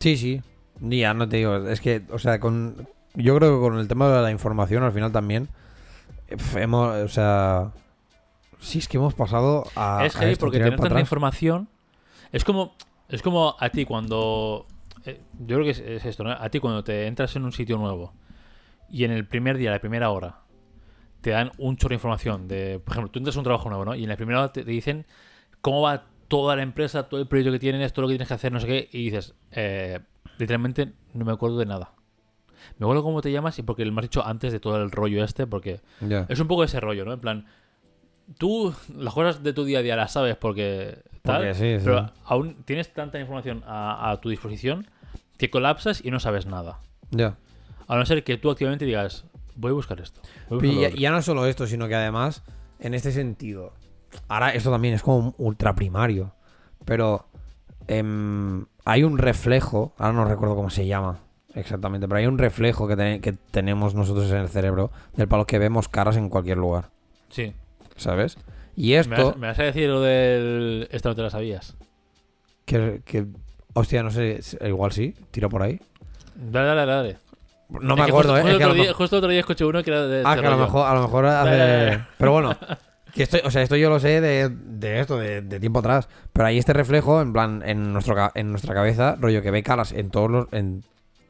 Sí, sí. Ya, no te digo. Es que, o sea, con. Yo creo que con el tema de la información al final también. Hemos, o sea. Sí, es que hemos pasado a. es heavy porque tener tanta atrás. información es como es como a ti cuando eh, yo creo que es, es esto, ¿no? A ti cuando te entras en un sitio nuevo y en el primer día, la primera hora, te dan un chorro de información. De, por ejemplo, tú entras a un trabajo nuevo, ¿no? Y en el primero te, te dicen cómo va toda la empresa, todo el proyecto que tienen, todo lo que tienes que hacer, no sé qué. Y dices, eh, literalmente no me acuerdo de nada. Me acuerdo cómo te llamas y porque me has dicho antes de todo el rollo este, porque Ya. es un poco ese rollo, ¿no? En plan, tú las cosas de tu día a día las sabes porque tal, Porque sí, sí. pero aún tienes tanta información a, a tu disposición que colapsas y no sabes nada. Ya. A no ser que tú activamente digas, voy a buscar esto. voy a buscar Y ya, otro". ya no solo esto, sino que además, en este sentido, ahora esto también es como ultra primario, pero em, hay un reflejo, ahora no recuerdo cómo se llama exactamente, pero hay un reflejo que, que tenemos nosotros en el cerebro del palo que vemos caras en cualquier lugar, Sí. ¿Sabes? Y ¿Me esto, vas, me vas a decir lo del... Esto no te lo sabías. que, que- hostia, no sé, igual sí, tiro por ahí. Dale, dale, dale. No Es me acuerdo, justo, ¿eh? Es justo que lo otro día, justo otro día escuché uno que era de... Ah, que a lo mejor, a lo mejor hace... Dale, dale, dale. Pero bueno, que esto, o sea, esto yo lo sé de, de esto, de, de tiempo atrás. Pero hay este reflejo, en plan, en, nuestro, en nuestra cabeza, rollo que ve caras en todos los, en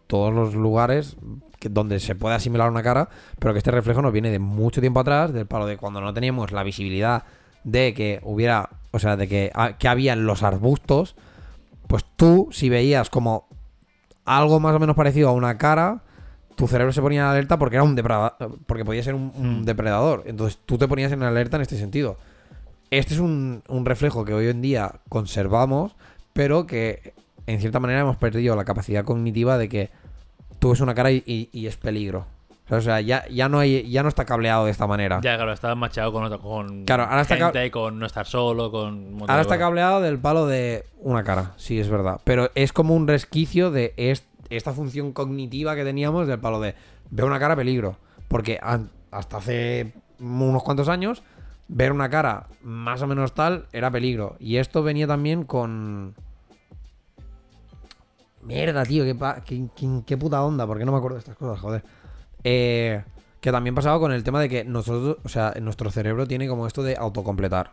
todos los lugares que- donde se puede asimilar una cara, pero que este reflejo nos viene de mucho tiempo atrás, del palo de cuando no teníamos la visibilidad de que hubiera, o sea, de que, que había en los arbustos, pues tú, si veías como algo más o menos parecido a una cara, tu cerebro se ponía en alerta porque era un depredador, porque podía ser un, un Mm. depredador. Entonces tú te ponías en alerta en este sentido. Este es un, un reflejo que hoy en día conservamos, pero que en cierta manera hemos perdido la capacidad cognitiva de que tú ves una cara y, y- y es peligro. O sea, ya, ya no hay, ya no está cableado de esta manera. Ya, claro, estaba machado con, otra, con Claro, ahora está gente, cab- con no estar solo, con... Ahora está cableado del palo de una cara, sí, es verdad. Pero es como un resquicio de est- esta función cognitiva que teníamos del palo de ver una cara peligro. Porque hasta hace unos cuantos años, ver una cara más o menos tal era peligro. Y esto venía también con. Mierda, tío, qué, qué- qué- qué puta onda, ¿por qué no me acuerdo de estas cosas? Joder. Eh, que también pasaba con el tema de que nosotros, o sea, nuestro cerebro tiene como esto de autocompletar.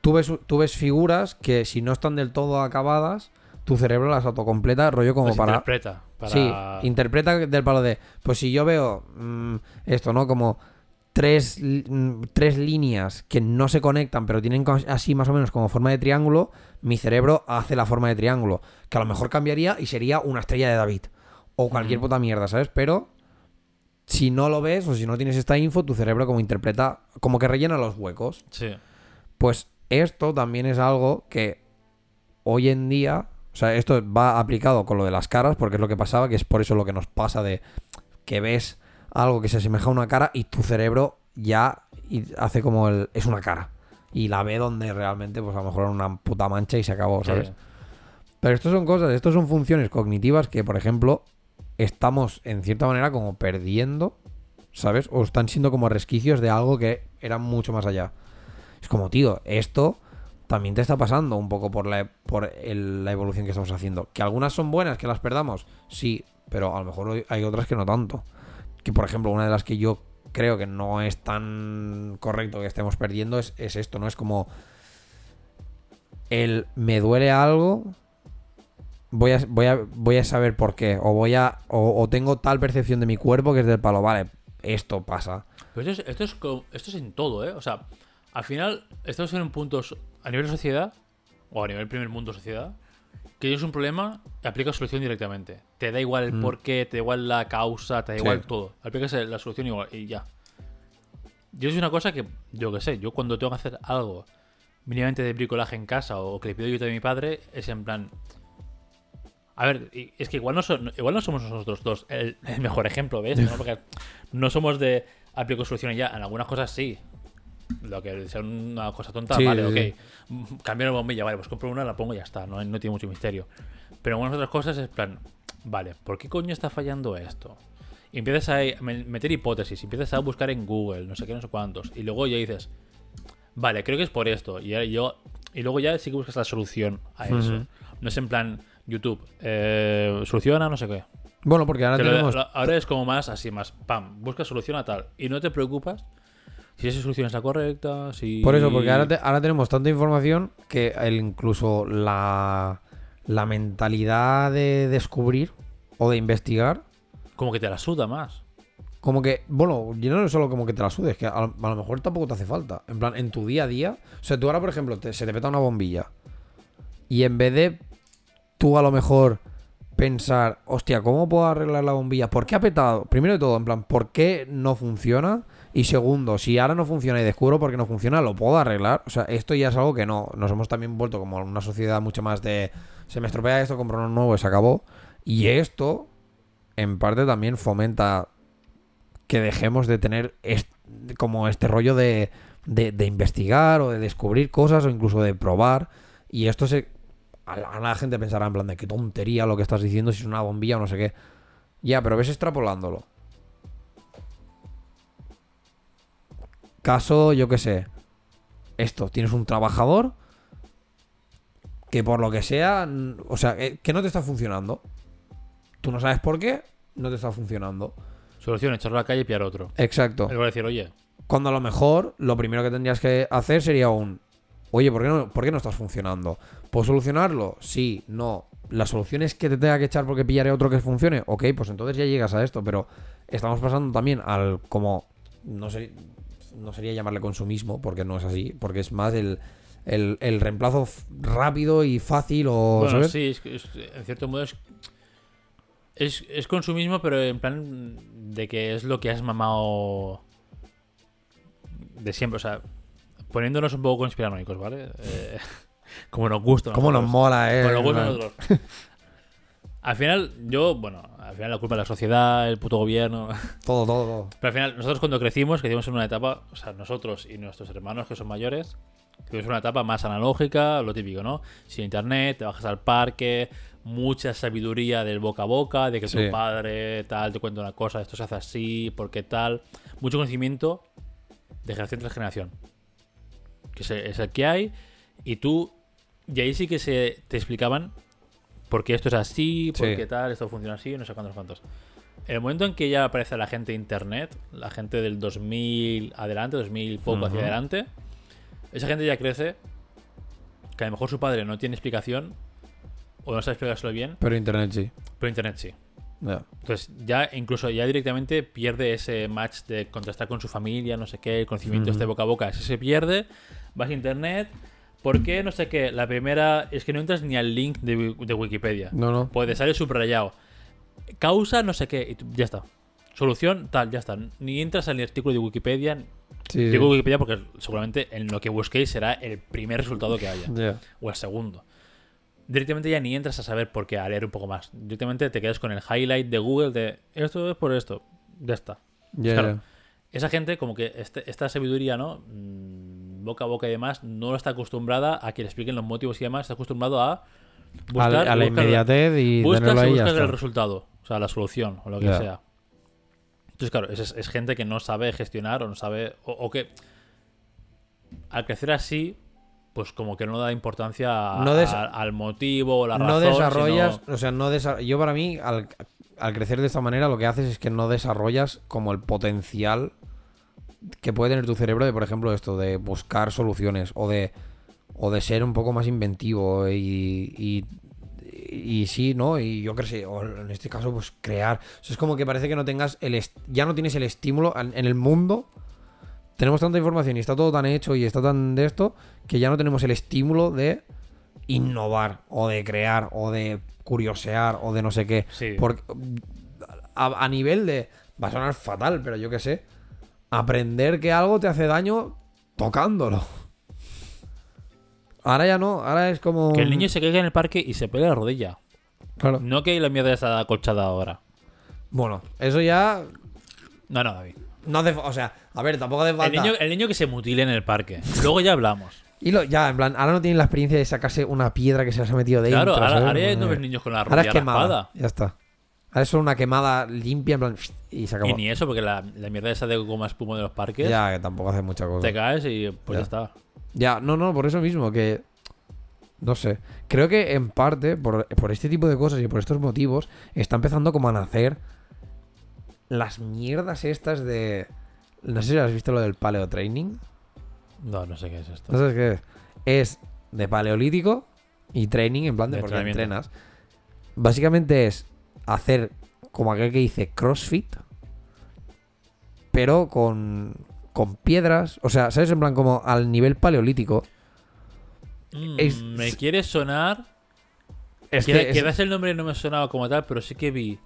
Tú ves, tú ves figuras que si no están del todo acabadas, tu cerebro las autocompleta, rollo como Pues para. interpreta. Para... Sí, interpreta del palo de. Pues si yo veo mm, esto, ¿no? Como tres, mm, tres líneas que no se conectan, pero tienen así más o menos como forma de triángulo, mi cerebro hace la forma de triángulo. Que a lo mejor cambiaría y sería una estrella de David. O cualquier puta mierda, ¿sabes? Pero si no lo ves o si no tienes esta info, tu cerebro como interpreta, como que rellena los huecos. Sí. Pues esto también es algo que hoy en día, o sea, esto va aplicado con lo de las caras, porque es lo que pasaba, que es por eso lo que nos pasa de que ves algo que se asemeja a una cara y tu cerebro ya hace como el es una cara y la ve donde realmente pues a lo mejor era una puta mancha y se acabó, ¿sabes? Sí. Pero esto son cosas, esto son funciones cognitivas que, por ejemplo, estamos en cierta manera como perdiendo, ¿sabes? O están siendo como resquicios de algo que era mucho más allá. Es como, tío, esto también te está pasando un poco por la, por el- la evolución que estamos haciendo. Que algunas son buenas, que las perdamos, sí, pero a lo mejor hay otras que no tanto. Que, por ejemplo, una de las que yo creo que no es tan correcto que estemos perdiendo es, es esto, ¿no? Es como el me duele algo, voy a, voy a, voy a saber por qué. O voy a. O, tengo tal percepción de mi cuerpo que es del palo. Vale, esto pasa. Pero esto es, esto, es, esto es en todo, ¿eh? O sea, al final estamos en puntos a nivel sociedad, o a nivel primer mundo sociedad, que tienes un problema y aplicas solución directamente. Te da igual el Mm. porqué, te da igual la causa, te da Sí. igual todo. Aplicas la solución igual y ya. Yo es una cosa que, yo que sé, yo cuando tengo que hacer algo mínimamente de bricolaje en casa o que le pido ayuda a mi padre, es en plan... A ver, y- es que igual no, son- igual no somos nosotros dos el, el mejor ejemplo de esto, ¿no? Porque no somos de aplico soluciones ya. En algunas cosas sí. Lo que sea una cosa tonta, Sí, vale, sí, ok. Cambio la bombilla, vale, pues compro una, la pongo y ya está. No, no tiene mucho misterio. Pero algunas otras cosas es plan, vale, ¿por qué coño está fallando esto? Y empiezas a me- meter hipótesis, empiezas a buscar en Google, no sé qué, no sé cuántos. Y luego ya dices, vale, creo que es por esto. Y, yo, y luego ya sí que buscas la solución a eso. No es en plan, YouTube, eh, soluciona no sé qué. Bueno, porque ahora Que lo- tenemos. lo- ahora es como más así, más pam, busca solución a tal. Y no te preocupas si esa solución es la correcta, si. Por eso, porque ahora, te- ahora tenemos tanta información que el, incluso la, la mentalidad de descubrir o de investigar. Como que te la suda más. como que, bueno, yo no es solo como que te la sudes, que a, lo- a lo mejor tampoco te hace falta. En plan, en tu día a día. O sea, tú ahora, por ejemplo, te- se te peta una bombilla. Y en vez de tú a lo mejor pensar, hostia, ¿cómo puedo arreglar la bombilla? ¿Por qué ha petado? Primero de todo, en plan, ¿por qué no funciona? Y segundo, si ahora no funciona y descubro por qué no funciona, ¿lo puedo arreglar? O sea, esto ya es algo que no. Nos hemos también vuelto como una sociedad mucho más de. Se me estropea esto, compro uno nuevo y se acabó. Y esto, en parte, también fomenta que dejemos de tener como este rollo de, de, de investigar o de descubrir cosas o incluso de probar. Y esto se. A la, a la gente pensará en plan de qué tontería lo que estás diciendo, si es una bombilla o no sé qué. Ya, pero ves extrapolándolo. Caso, yo qué sé. Esto, tienes un trabajador que por lo que sea, o sea, eh, que no te está funcionando. Tú no sabes por qué, no te está funcionando. Solución, echarlo a la calle y pillar otro. Exacto. Él va a decir, oye, Cuando a lo mejor lo primero que tendrías que hacer sería un, oye, ¿por qué no, por qué no estás funcionando? ¿Puedo solucionarlo? Sí, no. La solución es que te tenga que echar porque pillaré otro que funcione. Ok, pues entonces ya llegas a esto, pero estamos pasando también al como, no sé, no sería llamarle consumismo, porque no es así, porque es más el, el, el reemplazo rápido y fácil o... bueno, ¿sabes? sí, es, es- en cierto modo es, es, es consumismo, pero en plan de que es lo que has mamado de siempre, o sea, poniéndonos un poco conspiranoicos, ¿vale? Eh, como nos gusta. a ¿Cómo nos mola, eh? Como nos gusta nosotros. Al final, yo, bueno, al final la culpa de la sociedad, el puto gobierno. Todo, todo, todo. Pero al final, nosotros cuando crecimos, crecimos en una etapa, o sea, nosotros y nuestros hermanos que son mayores, crecimos en una etapa más analógica, lo típico, ¿no? Sin internet, te bajas al parque, mucha sabiduría del boca a boca, de que Sí. tu padre tal te cuenta una cosa, esto se hace así, porque tal. Mucho conocimiento de generación tras generación. Que es el, es el que hay, y tú, y ahí sí que se te explicaban por qué esto es así, por Sí. tal, esto funciona así, no sé cuántos cuantos. En el momento en que ya aparece la gente de internet, la gente del 2000 adelante, 2000 poco hacia Ujú. adelante, esa gente ya crece, que a lo mejor su padre no tiene explicación, o no sabe explicárselo bien, Pero internet sí. pero internet sí. Ya. Entonces ya incluso ya directamente pierde ese match de contestar con su familia, no sé qué, el conocimiento Ujú. este boca a boca, ese se pierde, vas a internet, ¿por qué? No sé qué, la primera es que no entras ni al link de, Wi- de Wikipedia. No, no. Puede salir subrayado. Causa, no sé qué, y tú- ya está. Solución, tal, ya está. Ni entras al artículo de Wikipedia. Sí, sí. Digo Wikipedia porque seguramente en lo que busquéis será el primer resultado que haya. Ya. O el segundo. Directamente ya ni entras a saber por qué, a leer un poco más. Directamente te quedas con el highlight de Google de esto es por esto. Ya está. Ya, Claro. ya. Esa gente, como que este- esta sabiduría, ¿no? Mm, Boca a boca y demás, no está acostumbrada a que le expliquen los motivos y demás. Está acostumbrado a buscar, a la inmediatez y buscas ahí y el resultado, o sea, la solución o lo que sea. Entonces, claro, es, es gente que no sabe gestionar o no sabe. O, o que al crecer así, pues como que no da importancia a- No a- al motivo o la no razón. desarrollas, sino- o sea, no desa- yo para mí al, al crecer de esta manera lo que haces es que no desarrollas como el potencial que puede tener tu cerebro de, por ejemplo, esto de buscar soluciones o de o de ser un poco más inventivo y, y, y sí, ¿no? Y yo qué sé, o en este caso, pues crear. O sea, es como que parece que no tengas el ya no tienes el estímulo en, en el mundo. Tenemos tanta información y está todo tan hecho y está tan de esto que ya no tenemos el estímulo de innovar o de crear o de curiosear o de no sé qué. Sí. Porque a, a nivel de va a sonar fatal, pero yo qué sé, aprender que algo te hace daño tocándolo. Ahora ya no, ahora es como Que el niño se caiga en el parque y se pegue la rodilla. Claro. No que la mierda está acolchada ahora. Bueno, eso ya No, no, David. no hace, o sea, a ver, tampoco hace El falta. niño, el niño que se mutile en el parque. Luego ya hablamos. Y lo, ya, en plan, ahora no tienen la experiencia de sacarse una piedra que se les ha metido dentro. Claro, ahora, ¿sabes? ahora ya no ves niños con la Ahora rodilla es quemada. raspada. Ya está. Ahora es solo una quemada limpia, en plan, y se acabó. Y ni eso, porque la, la mierda esa de goma espuma de los parques, Ya, que tampoco hace mucha cosa. te caes y pues ya, Ya. está. Ya, no, no, por eso mismo, que. No sé. Creo que en parte, por, por este tipo de cosas y por estos motivos, está empezando como a nacer las mierdas estas de. No sé si has visto lo del paleo training. No, no sé qué es esto. ¿No sabes qué es? Es de paleolítico y training, en plan de, De porque entrenas. Básicamente es hacer como aquel que dice CrossFit, pero con, con piedras. O sea, ¿sabes? En plan, como al nivel paleolítico. Mm, Es- Me quiere sonar. Es que es- quizás el nombre no me sonaba como tal, pero sí que vi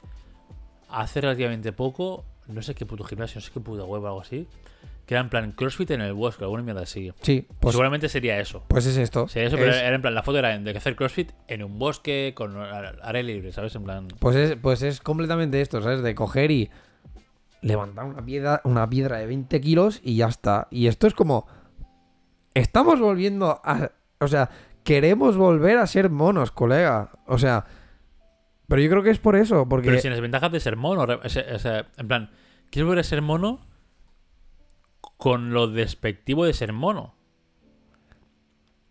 hace relativamente poco, no sé qué puto gimnasio, no sé qué puta web o algo así, que era en plan CrossFit en el bosque, alguna mierda así. Sí, pues, Seguramente sería eso. pues es esto. Sería eso, pero era en plan, la foto era de hacer CrossFit en un bosque con área libre, ¿sabes? En plan. Pues es, pues es completamente esto, ¿sabes? De coger y levantar una piedra, una piedra de 20 kilos y ya está. Y esto es como. Estamos volviendo a. O sea, queremos volver a ser monos, colega. O sea. Pero yo creo que es por eso, porque. Pero sin las ventajas de ser mono. o sea, en plan, quiero volver a ser mono con lo despectivo de ser mono.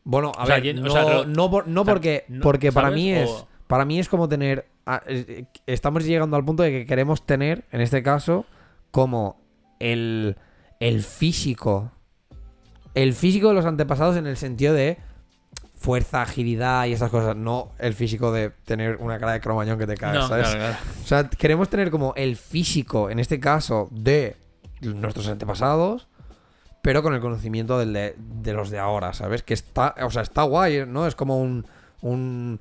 Bueno, a O sea, ver, o no, sea, no por- porque, no- porque para mí es. O- Para mí es como tener. eh, Estamos llegando al punto de que queremos tener, en este caso, como el, el físico. El físico de los antepasados en el sentido de fuerza, agilidad y esas cosas. No el físico de tener una cara de cromañón que te caes, No, ¿sabes? claro, claro. O sea, queremos tener como el físico, en este caso, de nuestros antepasados, pero con el conocimiento de, los de ahora, ¿sabes? Que está, o sea, está guay, ¿no? Es como un, un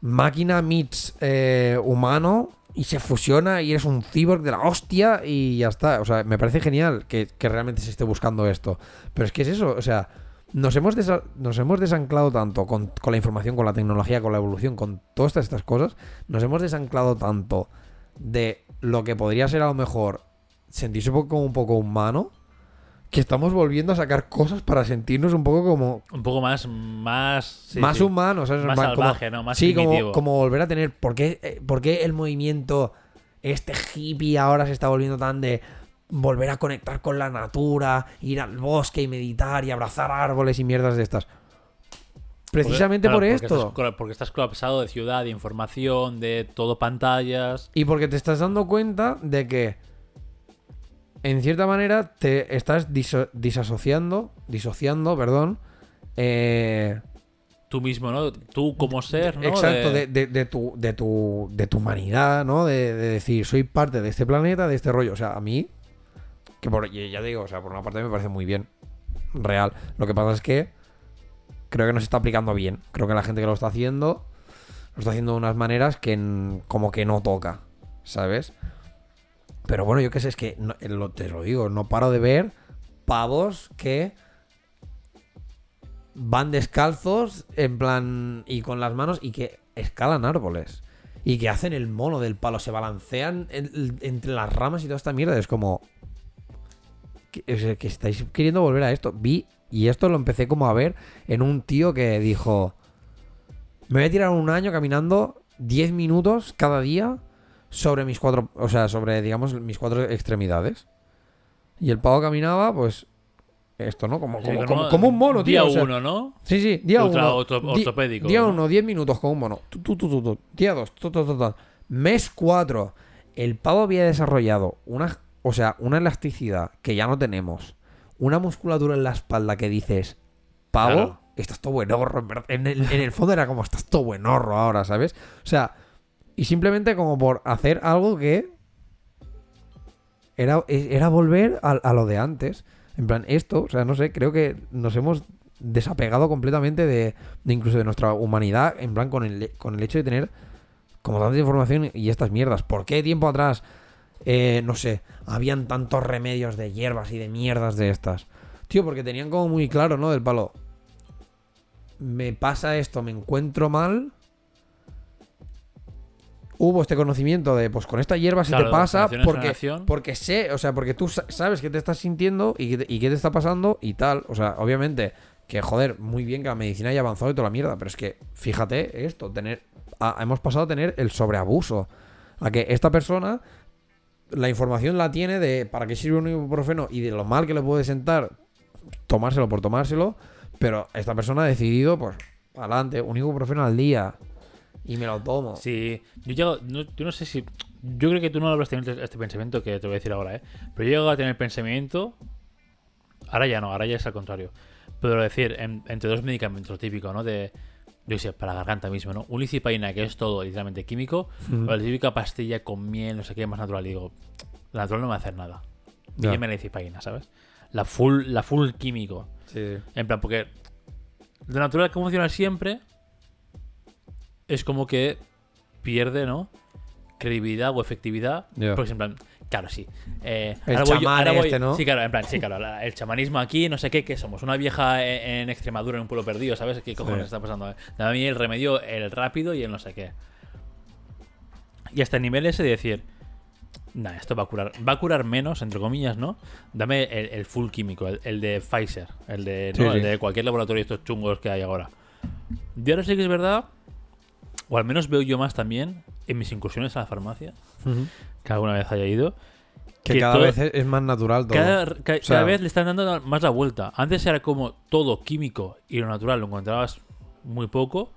máquina meets eh, humano y se fusiona y eres un cyborg de la hostia y ya está. O sea, me parece genial que, realmente se esté buscando esto. Pero es que es eso, o sea, nos hemos, desa- nos hemos desanclado tanto con, la información, con la tecnología, con la evolución, con todas estas, cosas, nos hemos desanclado tanto de lo que podría ser a lo mejor sentirse un poco, un poco humano, que estamos volviendo a sacar cosas para sentirnos un poco como Un poco más. Más, sí, más sí. humanos, Más como- salvaje, ¿no? Más sí, como, primitivo. como volver a tener. ¿por qué, eh, por qué el movimiento, este hippie ahora se está volviendo tan de volver a conectar con la natura, ir al bosque y meditar y abrazar árboles y mierdas de estas? Precisamente Porque- por esto. Estás, porque estás colapsado de ciudad, de información, de todo pantallas. Y porque te estás dando cuenta de que, en cierta manera, te estás diso- disasociando, disociando, perdón, eh, Tú mismo, ¿no? Tú como ser, ¿no? exacto, De- de, tu, de, tu, de tu humanidad, ¿no? De, de decir, soy parte de este planeta, de este rollo. O sea, a mí, que por, ya digo, o sea, por una parte me parece muy bien, real. Lo que pasa es que creo que no se está aplicando bien. Creo que la gente que lo está haciendo, lo está haciendo de unas maneras que como que no toca, ¿sabes? Pero bueno, yo qué sé, es que eh, te lo digo, no paro de ver pavos que van descalzos en plan y con las manos y que escalan árboles y que hacen el mono del palo, se balancean en- entre las ramas y toda esta mierda. Es como sea, que estáis queriendo volver a esto. Vi y esto lo empecé como a ver en un tío que dijo, me voy a tirar un año caminando 10 minutos cada día sobre mis cuatro, o sea, sobre, digamos, mis cuatro extremidades. Y el pavo caminaba, pues, esto, ¿no? Como, sí, como, ¿no? como, como un mono, tío. Día o sea, uno, ¿no? Sí, sí, día Ultra uno. orto- di- ortopédico, Día ¿no? uno, 10 minutos con un mono. Tu, tu, tu. Día dos. Mes 4. El pavo había desarrollado una, o sea, una elasticidad que ya no tenemos. Una musculatura en la espalda que dices, pavo, Claro. estás todo buenorro. En el, en el fondo era como, estás todo buenorro ahora, ¿sabes? O sea, y simplemente como por hacer algo que era, era volver a, lo de antes. En plan, esto, o sea, no sé, creo que nos hemos desapegado completamente de, de incluso de nuestra humanidad, en plan, con el, con el hecho de tener como tanta información y estas mierdas. ¿Por qué tiempo atrás, eh, no sé, habían tantos remedios de hierbas y de mierdas de estas? Tío, porque tenían como muy claro, ¿no? Del palo. Me pasa esto, me encuentro mal. Hubo este conocimiento de, pues con esta hierba se Claro, te pasa porque, porque sé, o sea, porque tú sa- sabes qué te estás sintiendo y y qué te está pasando y tal. O sea, obviamente, que joder, muy bien que la medicina haya avanzado y toda la mierda, pero es que, fíjate esto, tener, a- hemos pasado a tener el sobreabuso. A que esta persona, la información la tiene de para qué sirve un ibuprofeno y de lo mal que le puede sentar tomárselo por tomárselo, pero esta persona ha decidido, pues, adelante, un ibuprofeno al día y me lo tomo. Sí, yo llego, no, yo no sé si. Yo creo que tú no habrás tenido este pensamiento que te voy a decir ahora, ¿eh? Pero yo llego a tener pensamiento. Ahora ya no, ahora ya es al contrario. Pero decir, en- entre dos medicamentos, típico, ¿no? De. Yo sé, para la garganta mismo, ¿no? Un licipaina que es todo literalmente químico, Mm. o la típica pastilla con miel, no sé qué, más natural. Y digo, la natural no me va a hacer nada. Ya. pílleme la cipaína, ¿sabes? La full, la full químico. Sí. En plan, porque lo natural que funciona siempre es como que pierde, ¿no? Credibilidad o efectividad. Porque en plan, claro, sí. eh, El ahora voy yo- chamán ahora voy- este, ¿no? Sí, claro, en plan, sí, claro. la- el chamanismo aquí, no sé qué, que somos una vieja en, en Extremadura, en un pueblo perdido, ¿sabes? ¿Qué cojones Sí. está pasando? Dame a mí el remedio, el rápido y el no sé qué. Y hasta el nivel ese de decir, Nah, esto va a curar. Va a curar menos, entre comillas, ¿no? Dame el, el full químico, el, el de Pfizer, el de, Sí, ¿no? el sí. de cualquier laboratorio de estos chungos que hay ahora. Y ahora sí que es verdad, o al menos veo yo más también en mis incursiones a la farmacia, Ujú. que alguna vez haya ido. Que, Que cada todo- vez es, más natural todo. Cada, ca- cada sea- vez le están dando más la vuelta. Antes era como todo químico y lo natural lo encontrabas muy poco.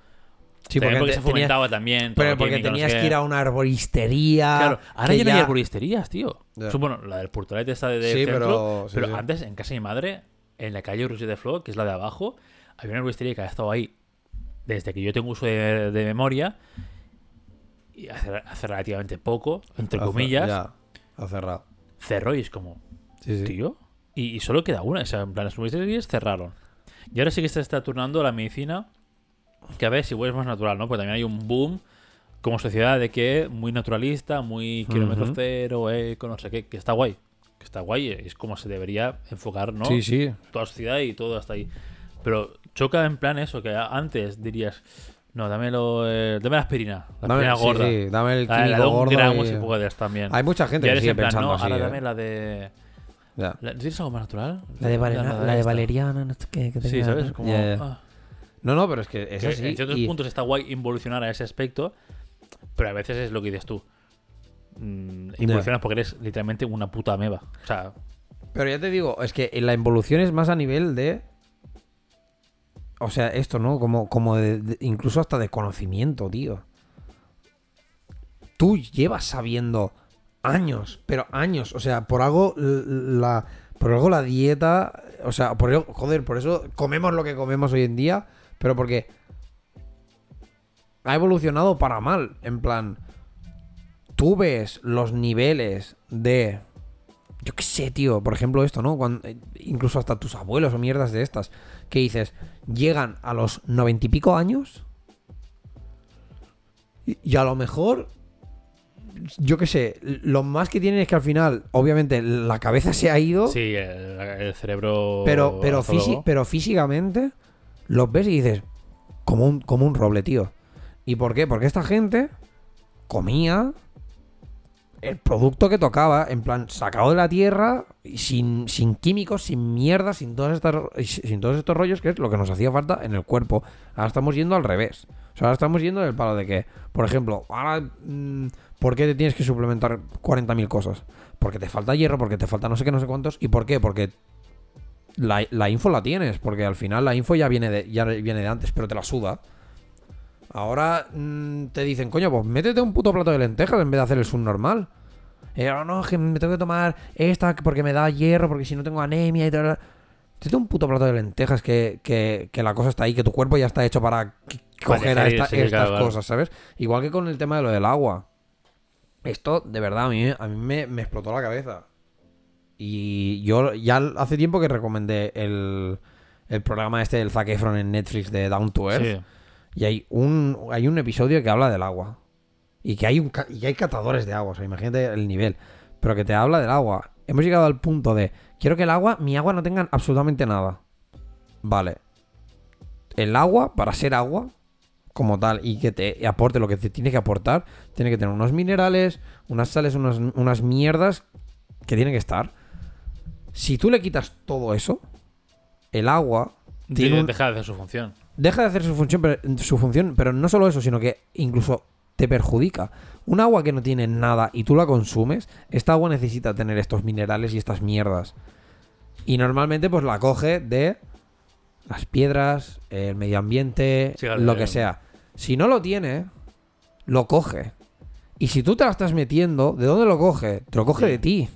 sí, También porque te- se tenías- fomentaba también. todo pero porque químico, no sé tenías que ir a una arboristería. Claro, ahora ya no hay arboristerías, tío. Ya. Su- Bueno, la del Portolet está de, de Sí, centro, pero- pero, sí, sí. antes en casa de mi madre, en la calle Roger de Flor, que es la de abajo, había una arboristería que ha estado ahí desde que yo tengo uso de, de memoria y hace, hace relativamente poco, entre Ha comillas, Ya, ha cerrado. cerró y es como, Sí, sí. tío, y, y solo queda una, o sea, en plan, las arboristerías cerraron. Y ahora sí que se está turnando la medicina, que a ver si es más natural, ¿no? Porque también hay un boom como sociedad de que muy naturalista, muy kilómetro Ujú. cero, eco, no sé qué, que está guay. Que está guay, es como se debería enfocar, ¿no? Sí, sí. Toda sociedad y todo hasta ahí. Pero choca en plan eso, que antes dirías, no, dámelo, eh, dame la aspirina, la Dame, aspirina gorda. sí, dame el La, la químico un gordo. gramo y- si puedes también. Hay mucha gente y que sigue en plan, pensando no, así. ahora ¿eh? dame la de... La- ¿Tienes algo más natural? La de, Valera- la de. Valeriana, no sé qué. que Sí, ¿sabes? Como, ah. No, no, pero es que es Que así. en ciertos y- puntos está guay involucionar a ese aspecto, pero a veces es lo que dices tú. Mm, involucionas porque eres literalmente una puta ameba. O sea, Pero ya te digo, es que la involución es más a nivel de. O sea, esto, ¿no? Como, como de, incluso hasta de conocimiento, tío. Tú llevas sabiendo años, pero años. O sea, por algo la. Por algo la dieta. O sea, por joder, por eso comemos lo que comemos hoy en día. Pero porque. Ha evolucionado para mal. En plan. Tú ves los niveles de yo qué sé, tío, por ejemplo esto, ¿no? Cuando, eh, incluso hasta tus abuelos o mierdas de estas, que dices, llegan a los noventa y pico años y, a lo mejor, yo qué sé, lo más que tienen es que al final, obviamente, la cabeza se ha ido, sí, el, el cerebro. pero, pero, pero físicamente los ves y dices, como un, como un roble, tío. ¿Y por qué? Porque esta gente comía el producto que tocaba, en plan, sacado de la tierra, sin, sin químicos, sin mierda, sin, todas estas, sin todos estos rollos, que es lo que nos hacía falta en el cuerpo. Ahora estamos yendo al revés. O sea, ahora estamos yendo del palo de que, por ejemplo, ahora, mm, ¿por qué te tienes que suplementar 40.000 cosas? Porque te falta hierro, porque te falta no sé qué, no sé cuántos. ¿Y por qué? Porque la, la info la tienes, porque al final la info ya viene de, ya viene de antes, pero te la suda. Ahora mm, te dicen, coño, pues métete un puto plato de lentejas en vez de hacer el subnormal. Eh, "Ah, no, es que me tengo que tomar esta porque me da hierro, porque si no tengo anemia y tal. Métete un puto plato de lentejas que, que- que la cosa está ahí, que tu cuerpo ya está hecho para coger a esta- estas cosas, ¿sabes? Igual que con el tema de lo del agua. Esto, de verdad, a mí, a mí me, me explotó la cabeza. Y yo ya hace tiempo que recomendé el, el programa este del Zac Efron en Netflix de Down to Earth. Sí. Y hay un, hay un episodio que habla del agua. Y que hay, un, y que hay catadores de agua. O sea, imagínate el nivel. Pero que te habla del agua. Hemos llegado al punto de, quiero que el agua, mi agua no tenga absolutamente nada. Vale. El agua, para ser agua, como tal, y que te aporte lo que te tiene que aportar, tiene que tener unos minerales, unas sales, unas, unas mierdas que tienen que estar. Si tú le quitas todo eso, el agua tiene Sí, un- Deja de hacer su función. Deja de hacer su función, pero, su función, pero no solo eso, sino que incluso te perjudica. Un agua que no tiene nada y tú la consumes, esta agua necesita tener estos minerales y estas mierdas. Y normalmente pues la coge de las piedras, el medio ambiente, Sí, lo que sea. Si no lo tiene, lo coge. Y si tú te la estás metiendo, ¿de dónde lo coge? Te lo coge Sí. de ti.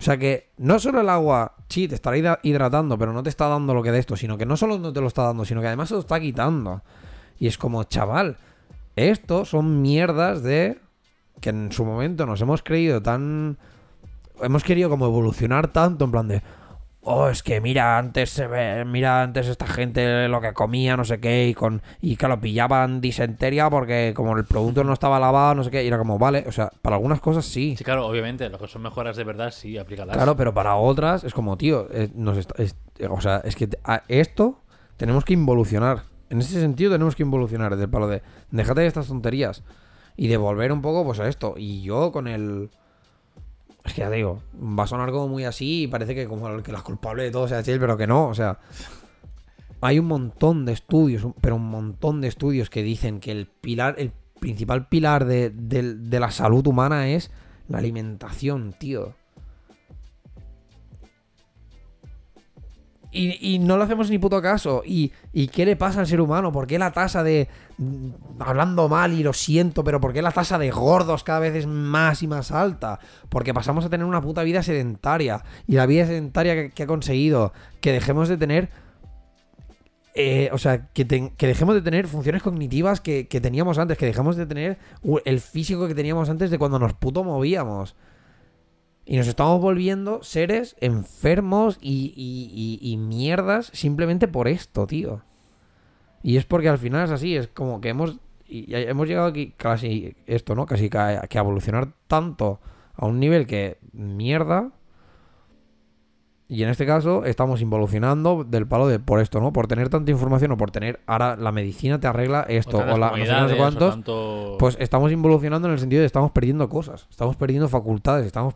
O sea que no solo el agua, sí, te estará hidra- hidratando, pero no te está dando lo que de esto, sino que no solo no te lo está dando, sino que además se lo está quitando. Y es como, chaval, esto son mierdas de que en su momento nos hemos creído tan... hemos querido como evolucionar tanto en plan de. Oh, es que mira, antes se ve, mira antes esta gente lo que comía, no sé qué, y con y lo pillaban disentería porque como el producto no estaba lavado, no sé qué, y era como, vale, o sea, para algunas cosas sí. Sí, claro, obviamente, lo que son mejoras de verdad, sí, aplícalas. Claro, pero para otras es como, tío, eh, nos está- es- o sea, es que a esto tenemos que involucionar. En ese sentido tenemos que involucionar, del palo de, déjate de estas tonterías y de volver un poco pues a esto. Y yo con el... Es que ya te digo, va a sonar como muy así y parece que como el que la culpable de todo sea Chell, pero que no, o sea... Hay un montón de estudios, pero un montón de estudios que dicen que el pilar, el principal pilar de, de la salud humana es la alimentación, tío. Y, no le hacemos ni puto caso. ¿Y, ¿Y qué le pasa al ser humano? ¿Por qué la tasa de. mm, Hablando mal y lo siento, pero ¿por qué la tasa de gordos cada vez es más y más alta? Porque pasamos a tener una puta vida sedentaria. Y la vida sedentaria que, ha conseguido que dejemos de tener. eh, o sea, que, dejemos de tener funciones cognitivas que, teníamos antes, que dejemos de tener el físico que teníamos antes de cuando nos puto movíamos. Y nos estamos volviendo seres enfermos y, y- y- y mierdas simplemente por esto, tío. Y es porque al final es así, es como que hemos, y- hemos llegado aquí casi esto, ¿no? Casi que a, que a evolucionar tanto a un nivel que mierda. Y en este caso estamos involucionando del palo de por esto, ¿no? Por tener tanta información o por tener ahora la medicina te arregla esto o, la no sé, no sé cuántos. tanto- Pues estamos involucionando en el sentido de estamos perdiendo cosas, estamos perdiendo facultades, estamos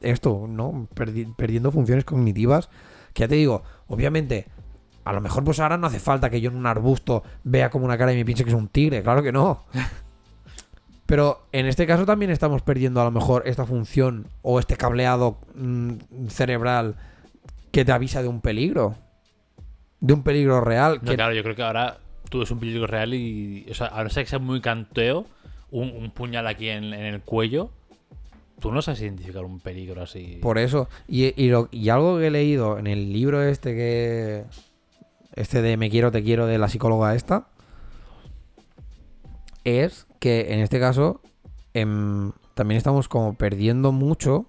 esto, ¿no? Perdi- perdiendo funciones cognitivas. Que ya te digo, obviamente, a lo mejor pues ahora no hace falta que yo en un arbusto vea como una cara y me piense que es un tigre, claro que no. Pero en este caso también estamos perdiendo a lo mejor esta función o este cableado mm, cerebral que te avisa de un peligro. De un peligro real. No, que claro, yo creo que ahora tú es un peligro real y. O sea, a no ser que sea muy canteo, un, un puñal aquí en, en el cuello, tú no sabes identificar un peligro así. Por eso. Y, y, algo que he leído en el libro este que. Este de Me quiero, te quiero de la psicóloga esta. Es que en este caso. em, también estamos como perdiendo mucho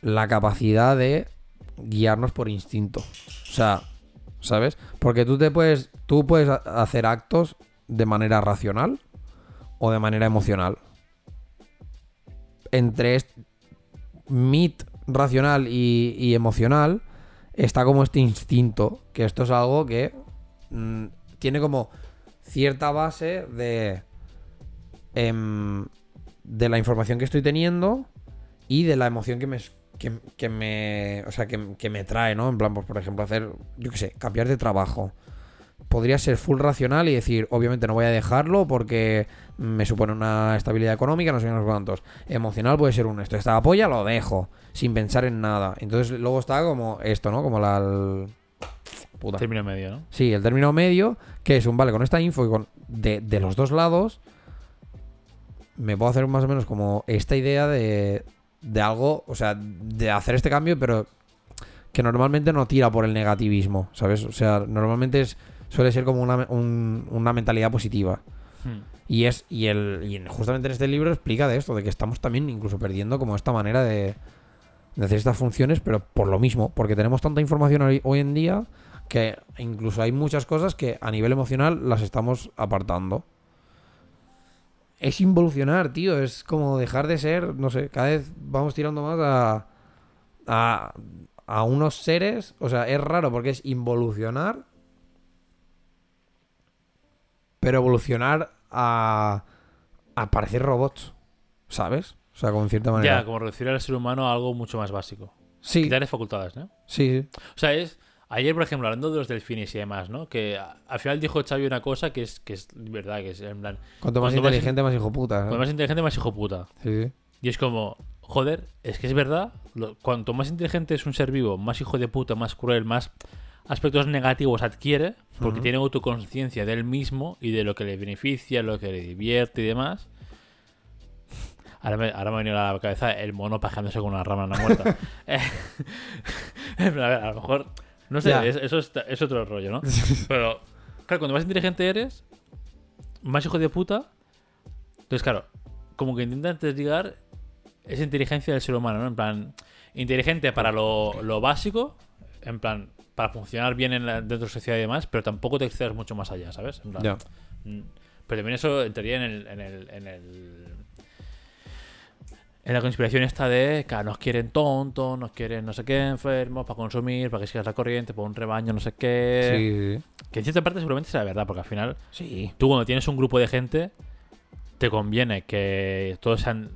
la capacidad de guiarnos por instinto. O sea, ¿sabes? Porque tú te puedes. Tú puedes ha- hacer actos de manera racional o de manera emocional. Entre est- mit racional y, emocional está como este instinto, que esto es algo que mm, tiene como cierta base de em, de la información que estoy teniendo y de la emoción que me que me o sea que, que me trae, ¿no? En plan, pues por ejemplo, hacer, yo qué sé, cambiar de trabajo. Podría ser full racional y decir, obviamente no voy a dejarlo porque me supone una estabilidad económica, no sé qué, no sé cuántos. Emocional puede ser un esto, esta apoya, lo dejo, sin pensar en nada. Entonces luego está como esto, ¿no? Como la... el- Puta. Término medio, ¿no? Sí, el término medio, que es un vale con esta info y con de, de los dos lados, me puedo hacer más o menos como esta idea de, de algo, o sea, de hacer este cambio, pero que normalmente no tira por el negativismo, ¿sabes? O sea, normalmente es, suele ser como una, un- una mentalidad positiva. Hmm. Y es y el y justamente en este libro explica de esto, de que estamos también incluso perdiendo como esta manera de, de hacer estas funciones, pero por lo mismo, porque tenemos tanta información hoy, hoy en día que incluso hay muchas cosas que a nivel emocional las estamos apartando. Es involucionar, tío, es como dejar de ser, no sé, cada vez vamos tirando más a, a, a unos seres, o sea, es raro porque es involucionar, pero evolucionar a, a parecer robots, ¿sabes? O sea, como en cierta manera. Ya, como reducir al ser humano a algo mucho más básico. sí, Quitarle facultades, ¿no? sí, sí. O sea, es. Ayer, por ejemplo, hablando de los delfines y demás, ¿no? Que al final dijo Xavi una cosa que es, que es verdad, que es en plan. Cuanto más Cuanto más inteligente, más hijo puta. ¿eh? Cuanto más inteligente, más hijo puta. Sí, sí. Y es como, joder, es que es verdad. lo- cuanto más inteligente es un ser vivo, más hijo de puta, más cruel, más aspectos negativos adquiere, porque tiene autoconciencia de él mismo y de lo que le beneficia, lo que le divierte y demás. Ahora me, ahora me ha venido a la cabeza el mono pajándose con una rama en la muerta. Eh, a ver, a lo mejor, no sé, es- eso es, es otro rollo, ¿no? Pero, claro, cuanto más inteligente eres, más hijo de puta. Entonces, claro, como que intentas desligar es inteligencia del ser humano, ¿no? En plan, inteligente para lo, lo básico, en plan, para funcionar bien en la- dentro de la sociedad y demás, pero tampoco te excedas mucho más allá, ¿sabes? En plan, Ya. mm, Pero también eso entraría en el, en el, en el- en la conspiración esta de que nos quieren tontos, nos quieren no sé qué enfermos para consumir, para que sigas la corriente, por un rebaño, no sé qué. Sí, sí, Que en cierta parte seguramente sea verdad, porque al final sí. Tú cuando tienes un grupo de gente, te conviene que todos sean...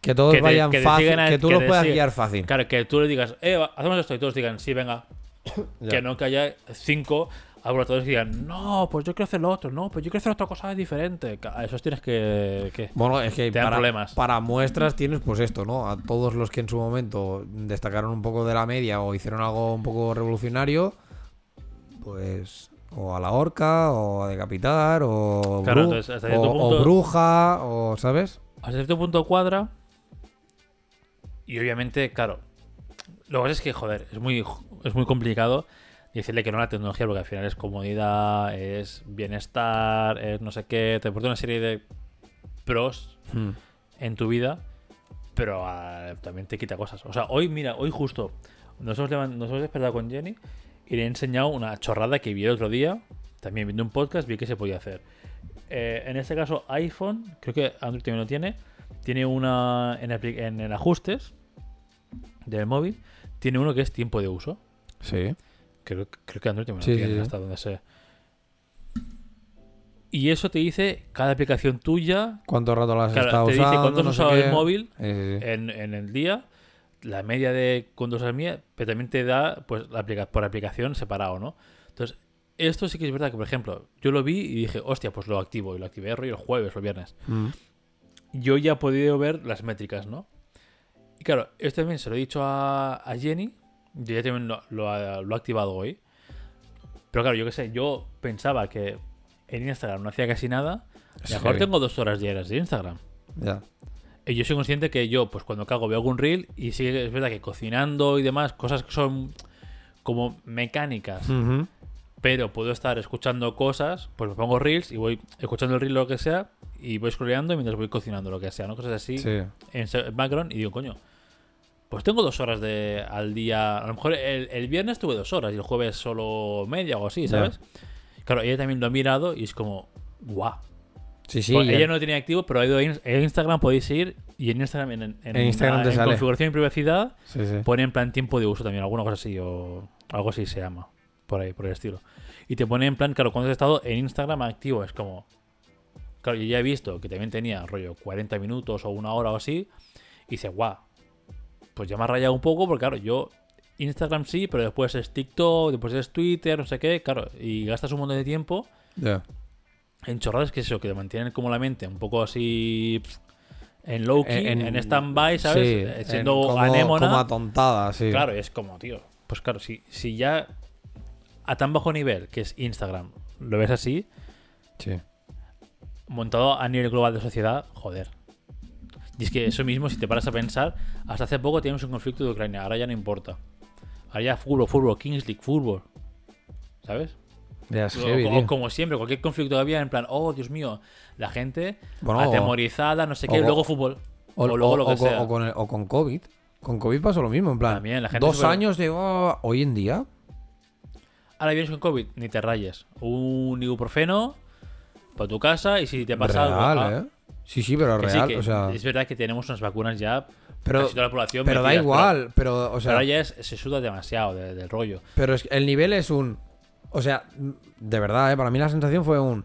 Que todos Que te- vayan que fácil, a- que tú que los puedas sigan. guiar fácil. Claro, que tú le digas, eh, hacemos esto y todos digan, sí, venga. Que no que haya cinco laboratorios que digan, no, pues yo quiero hacer lo otro, no, pues yo quiero hacer otra cosa diferente. A esos tienes que... que- Bueno, es que Te dan para, problemas. para muestras tienes pues esto, ¿no? A todos los que en su momento destacaron un poco de la media o hicieron algo un poco revolucionario, pues o a la horca, o a decapitar, o, Claro, bru- entonces, o- o punto- bruja, o ¿sabes? hasta cierto punto cuadra. Y obviamente, claro, lo que pasa es que, joder, es muy, es muy complicado decirle que no a la tecnología, porque al final es comodidad, es bienestar, es no sé qué, te aporta una serie de pros en tu vida, pero ah, también te quita cosas. O sea, hoy, mira, hoy justo nos hemos, levan- nos hemos despertado con Jenny y le he enseñado una chorrada que vi el otro día, también viendo un podcast, vi que se podía hacer. Eh, en este caso, iPhone, creo que Android también lo tiene, tiene una en, en el ajustes del móvil, tiene uno que es tiempo de uso. Sí. Creo, creo que Android también lo Sí, tiene, sí, sí. hasta donde sé. Y eso te dice cada aplicación tuya, ¿Cuánto rato las has estado te dice usando? cuánto has no sé usado el móvil en, en el día, la media de cuánto usas día, pero también te da pues la aplica- por aplicación separado, ¿no? Entonces, esto sí que es verdad que, por ejemplo, yo lo vi y dije, hostia, pues lo activo. Y lo activé el jueves o el viernes. Mm. Yo ya he podido ver las métricas, ¿no? Y claro, esto también se lo he dicho a, a Jenny. Yo ya también lo, lo lo he activado hoy. Pero claro, yo qué sé, yo pensaba que en Instagram no hacía casi nada. Y mejor tengo dos horas diarias de Instagram. Ya. Y yo soy consciente que yo, pues cuando cago, veo algún reel y sí es verdad que cocinando y demás, cosas que son como mecánicas, Ujú. pero puedo estar escuchando cosas, pues me pongo reels y voy escuchando el reel o lo que sea y voy scrolleando mientras voy cocinando lo que sea, ¿no? Cosas así Sí. en background y digo, coño, pues tengo dos horas de, al día. A lo mejor el, el viernes tuve dos horas y el jueves solo media o así. ¿sabes? Claro, ella también lo ha mirado y es como, guau. Sí, sí. Pues ella no lo tenía activo, pero ha ido a Instagram podéis ir y en Instagram en, en- En Instagram te en sale. configuración y privacidad sí, sí. pone en plan tiempo de uso también, alguna cosa así o algo así se llama, por ahí, por el estilo. Y te pone en plan, claro, cuando has estado en Instagram activo, es como... Claro, yo ya he visto que también tenía rollo 40 minutos o una hora o así y dice, guau, pues ya me ha rayado un poco porque claro, yo Instagram sí, pero después es TikTok, después es Twitter, no sé qué, claro, y gastas un montón de tiempo Ya. en chorradas que es eso, que te mantienen como la mente un poco así en low key, en, En- stand-by, ¿sabes? Sí, Eh, en- Siendo como, anémona. como atontada, sí. Claro, es como, tío. Pues claro, si, si ya a tan bajo nivel que es Instagram lo ves así, Sí. montado a nivel global de sociedad, joder. Y es que eso mismo, si te paras a pensar, hasta hace poco teníamos un conflicto de Ucrania, ahora ya no importa. Ahora ya fútbol, fútbol, Kings League, fútbol. ¿Sabes? O- heavy, o- como siempre, cualquier conflicto que había, en plan, oh, Dios mío, la gente Bueno, atemorizada, no sé qué, o- luego fútbol. O, O, luego lo que sea. o con el- o con COVID. Con COVID pasó lo mismo, en plan. También, la gente dos años de. oh, hoy en día. Ahora vienes con COVID, ni te rayes. Un ibuprofeno para tu casa y si te pasa real, algo. ah, ¿eh? Sí, sí, pero que sí, real. que o sea. Es verdad que tenemos unas vacunas ya. Pero, casi toda la población pero da igual. Pero, o Pero, sea. ahora ya es- se suda demasiado de- del rollo. Pero es el nivel es un. O sea, de verdad, ¿eh? para mí la sensación fue un.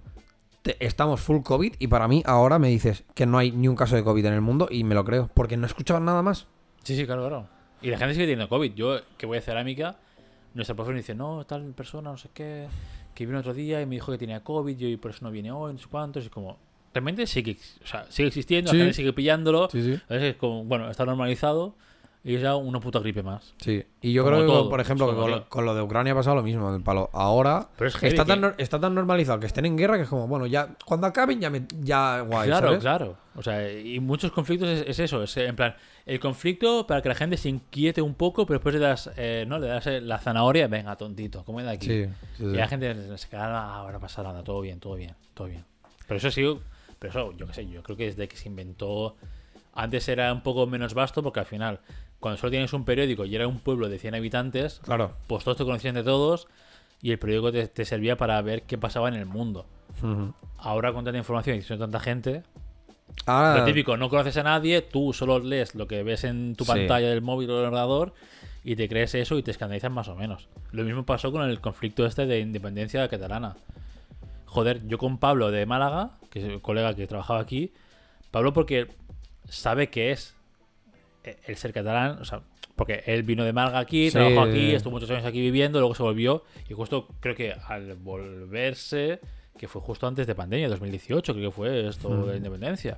te- estamos full COVID y para mí ahora me dices que no hay ni un caso de COVID en el mundo y me lo creo. Porque no he escuchado nada más. Sí, sí, claro, claro. Y la gente sigue teniendo COVID. Yo, que voy a cerámica, nuestra profe me dice, no, tal persona, no sé qué, que vino otro día y me dijo que tenía COVID y por eso no viene hoy, no sé cuántos. Y como, realmente sigue, o sea, sigue existiendo, Sí. la gente sigue pillándolo. Sí, sí. Es como, bueno, está normalizado y es ya una puta gripe más. Sí. Y yo Como creo que, todo, por ejemplo, que con, lo, con lo de Ucrania ha pasado lo mismo. El palo. Ahora Pero es está, tan, que- está tan normalizado que estén en guerra que es como, bueno, ya cuando acaben ya, me, ya guay. claro, ¿sabes? claro. O sea, y muchos conflictos es, es eso, es en plan, el conflicto para que la gente se inquiete un poco, pero después le das, eh, ¿no? Le das eh, la zanahoria, venga, tontito, come de aquí. Sí, sí, Y sí. la gente se queda, ah, ahora pasa nada, todo bien, todo bien, todo bien. Pero eso sí, pero eso, yo qué sé, yo creo que desde que se inventó Antes era un poco menos vasto porque al final, cuando solo tienes un periódico y era un pueblo de 100 habitantes, Claro. pues todos te conocían de todos y el periódico te, te servía para ver qué pasaba en el mundo. Ahora con tanta información y con tanta gente, Ahora, lo típico, no conoces a nadie, tú solo lees lo que ves en tu Sí. pantalla del móvil o del ordenador y te crees eso y te escandalizas más o menos. Lo mismo pasó con el conflicto este de independencia catalana. Joder, yo con Pablo de Málaga, que es el colega que trabajaba aquí, Pablo porque sabe que es eh, el ser catalán, o sea, porque él vino de Málaga aquí, Sí. trabajó aquí, estuvo muchos años aquí viviendo, luego se volvió y justo creo que al volverse, que fue justo antes de pandemia, 2018, creo que fue esto de la independencia.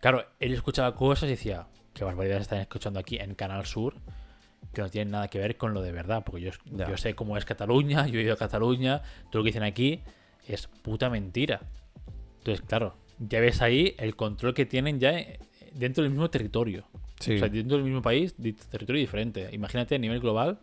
Claro, él escuchaba cosas y decía, qué barbaridades están escuchando aquí en Canal Sur, que no tienen nada que ver con lo de verdad, porque yo, yo sé cómo es Cataluña, yo he ido a Cataluña, todo lo que dicen aquí es puta mentira. Entonces, claro, ya ves ahí el control que tienen ya dentro del mismo territorio. sí. O sea, dentro del mismo país, territorio diferente. Imagínate a nivel global,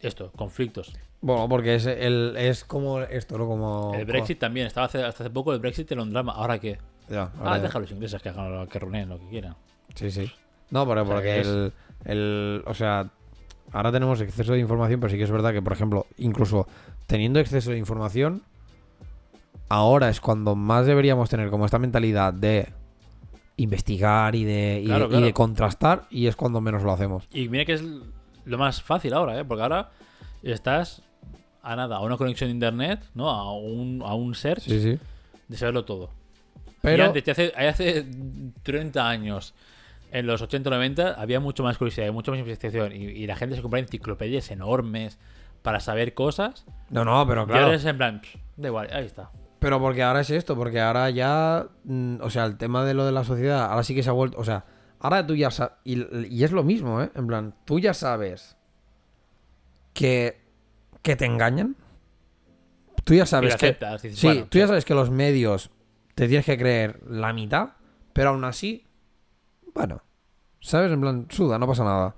esto, conflictos. Bueno, porque es, el, es como esto, ¿no? Como... El Brexit también, estaba hace- hasta hace poco el Brexit era un drama. ¿Ahora qué? Ya, Ah, ahora ya. deja a los ingleses que hagan lo que runeen, lo que quieran. Sí, sí. No, pero O sea, porque el, el. O sea, ahora tenemos exceso de información, pero sí que es verdad que, por ejemplo, incluso teniendo exceso de información, ahora es cuando más deberíamos tener como esta mentalidad de investigar y de, y Claro, de, y claro. de contrastar, y es cuando menos lo hacemos. Y mira que es lo más fácil ahora, ¿eh? Porque ahora estás a nada, a una conexión de internet, ¿no? A un, a un search Sí, sí. de saberlo todo. Pero. Y antes, hace, hace 30 años, en los 80 o 90, había mucho más curiosidad, y mucha más investigación. Y, y la gente se compraba enciclopedias enormes para saber cosas. No, no, pero Y claro. ahora es en plan, "Pff, da igual, ahí está. Pero porque ahora es esto, porque ahora ya, mm, o sea, el tema de lo de la sociedad, ahora sí que se ha vuelto, o sea, ahora tú ya sabes, y, y es lo mismo, ¿eh? En plan, tú ya sabes que, que te engañan. Tú ya Y sabes lo que... aceptas, dices, Sí, bueno, tú ya sabes que los medios te tienes que creer la mitad, pero aún así, bueno, ¿sabes? En plan, suda, no pasa nada.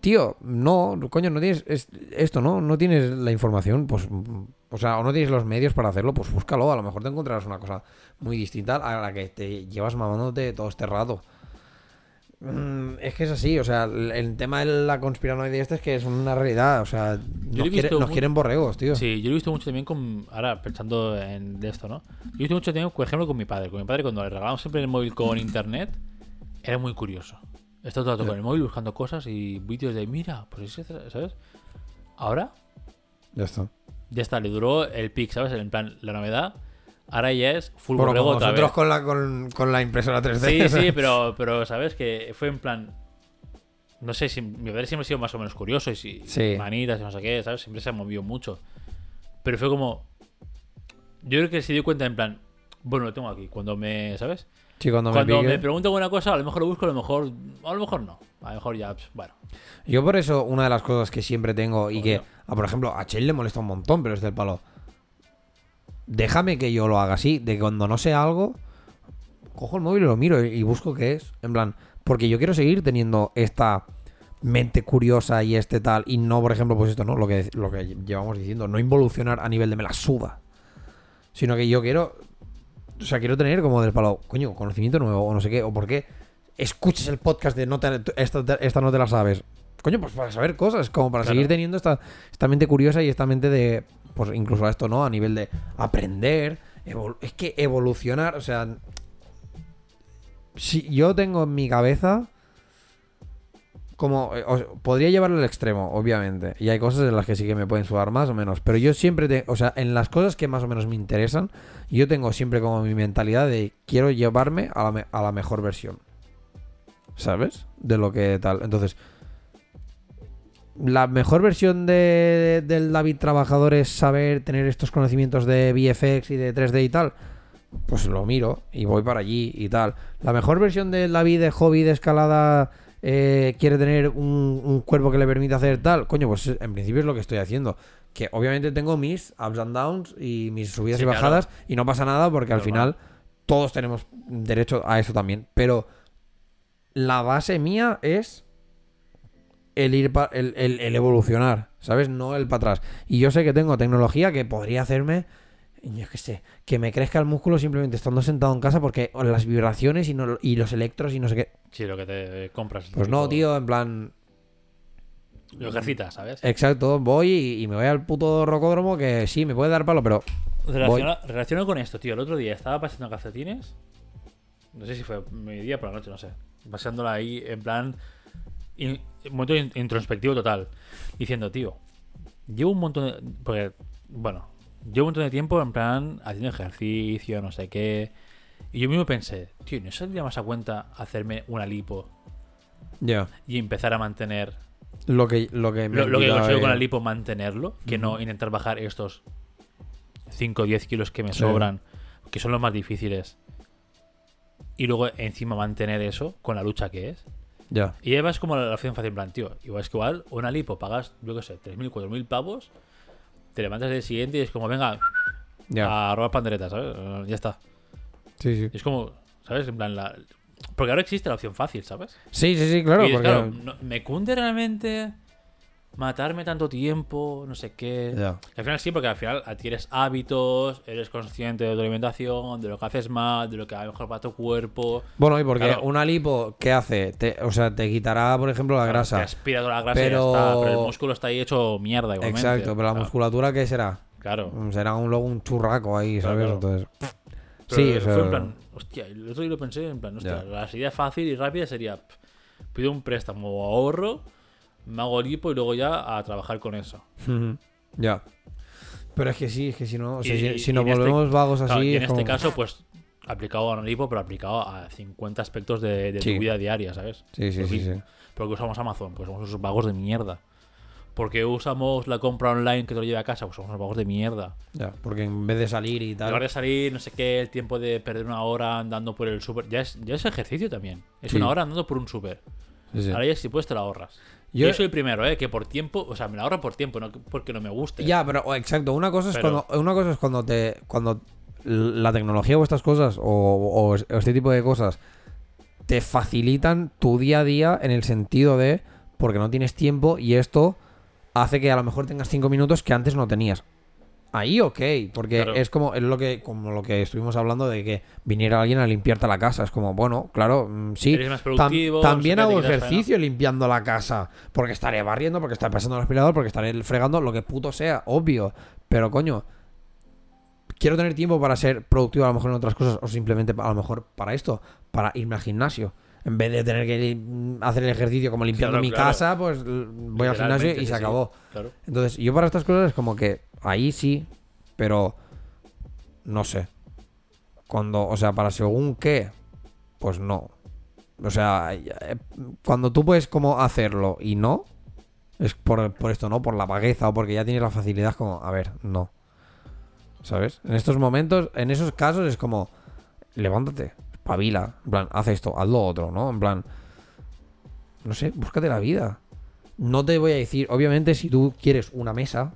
Tío, no, coño, no tienes es- esto, ¿no? No tienes la información, pues, o sea, o no tienes los medios para hacerlo, pues búscalo, a lo mejor te encontrarás una cosa muy distinta a la que te llevas mamándote todo este rato. Mm, Es que es así, o sea, el, el tema de la conspiranoide este es que es una realidad, o sea, nos, quiere- visto nos muy- quieren borregos, tío. Sí, yo lo he visto mucho también con. Ahora, pensando en de esto, ¿no? Yo he visto mucho también, por ejemplo, con mi padre. Con mi padre, cuando le regalábamos siempre el móvil con internet, era muy curioso. Está todo el rato con el móvil buscando cosas y vídeos de, mira, pues ¿sabes? Ahora, Ya está. Ya está, le duró el pic, ¿sabes? En plan, la novedad. Ahora ya es full Bueno, borrego otra nosotros vez. con la, con, con la impresora 3D. Sí, sí, pero, pero, ¿sabes? Que fue en plan. No sé, si mi padre siempre ha sido más o menos curioso y si Sí. manitas y no sé qué, ¿sabes? Siempre se ha movido mucho. Pero fue como. Yo creo que se dio cuenta en plan. Bueno, lo tengo aquí. Cuando me. ¿Sabes? Sí, cuando, Cuando me pregunto alguna cosa, a lo mejor lo busco, a lo mejor. A lo mejor no. A lo mejor ya. pues, bueno. Yo por eso, una de las cosas que siempre tengo y que, Obvio. ah, por ejemplo, a Chell le molesta un montón, pero es del palo. Déjame que yo lo haga así, de que cuando no sé algo, cojo el móvil y lo miro y, y busco qué es. En plan, porque yo quiero seguir teniendo esta mente curiosa y este tal, y no, por ejemplo, pues esto, ¿no? Lo que, lo que llevamos diciendo, no involucionar a nivel de me la suda. Sino que yo quiero, o sea, quiero tener como del palo, coño, conocimiento nuevo o no sé qué, o por qué escuches el podcast de no te, esta, esta no te la sabes. Coño, pues para saber cosas, como para Claro. seguir teniendo esta, esta mente curiosa y esta mente de, pues incluso a esto, ¿no? A nivel de aprender, es que evolucionar, o sea, si yo tengo en mi cabeza como eh, podría llevarlo al extremo, obviamente, y hay cosas en las que sí que me pueden sudar más o menos, pero yo siempre, te, o sea, en las cosas que más o menos me interesan, yo tengo siempre como mi mentalidad de quiero llevarme a la, a la mejor versión. ¿Sabes? De lo que tal. Entonces, la mejor versión de, del David trabajador es saber tener estos conocimientos de VFX y de 3D y tal. Pues lo miro y voy para allí y tal. La mejor versión del David de hobby de escalada eh, quiere tener un, un cuerpo que le permita hacer tal. Coño, pues en principio es lo que estoy haciendo. Que obviamente tengo mis ups and downs y mis subidas Sí, y claro. bajadas y no pasa nada porque al final todos tenemos derecho a eso también. Pero la base mía es el ir pa- el, el- el evolucionar, ¿sabes? No el para atrás. Y yo sé que tengo tecnología que podría hacerme yo qué sé, que me crezca el músculo simplemente estando sentado en casa porque las vibraciones y, no- y los electros y no sé qué. Sí, lo que te compras. Pues no, tío, en plan, Lo ejercitas, ¿sabes? exacto, voy y, y me voy al puto rocódromo que sí, me puede dar palo, pero Relacionado con esto, tío. El otro día estaba paseando calcetines. No sé si fue mediodía por la noche, no sé. Paseándola ahí en plan. In- un momento in- introspectivo total. Diciendo, tío, llevo un montón de. Porque, bueno, llevo un montón de tiempo en plan haciendo ejercicio, no sé qué. Y yo mismo pensé, tío, ¿no saldría más a cuenta hacerme una lipo ya. y empezar a mantener Lo que, lo que me lo, lo que consigo con la lipo mantenerlo, que no intentar bajar estos 5 o 10 kilos que me Sí. sobran, que son los más difíciles, y luego encima mantener eso con la lucha que es. Ya. Y además como la opción fácil, en plan, tío, igual es que igual una lipo pagas, yo qué sé, 3.000, 4.000 pavos, te levantas el siguiente y es como, venga, Ya. a robar panderetas, ¿sabes? Ya está. Sí, sí. Y es como, ¿sabes? En plan, la... Porque ahora existe la opción fácil, ¿sabes? Sí, sí, sí, claro. Y es, porque... claro, no- ¿me cunde realmente matarme tanto tiempo? No sé qué. Ya. Y al final sí, porque al final adquieres hábitos, eres consciente de tu alimentación, de lo que haces mal, de lo que va mejor para tu cuerpo. Bueno, y porque Claro. una lipo, ¿qué hace? Te- o sea, te quitará, por ejemplo, la Te grasa. aspira toda la grasa Pero- y ya está. Pero el músculo está ahí hecho mierda igualmente. Exacto, pero la Claro, musculatura, ¿qué será? Claro. Mm, Será un, luego un churraco ahí, Claro, ¿sabes? claro. Entonces. Pero sí, fue eso. en plan, hostia, el otro día lo pensé, en plan, hostia, la salida fácil y rápida sería, pido un préstamo o ahorro, me hago lipo y luego ya a trabajar con eso. Ya. Pero es que sí, es que si no, o sea, Y- si, y- si y nos en este- volvemos vagos así. Claro, y en es este como- caso, pues, aplicado a un lipo, pero aplicado a 50 aspectos de, de Sí. tu vida diaria, ¿sabes? Sí, sí, sí, sí. ¿Por qué usamos Amazon? Pues somos esos vagos de mierda. ¿Por qué usamos la compra online que te lo lleva a casa? Pues somos unos vagos de mierda. Ya, porque en vez de salir y En tal. lugar de salir, no sé qué, el tiempo de perder una hora andando por el súper. Ya es, ya es ejercicio también. Es Sí. una hora andando por un súper. Ahora ya si puedes te la ahorras. Yo- Yo, soy el primero, ¿eh? Que por tiempo, o sea, me la ahorro por tiempo, no porque no me guste. Ya, pero o, exacto. Una cosa es Pero- cuando. Una cosa es cuando te. Cuando la tecnología o estas cosas. O, o este tipo de cosas. Te facilitan tu día a día en el sentido de. Porque no tienes tiempo. Y esto hace que a lo mejor tengas cinco minutos que antes no tenías. Ahí ok, porque Claro. es como es lo que como lo que estuvimos hablando de que viniera alguien a limpiarte la casa. Es como, bueno, claro, mm, sí. Eres más Tam- productivo. también hago ejercicio limpiando la casa. Porque estaré barriendo, porque estaré pasando el aspirador, porque estaré fregando, lo que puto sea, obvio. Pero coño, quiero tener tiempo para ser productivo a lo mejor en otras cosas, o simplemente a lo mejor para esto, para irme al gimnasio. En vez de tener que hacer el ejercicio como limpiando Claro, mi claro. casa, pues voy al gimnasio y se sí. acabó. Claro. Entonces, yo para estas cosas es como que ahí sí, pero no sé. Cuando, o sea, para según qué, pues no. O sea, eh, cuando tú puedes como hacerlo y no, es por, por esto, ¿no? Por la vagueza o porque ya tienes la facilidad, como, a ver, no. ¿Sabes? En estos momentos, en esos casos es como, levántate, espabila, en plan, haz esto, haz lo otro, ¿no? En plan, no sé, búscate la vida. No te voy a decir, obviamente, si tú quieres una mesa,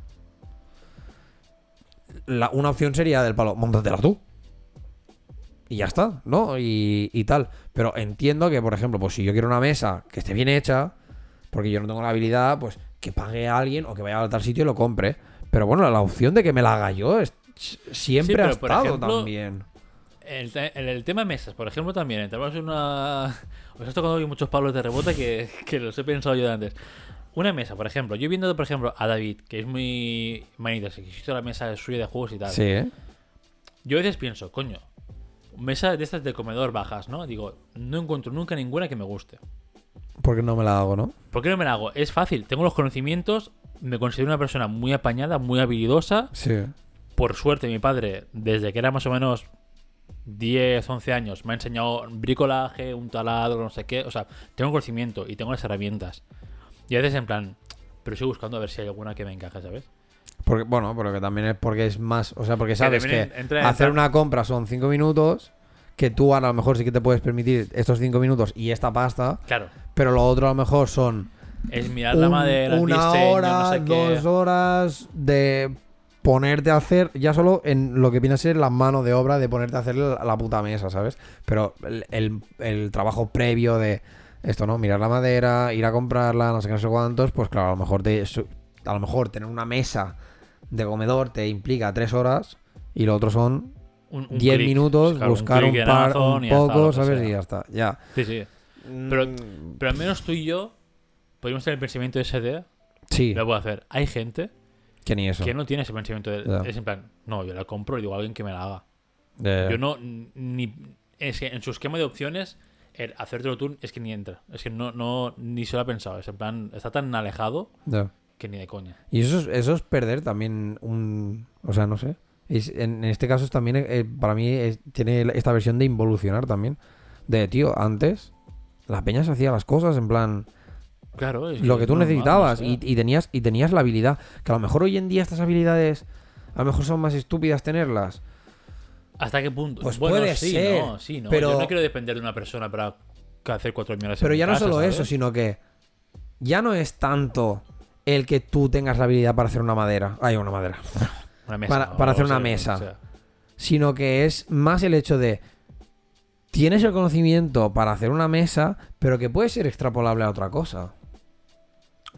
la, una opción sería del palo, montatela tú. Y ya está, ¿no? Y, y tal. Pero entiendo que, por ejemplo, pues si yo quiero una mesa que esté bien hecha, porque yo no tengo la habilidad, pues que pague a alguien o que vaya a tal sitio y lo compre. Pero bueno, la opción de que me la haga yo es- siempre Sí, ha estado ejemplo, también. El, el, el tema mesas, por ejemplo, también. Entramos en una. Os has tocado hoy muchos palos de rebote que, que los he pensado yo de antes. Una mesa, por ejemplo. Yo viendo, por ejemplo, a David, que es muy manito, que hizo la mesa suya de juegos y tal. Sí, ¿eh? Yo a veces pienso, coño, mesa de estas de comedor bajas, ¿no? Digo, no encuentro nunca ninguna que me guste. Porque no me la hago, ¿no? ¿Por qué no me la hago? Es fácil, tengo los conocimientos, me considero una persona muy apañada, muy habilidosa. Sí. Por suerte, mi padre, desde que era más o menos 10, 11 años, me ha enseñado bricolaje, un taladro, no sé qué. O sea, tengo conocimiento y tengo las herramientas. Y a veces en plan, pero estoy buscando a ver si hay alguna que me encaje, ¿sabes? Porque, bueno, pero que también es porque es más. O sea, porque sabes que, también entra en hacer una compra son 5 minutos. Que tú a lo mejor sí que te puedes permitir estos 5 minutos y esta pasta. Claro, Pero lo otro a lo mejor son es mirar la madera, una diseño, hora, no sé qué. dos horas de ponerte a hacer, ya solo en lo que viene a ser la mano de obra de ponerte a hacer la, la puta mesa, ¿sabes? Pero el, el- el trabajo previo de esto, ¿no? Mirar la madera, ir a comprarla, no sé qué, no sé cuántos, pues claro, a lo mejor te, a lo mejor tener una mesa de comedor te implica tres horas Y lo otro son Un, un 10 clic. minutos, Claro, buscar un, par, Amazon un está, poco, ¿sabes? sea. Y ya está, ya. Sí, sí. Pero, Mm, pero al menos tú y yo podemos tener el pensamiento ese de sí, lo puedo hacer. Hay gente que ni eso. que no tiene ese pensamiento de, es en plan, no, yo la compro y digo a alguien que me la haga. Yo no, ni. Es que en su esquema de opciones, el hacértelo tú es que ni entra. Es que no, no ni se lo ha pensado. Es en plan, está tan alejado que ni de coña. Y eso es, eso es perder también un... O sea, no sé. Es- en, en este caso es también, eh, para mí, es- tiene esta versión de involucionar también. De, tío, antes la peña se hacía las cosas en plan... Claro, es lo que tú normal, necesitabas o y, sea. y tenías y tenías la habilidad que a lo mejor hoy en día estas habilidades a lo mejor son más estúpidas tenerlas ¿Hasta qué punto? Pues bueno, puede sí, ser, no, sí, no. pero- Yo no quiero depender de una persona para hacer cuatro mierdas. pero ya no solo ¿sabes? eso sino que ya no es tanto el que tú tengas la habilidad para hacer una madera hay una madera Una mesa, para- hacer una mesa. sea. sino que es más el hecho de tienes el conocimiento para hacer una mesa pero que puede ser extrapolable a otra cosa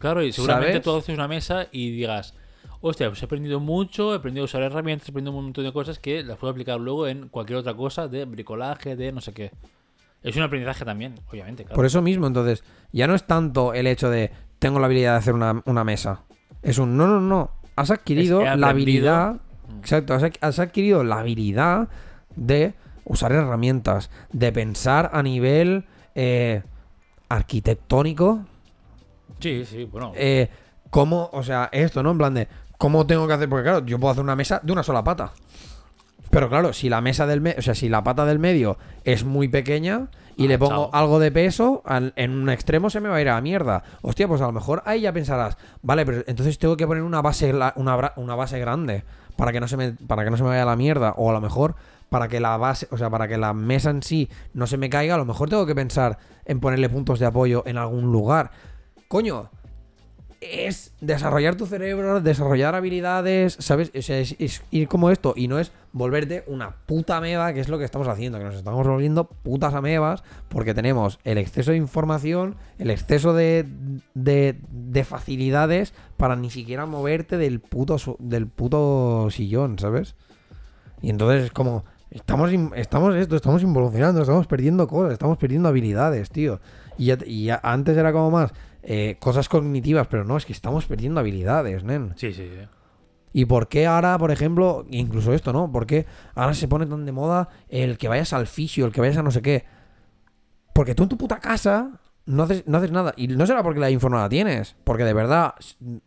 Claro, y seguramente ¿Sabes? tú haces una mesa y digas, hostia, pues he aprendido mucho, he aprendido a usar herramientas, he aprendido un montón de cosas que las puedo aplicar luego en cualquier otra cosa de bricolaje, de no sé qué. Es un aprendizaje también, obviamente, claro. Por eso mismo, entonces, ya no es tanto el hecho de tengo la habilidad de hacer una, una mesa. Es un no, no, no. Has adquirido la habilidad. Mm. Exacto, has, has adquirido la habilidad de usar herramientas, de pensar a nivel eh, arquitectónico. Sí, sí, bueno. eh, cómo, o sea, esto, ¿no? En plan de cómo tengo que hacer. Porque claro, yo puedo hacer una mesa de una sola pata. Pero claro, si la mesa del medio, o sea, si la pata del medio es muy pequeña y Ah, le pongo chao. algo de peso, al- en un extremo se me va a ir a la mierda. Hostia, pues a lo mejor ahí ya pensarás, vale, pero entonces tengo que poner una base, una, una base grande para que no se me, para que no se me vaya a la mierda. O a lo mejor para que la base, o sea, para que la mesa en sí no se me caiga, a lo mejor tengo que pensar en ponerle puntos de apoyo en algún lugar. Coño, es desarrollar tu cerebro, desarrollar habilidades, ¿sabes? O sea, es, ir como esto y no es volverte una puta ameba, que es lo que estamos haciendo, que nos estamos volviendo putas amebas porque tenemos el exceso de información, el exceso de, de, de facilidades para ni siquiera moverte del puto, del puto sillón, ¿sabes? Y entonces es como, estamos, estamos esto, estamos involucionando, estamos perdiendo cosas, estamos perdiendo habilidades, tío. Y, antes era como más eh, cosas cognitivas, pero no, es que estamos perdiendo habilidades, nen. Sí, sí, sí. ¿Y por qué ahora, por ejemplo, incluso esto, ¿no? ¿Por qué ahora se pone tan de moda el que vayas al fisio, el que vayas a no sé qué? Porque tú en tu puta casa no haces, no haces nada. Y no será porque la info no la tienes. Porque de verdad, s- m-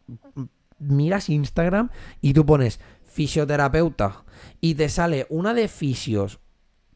miras Instagram y tú pones fisioterapeuta y te sale una de fisios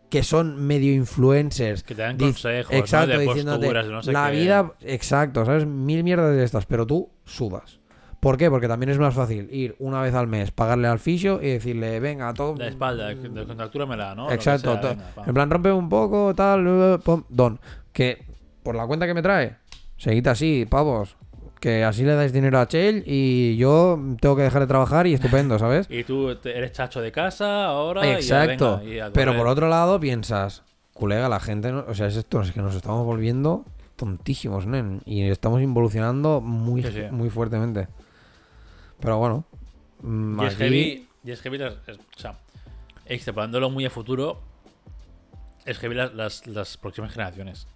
que son medio influencers. Que te dan consejos, ¿no? exacto, de diciéndote posturas, de no sé la qué. vida, exacto, ¿sabes? Mil mierdas de estas, pero tú sudas. ¿Por qué? Porque también es más fácil ir una vez al mes, pagarle al fisio y decirle, venga, todo. La espalda, descontractúramela, ¿no? Exacto, sea, venga, en plan, rompe un poco, tal, pum, don. Que por la cuenta que me trae, seguid así, pavos. Que así le dais dinero a Chell y yo tengo que dejar de trabajar y estupendo, ¿sabes? Y tú eres chacho de casa ahora. y ya, Exacto. venga, y a Pero por otro lado piensas, colega, la gente, no- o sea, es esto, es que nos estamos volviendo tontísimos, nen. Y estamos involucionando muy, Sí, sí. muy fuertemente. Pero bueno. Y es aquí- heavy, y es heavy las- es- o sea, extrapolándolo muy a futuro, es heavy las, las, las próximas generaciones.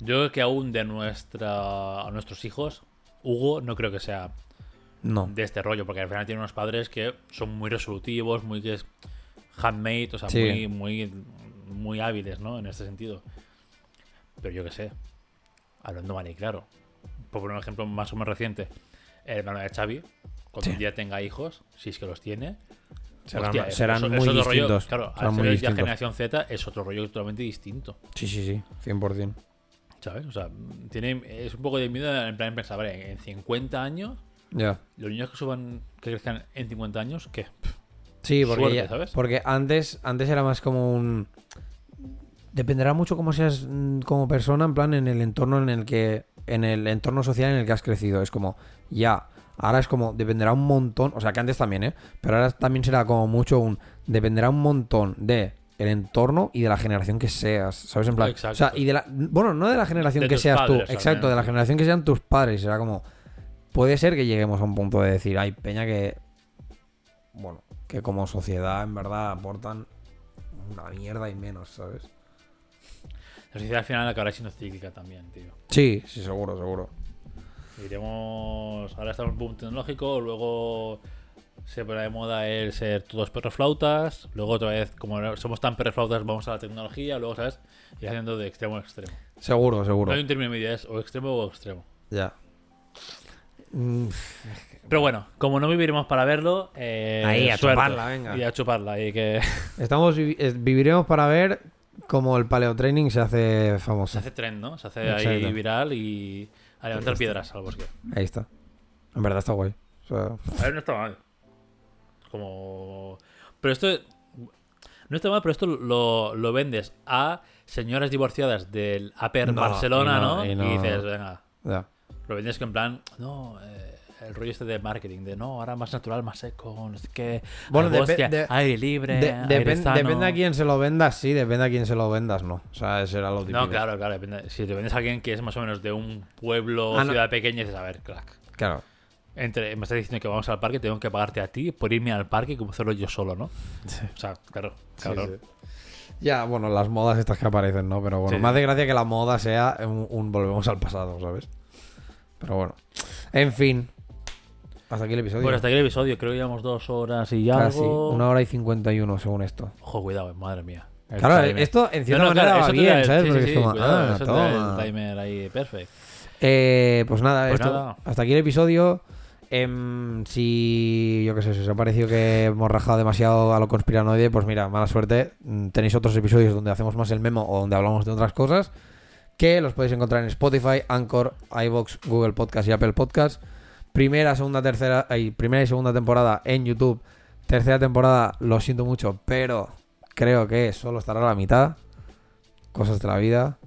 Yo creo que aún de nuestra a nuestros hijos, Hugo no creo que sea No. de este rollo, porque al final tiene unos padres que son muy resolutivos, muy que es handmade, o sea, Sí. muy, muy, muy hábiles, ¿no? En este sentido. Pero yo qué sé, hablando mal y claro, por poner un ejemplo más o menos reciente, el hermano de Xavi, cuando Sí. un día tenga hijos, si es que los tiene, Serán, hostia, serán es- es muy otro rollo- distintos. claro, serán al muy ser ya distintos. generación Z es otro rollo totalmente distinto. Sí, sí, sí. 100%. ¿Sabes? O sea, tiene, es un poco de miedo en plan pensar, vale, en 50 años, los niños que suban, que crezcan en 50 años, ¿qué? Sí, porque, Suerte, ya- ¿sabes? porque antes, antes era más como un... Dependerá mucho cómo seas mm, como persona, en plan, en el entorno en el que... En el entorno social en el que has crecido. Es como, ya, ahora es como, dependerá un montón, o sea que antes también, ¿eh? Pero ahora también será como mucho un... Dependerá un montón de el entorno y de la generación que seas, ¿sabes? En plan, Exacto. o sea, y de la... Bueno, no de la generación De que seas tú, exacto, de la generación que sean tus padres. Será como... Puede ser que lleguemos a un punto de decir, hay peña que... Bueno, que como sociedad en verdad aportan una mierda y menos, ¿sabes? La sociedad al final acabará siendo cíclica también, tío. Sí, sí, seguro, seguro. Iremos. Ahora estamos en boom tecnológico, luego se pone de moda el ser todos perroflautas, luego otra vez, como somos tan perroflautas, vamos a la tecnología, luego, ¿sabes? Ir haciendo de extremo a extremo. Seguro, seguro. No hay un término medio, es o extremo o extremo. Ya. Mm, Pero bueno, como no viviremos para verlo, eh, Ahí, a suerte. chuparla, venga. Y a chuparla, y que Estamos vivi- viviremos para ver cómo el paleotraining se hace se famoso. hace trend, ¿no? Se hace ahí Exacto. viral y a levantar piedras al bosque. Ahí está. En verdad está guay. O sea, A ver, no está mal. Como. Pero esto. No está mal, pero esto lo, lo vendes a señoras divorciadas del Upper No, Barcelona, y no, ¿no? y Y, no. dices, venga. ya. Lo vendes que en plan. No, eh, el rollo este de marketing, de no, ahora más natural, más seco, no sé qué. Bueno, bosque, de- aire libre. De- aire sano. depende a quién se lo vendas, sí, depende a quién se lo vendas, no. O sea, ese era lo típico. No, claro, claro. depende. Si te vendes a alguien que es más o menos de un pueblo o Ah, ciudad pequeña, dices, a ver, crack. Claro. Entre, me estás diciendo que vamos al parque, tengo que pagarte a ti por irme al parque como hacerlo yo solo, ¿no? O sea, claro, cabrón. Ya, bueno, las modas estas que aparecen, ¿no? Pero bueno, me hace gracia que la moda sea un, un volvemos al pasado, ¿sabes? Pero bueno. En fin. Hasta aquí el episodio. Bueno, hasta aquí el episodio. Creo que llevamos dos horas y Casi. algo. Una hora y 51 según esto. Ojo, cuidado, madre mía. El Claro, timer. esto en cierta No, no, manera claro, va bien, ¿sabes? sí, Porque sí, es como, cuidado, ah, toma. el timer ahí, perfecto. Eh, pues nada, Pues esto- nada. hasta aquí el episodio. Em, si yo qué sé, si os ha parecido que hemos rajado demasiado a lo conspiranoide, pues mira, mala suerte. Mm, Tenéis otros episodios donde hacemos más el memo o donde hablamos de otras cosas. Que los podéis encontrar en Spotify, Anchor, iBox, Google Podcast y Apple Podcast. Primera, segunda, tercera, ay, primera y segunda temporada en YouTube. Tercera temporada, lo siento mucho, pero creo que solo estará la mitad. Cosas de la vida.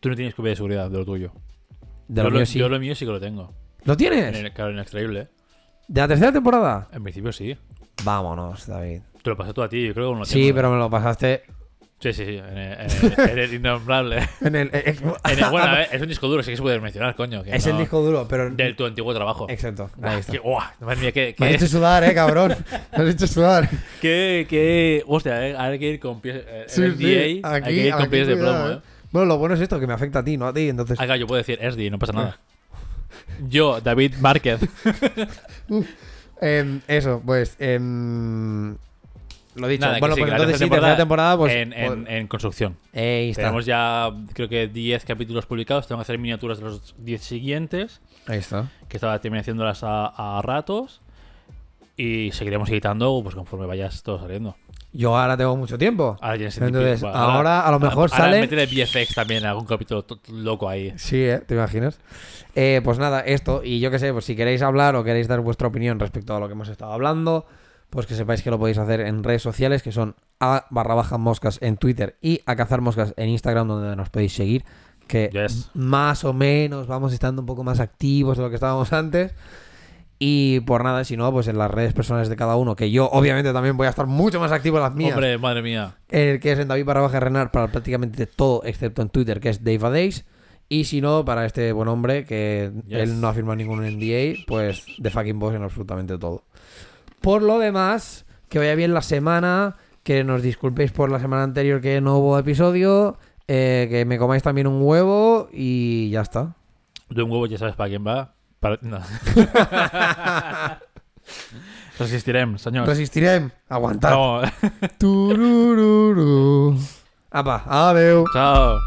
Tú no tienes copia de seguridad de lo tuyo. De yo, lo lo, mío sí. yo lo mío sí que lo tengo. ¿Lo En tienes? el, claro, en extraíble. ¿De la tercera temporada? En principio sí. Vámonos, David. Te lo pasé tú a ti, yo creo que no lo Sí, tengo. pero me lo pasaste Sí, sí, sí. En el, en el- en el innombrable. en el. eh, En el- bueno, a ver, es un disco duro, sí que se puede mencionar, coño. que es el disco duro, pero. Del tu antiguo trabajo. Exacto. Ahí está. buah, madre mía, Me has hecho sudar, eh, cabrón. Me has hecho sudar. qué, qué- Hostia, eh, hay que ir con pies. eh, Sí, el sí, DA, hay que ir con pies de plomo, eh. eh. Bueno, lo bueno es esto, que me afecta a ti, no a ti. Entonces. Acá yo puedo decir SD, no pasa nada. Yo, David Márquez. Em, eso, pues. em, lo dicho. Nada, bueno, sí, pues la entonces sí, tercera temporada, pues. en, en- en construcción. pues- está. Tenemos ya, creo que 10 capítulos publicados. Tengo que hacer miniaturas de los 10 siguientes. Ahí está. Que estaba también haciéndolas a, a ratos. Y seguiremos editando pues conforme vayas todo saliendo. Yo ahora tengo mucho tiempo. Ahora tienes Entonces, tiempo. ahora a lo mejor ahora sale- métele VFX también en algún capítulo loco ahí. Sí, ¿eh? ¿Te imaginas? Eh, pues nada, esto, y yo qué sé, pues si queréis hablar o queréis dar vuestra opinión respecto a lo que hemos estado hablando, pues que sepáis que lo podéis hacer en redes sociales, que son a barra baja moscas en Twitter y a cazar moscas en Instagram, donde nos podéis seguir, que Yes. más o menos vamos estando un poco más activos de lo que estábamos antes. Y por nada, si no, pues en las redes personales de cada uno, que yo obviamente también voy a estar mucho más activo en las mías. Hombre, madre mía. El que es en David barra baja Renar para prácticamente todo, excepto en Twitter, que es Dave a Days. Y si no, para este buen hombre, que Yes. él no ha firmado ningún NDA, pues de fucking boss en absolutamente todo. Por lo demás, que vaya bien la semana, que nos disculpéis por la semana anterior que no hubo episodio, eh, que me comáis también un huevo y ya está. De un huevo ya sabes para quién va. Para... No. Resistirem, señor. Resistiré, aguantar. No. Turururu. Apa, adeu. Chao.